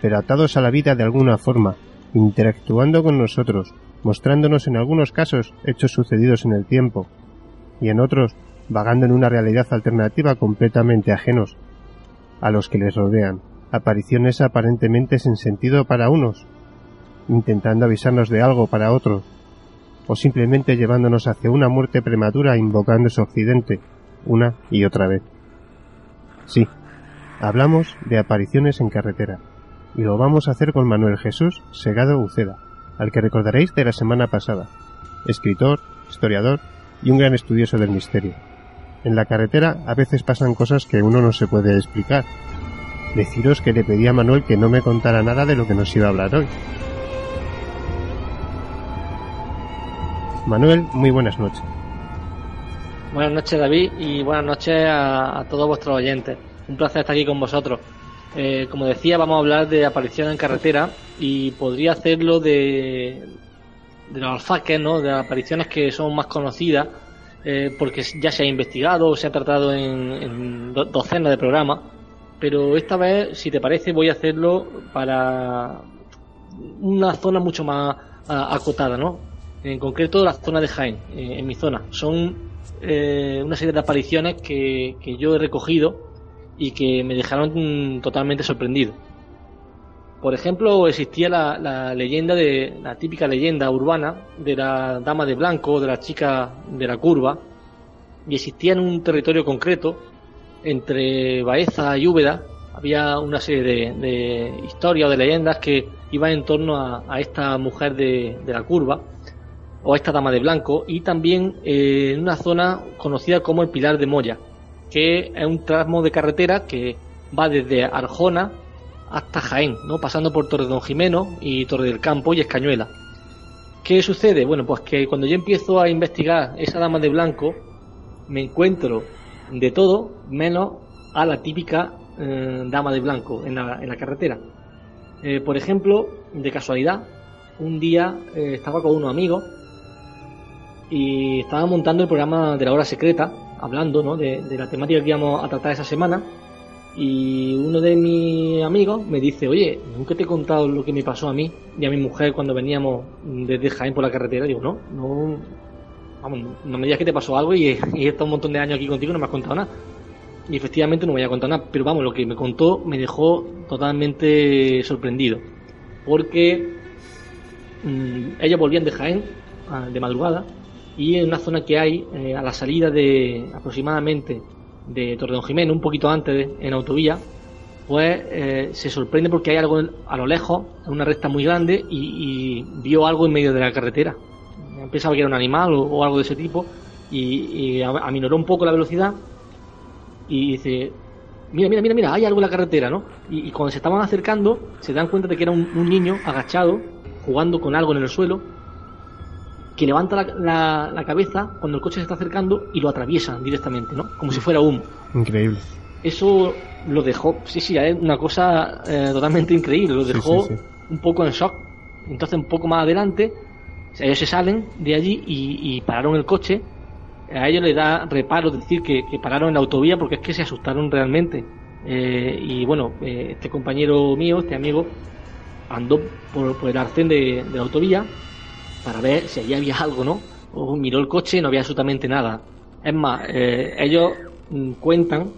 pero atados a la vida de alguna forma, interactuando con nosotros, mostrándonos en algunos casos hechos sucedidos en el tiempo, y en otros vagando en una realidad alternativa completamente ajenos a los que les rodean, apariciones aparentemente sin sentido para unos, intentando avisarnos de algo para otro, o simplemente llevándonos hacia una muerte prematura invocando ese occidente una y otra vez. Sí, hablamos de apariciones en carretera, y lo vamos a hacer con Manuel Jesús Segado Uceda, al que recordaréis de la semana pasada, escritor, historiador y un gran estudioso del misterio. En la carretera a veces pasan cosas que uno no se puede explicar. Deciros que le pedí a Manuel que no me contara nada de lo que nos iba a hablar hoy. Manuel, muy buenas noches. Buenas noches David y buenas noches a, todos vuestros oyentes. Un placer estar aquí con vosotros. Eh, como decía, vamos a hablar de apariciones en carretera y podría hacerlo de, de los alfaques, ¿no? de apariciones que son más conocidas, eh, porque ya se ha investigado o se ha tratado en, en do- docenas de programas. Pero esta vez, si te parece, voy a hacerlo para una zona mucho más acotada, ¿no? En concreto, la zona de Jaén, eh, en mi zona. Son eh, una serie de apariciones que yo he recogido y que me dejaron totalmente sorprendido. Por ejemplo, existía la, leyenda de la típica leyenda urbana de la dama de blanco, de la chica de la curva, y existía en un territorio concreto entre Baeza y Úbeda había una serie de, historias o de leyendas que iban en torno a, esta mujer de, de la curva o a esta dama de blanco y también eh, en una zona conocida como el Pilar de Moya que es un tramo de carretera que va desde Arjona hasta Jaén, ¿no? pasando por Torre Don Jimeno y Torre del Campo y Escañuela. ¿Qué sucede? Bueno, pues que cuando yo empiezo a investigar esa dama de blanco, me encuentro de todo menos a la típica eh, dama de blanco en la, en la carretera. Eh, por ejemplo, de casualidad, un día eh, estaba con unos amigos y estaba montando el programa de la hora secreta, hablando ¿no? de, de la temática que íbamos a tratar esa semana. Y uno de mis amigos me dice, oye, nunca te he contado lo que me pasó a mí y a mi mujer cuando veníamos desde Jaén por la carretera. Digo, no, no, vamos, no me digas que te pasó algo y, y he estado un montón de años aquí contigo y no me has contado nada. Y efectivamente no me voy a contar nada, pero vamos, lo que me contó me dejó totalmente sorprendido. Porque mm, ellos volvían de Jaén ah, de madrugada y en una zona que hay eh, a la salida de aproximadamente de Torre Don Jimeno, un poquito antes en autovía, pues eh, se sorprende porque hay algo a lo lejos, una recta muy grande, y, vio algo en medio de la carretera. Pensaba que era un animal o, algo de ese tipo, y, aminoró un poco la velocidad y dice, mira, mira, mira, mira, hay algo en la carretera, ¿no? Y, cuando se estaban acercando, se dan cuenta de que era un niño agachado, jugando con algo en el suelo, que levanta la, la- la cabeza cuando el coche se está acercando y lo atraviesa directamente, ¿no? Como si fuera humo. Increíble. Eso lo dejó, sí, sí, es una cosa eh, totalmente increíble, lo Sí, dejó sí, sí. un poco en shock. Entonces, un poco más adelante, ellos se salen de allí y, y pararon el coche. A ellos les da reparo decir que, que pararon en la autovía porque es que se asustaron realmente. Eh, y bueno, eh, este compañero mío, este amigo, andó por, por el arcén de, de la autovía para ver si allí había algo, ¿no? O miró el coche y no había absolutamente nada. Es más, eh, ellos mm, cuentan,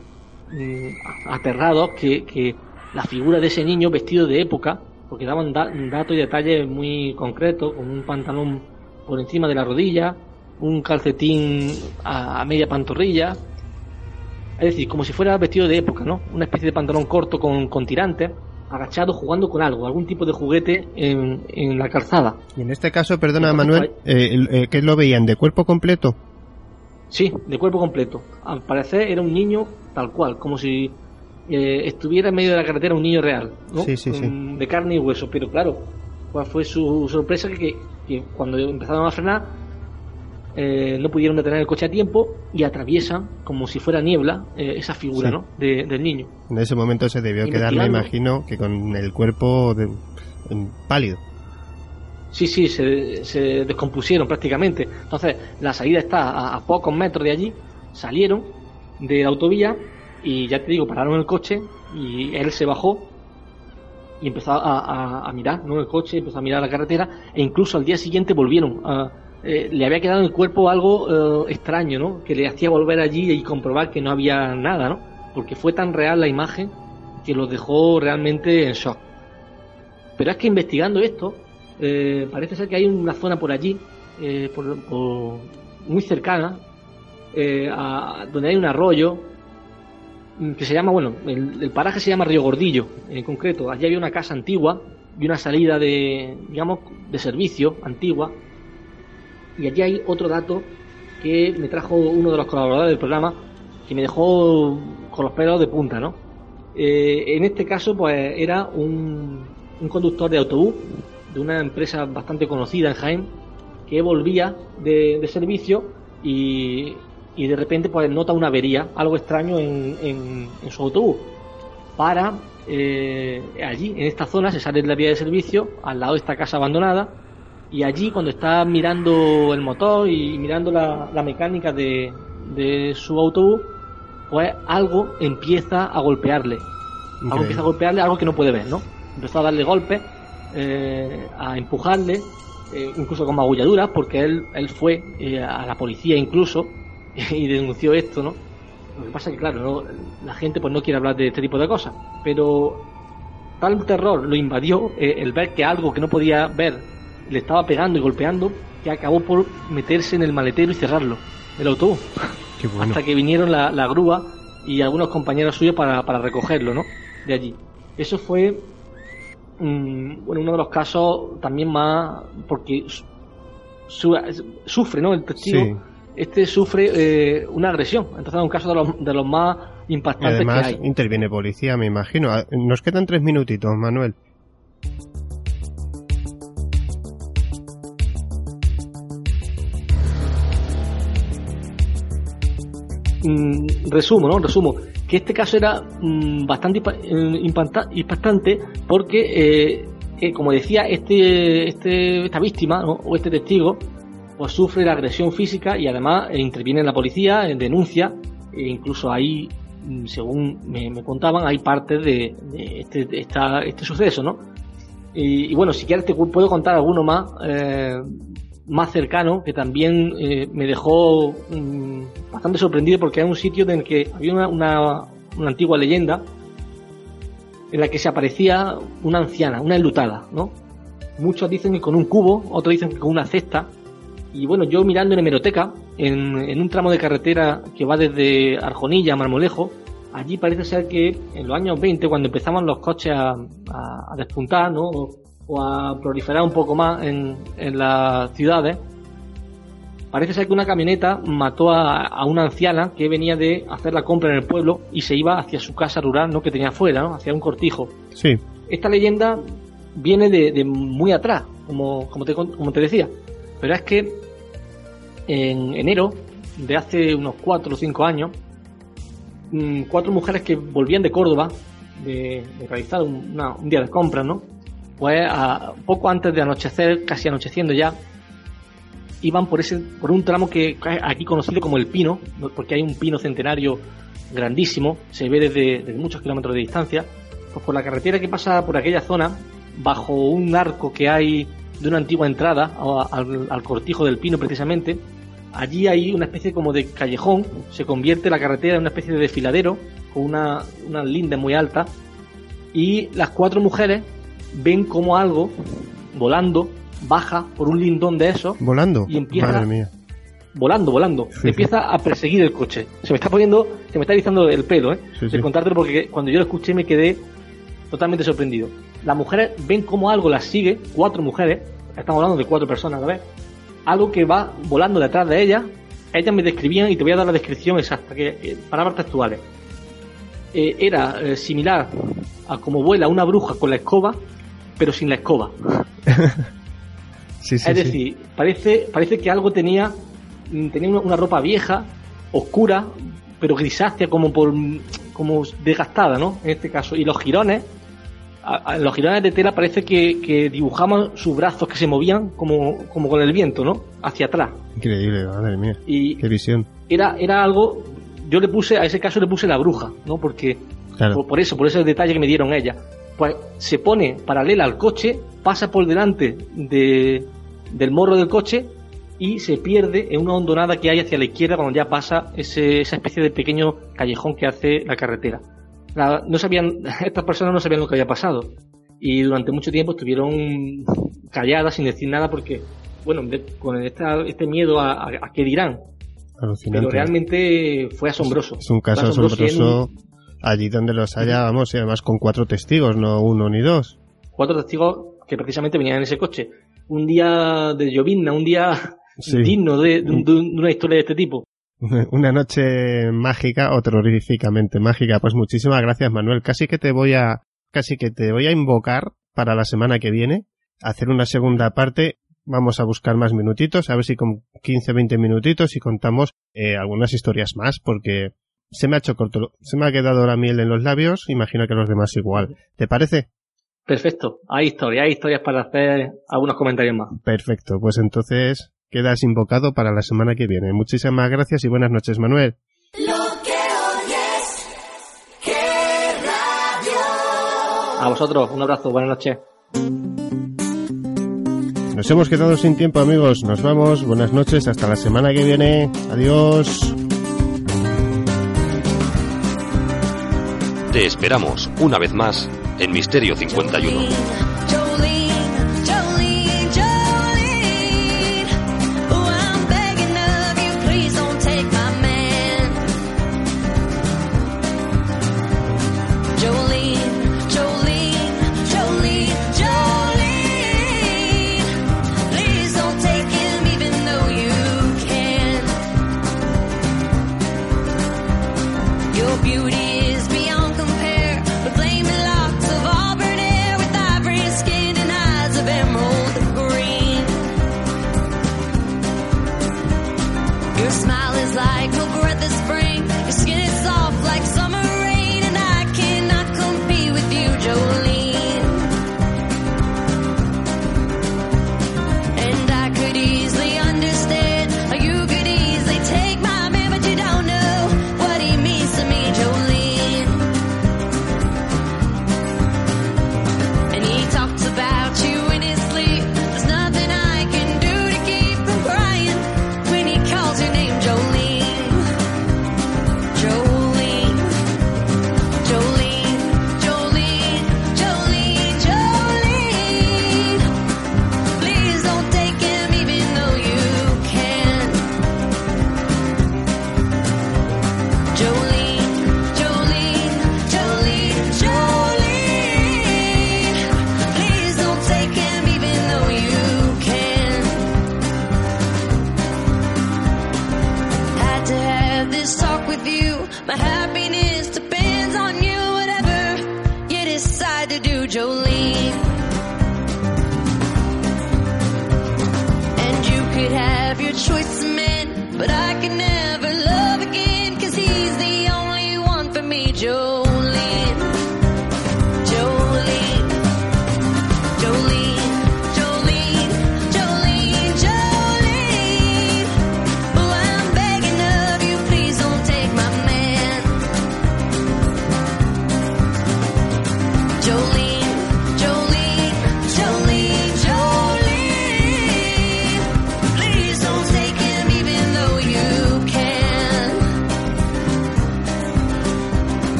mm, aterrados, que, que la figura de ese niño vestido de época, porque daban da- datos y detalles muy concretos, con un pantalón por encima de la rodilla, un calcetín a, a media pantorrilla, es decir, como si fuera vestido de época, ¿no? Una especie de pantalón corto con, con tirantes, agachado jugando con algo, algún tipo de juguete en, en la calzada. Y en este caso, perdona Manuel, eh, eh, ¿qué lo veían? ¿De cuerpo completo? Sí, de cuerpo completo. Al parecer era un niño tal cual, como si eh, estuviera en medio de la carretera un niño real, ¿no? Sí, sí, sí. Mm, De carne y hueso, pero claro, cuál fue su sorpresa que, que cuando empezaron a frenar eh, no pudieron detener el coche a tiempo y atraviesan como si fuera niebla eh, esa figura, Sí. ¿no? De- del niño. En ese momento se debió quedar, me imagino, que con el cuerpo de- pálido. Sí, sí, se, se descompusieron prácticamente. Entonces, la salida está a, a pocos metros de allí. Salieron de la autovía y ya te digo, pararon el coche y él se bajó y empezó a, a- a mirar, ¿no? El coche, empezó a mirar la carretera e incluso al día siguiente volvieron. a- eh, le había quedado en el cuerpo algo eh, extraño, ¿no? Que le hacía volver allí y comprobar que no había nada, ¿no? Porque fue tan real la imagen que los dejó realmente en shock. Pero es que investigando esto, eh, parece ser que hay una zona por allí, por- por- muy cercana, a- donde hay un arroyo mm, que se llama, bueno, el, el paraje se llama Río Gordillo, en concreto. Allí había una casa antigua y una salida de, digamos, de servicio antigua. Y allí hay otro dato que me trajo uno de los colaboradores del programa que me dejó con los pelos de punta, ¿no? Eh, en este caso, pues era un, conductor de autobús de una empresa bastante conocida en Jaén que volvía de, servicio y, y de repente pues nota una avería, algo extraño en su autobús. Para eh, allí, en esta zona, se sale de la vía de servicio, al lado de esta casa abandonada, y allí cuando está mirando el motor y mirando la, la mecánica de, de su autobús, pues algo empieza a golpearle. Algo empieza a golpearle, algo que no puede ver, ¿no? Empezó a darle golpes, eh, a empujarle, eh, incluso con magulladuras, porque él, él fue eh, a la policía incluso y denunció esto, ¿no? Lo que pasa es que, claro, ¿no? la gente pues no quiere hablar de este tipo de cosas, pero tal terror lo invadió el ver que algo que no podía ver le estaba pegando y golpeando que acabó por meterse en el maletero y cerrarlo, el autobús. Qué bueno. Hasta que vinieron la, la grúa y algunos compañeros suyos para, para recogerlo, ¿no? De allí. Eso fue mm, bueno, uno de los casos también más porque su- su- sufre, ¿no? El testigo. Sí. Este sufre eh, una agresión. Entonces es un caso de los, de los más Y impactantes además que hay. interviene policía, me imagino. Ah, Nos quedan tres minutitos, Manuel. Resumo, ¿no? Resumo. Que este caso era mm, bastante eh, impacta- impactante porque, eh, eh, como decía, este, este, esta víctima o este testigo pues sufre agresión física y además interviene en la policía, en denuncia, e incluso ahí, mm, según me, contaban, hay partes de, este, esta- este suceso, ¿no? Y, bueno, si quieres te puedo contar alguno más, más cercano, que también eh, me dejó mm, bastante sorprendido porque era un sitio en el que había una, una, antigua leyenda en la que se aparecía una anciana, una enlutada, ¿no? Muchos dicen que con un cubo, otros dicen que con una cesta. Y bueno, yo mirando en hemeroteca, en, en un tramo de carretera que va desde Arjonilla a Marmolejo, allí parece ser que en los años 20, cuando empezaban los coches a, a- a despuntar, ¿no? O, a proliferar un poco más en, en las ciudades, parece ser que una camioneta mató a, a una anciana que venía de hacer la compra en el pueblo y se iba hacia su casa rural, ¿no? Que tenía afuera, ¿no? Hacia un cortijo. Sí. Esta leyenda viene de, de muy atrás, como, como, te, como te decía. Pero es que en enero de hace unos 4 o 5 años, mm, cuatro mujeres que volvían de Córdoba de, de realizar una- un día de compras, ¿no? Pues a, poco antes de anochecer, casi anocheciendo ya, iban por ese por un tramo que aquí conocido como el Pino, ¿no? porque hay un pino centenario grandísimo, se ve desde, muchos kilómetros de distancia, pues por la carretera que pasa por aquella zona, bajo un arco que hay de una antigua entrada al, al cortijo del Pino precisamente, allí hay una especie como de callejón, se convierte la carretera en una especie de desfiladero con una, unas lindes muy altas y las cuatro mujeres ven como algo volando baja por un lindón de esos Volando. y empieza Madre mía. volando, volando. Empieza a perseguir el coche. Se me está poniendo, se me está erizando el pelo, ¿eh? Sí, de contártelo porque cuando yo lo escuché me quedé totalmente sorprendido. Las mujeres ven como algo las sigue, cuatro mujeres, estamos hablando de cuatro personas a la vez, algo que va volando detrás de ellas. Ellas me describían, y te voy a dar la descripción exacta, que eh, palabras textuales. Eh, era eh, similar a como vuela una bruja con la escoba, pero sin la escoba. Sí, sí, es sí. decir, parece, parece que algo tenía, mm, tenía una, una ropa vieja, oscura, pero grisácea, como por como desgastada, ¿no? En este caso. Y los a- a- los jirones de tela parece que, que dibujaban sus brazos que se movían como, como con el viento, ¿no? Hacia atrás. Increíble, madre mía. Y Qué visión. era, era algo, yo le puse, a ese caso le puse la bruja, ¿no? Porque, Claro. por, por eso, por ese detalle que me dieron ella. Pues se pone paralela al coche, pasa por delante de, del morro del coche y se pierde en una hondonada que hay hacia la izquierda cuando ya pasa ese, esa especie de pequeño callejón que hace la carretera. La- no sabían, estas personas no sabían lo que había pasado. y durante mucho tiempo estuvieron calladas sin decir nada porque, bueno, de- con esta- este miedo a, a- a qué dirán. Alucinante. Pero realmente fue asombroso. Es un caso asombroso asombroso allí donde los haya, vamos, y además con cuatro testigos, no uno ni dos. cuatro testigos que precisamente venían en ese coche. Un día de llovizna, un día Sí. digno de, de un- de una historia de este tipo. Una noche mágica o terroríficamente mágica. Pues muchísimas gracias, Manuel. Casi que te voy a, casi que te voy a invocar para la semana que viene, hacer una segunda parte. Vamos a buscar más minutitos, a ver si con 15, 20 minutitos y contamos eh, algunas historias más, porque se me ha hecho corto, se me ha quedado la miel en los labios, imagino que a los demás igual. ¿Te parece? Perfecto. Hay historias, hay historias para hacer algunos comentarios más. Perfecto, pues entonces quedas invocado para la semana que viene. Muchísimas gracias y buenas noches, Manuel. A vosotros, un abrazo, buenas noches. Nos hemos quedado sin tiempo, amigos. Nos vamos. Buenas noches. Hasta la semana que viene. Adiós. Te esperamos, una vez más, en Misterio 51.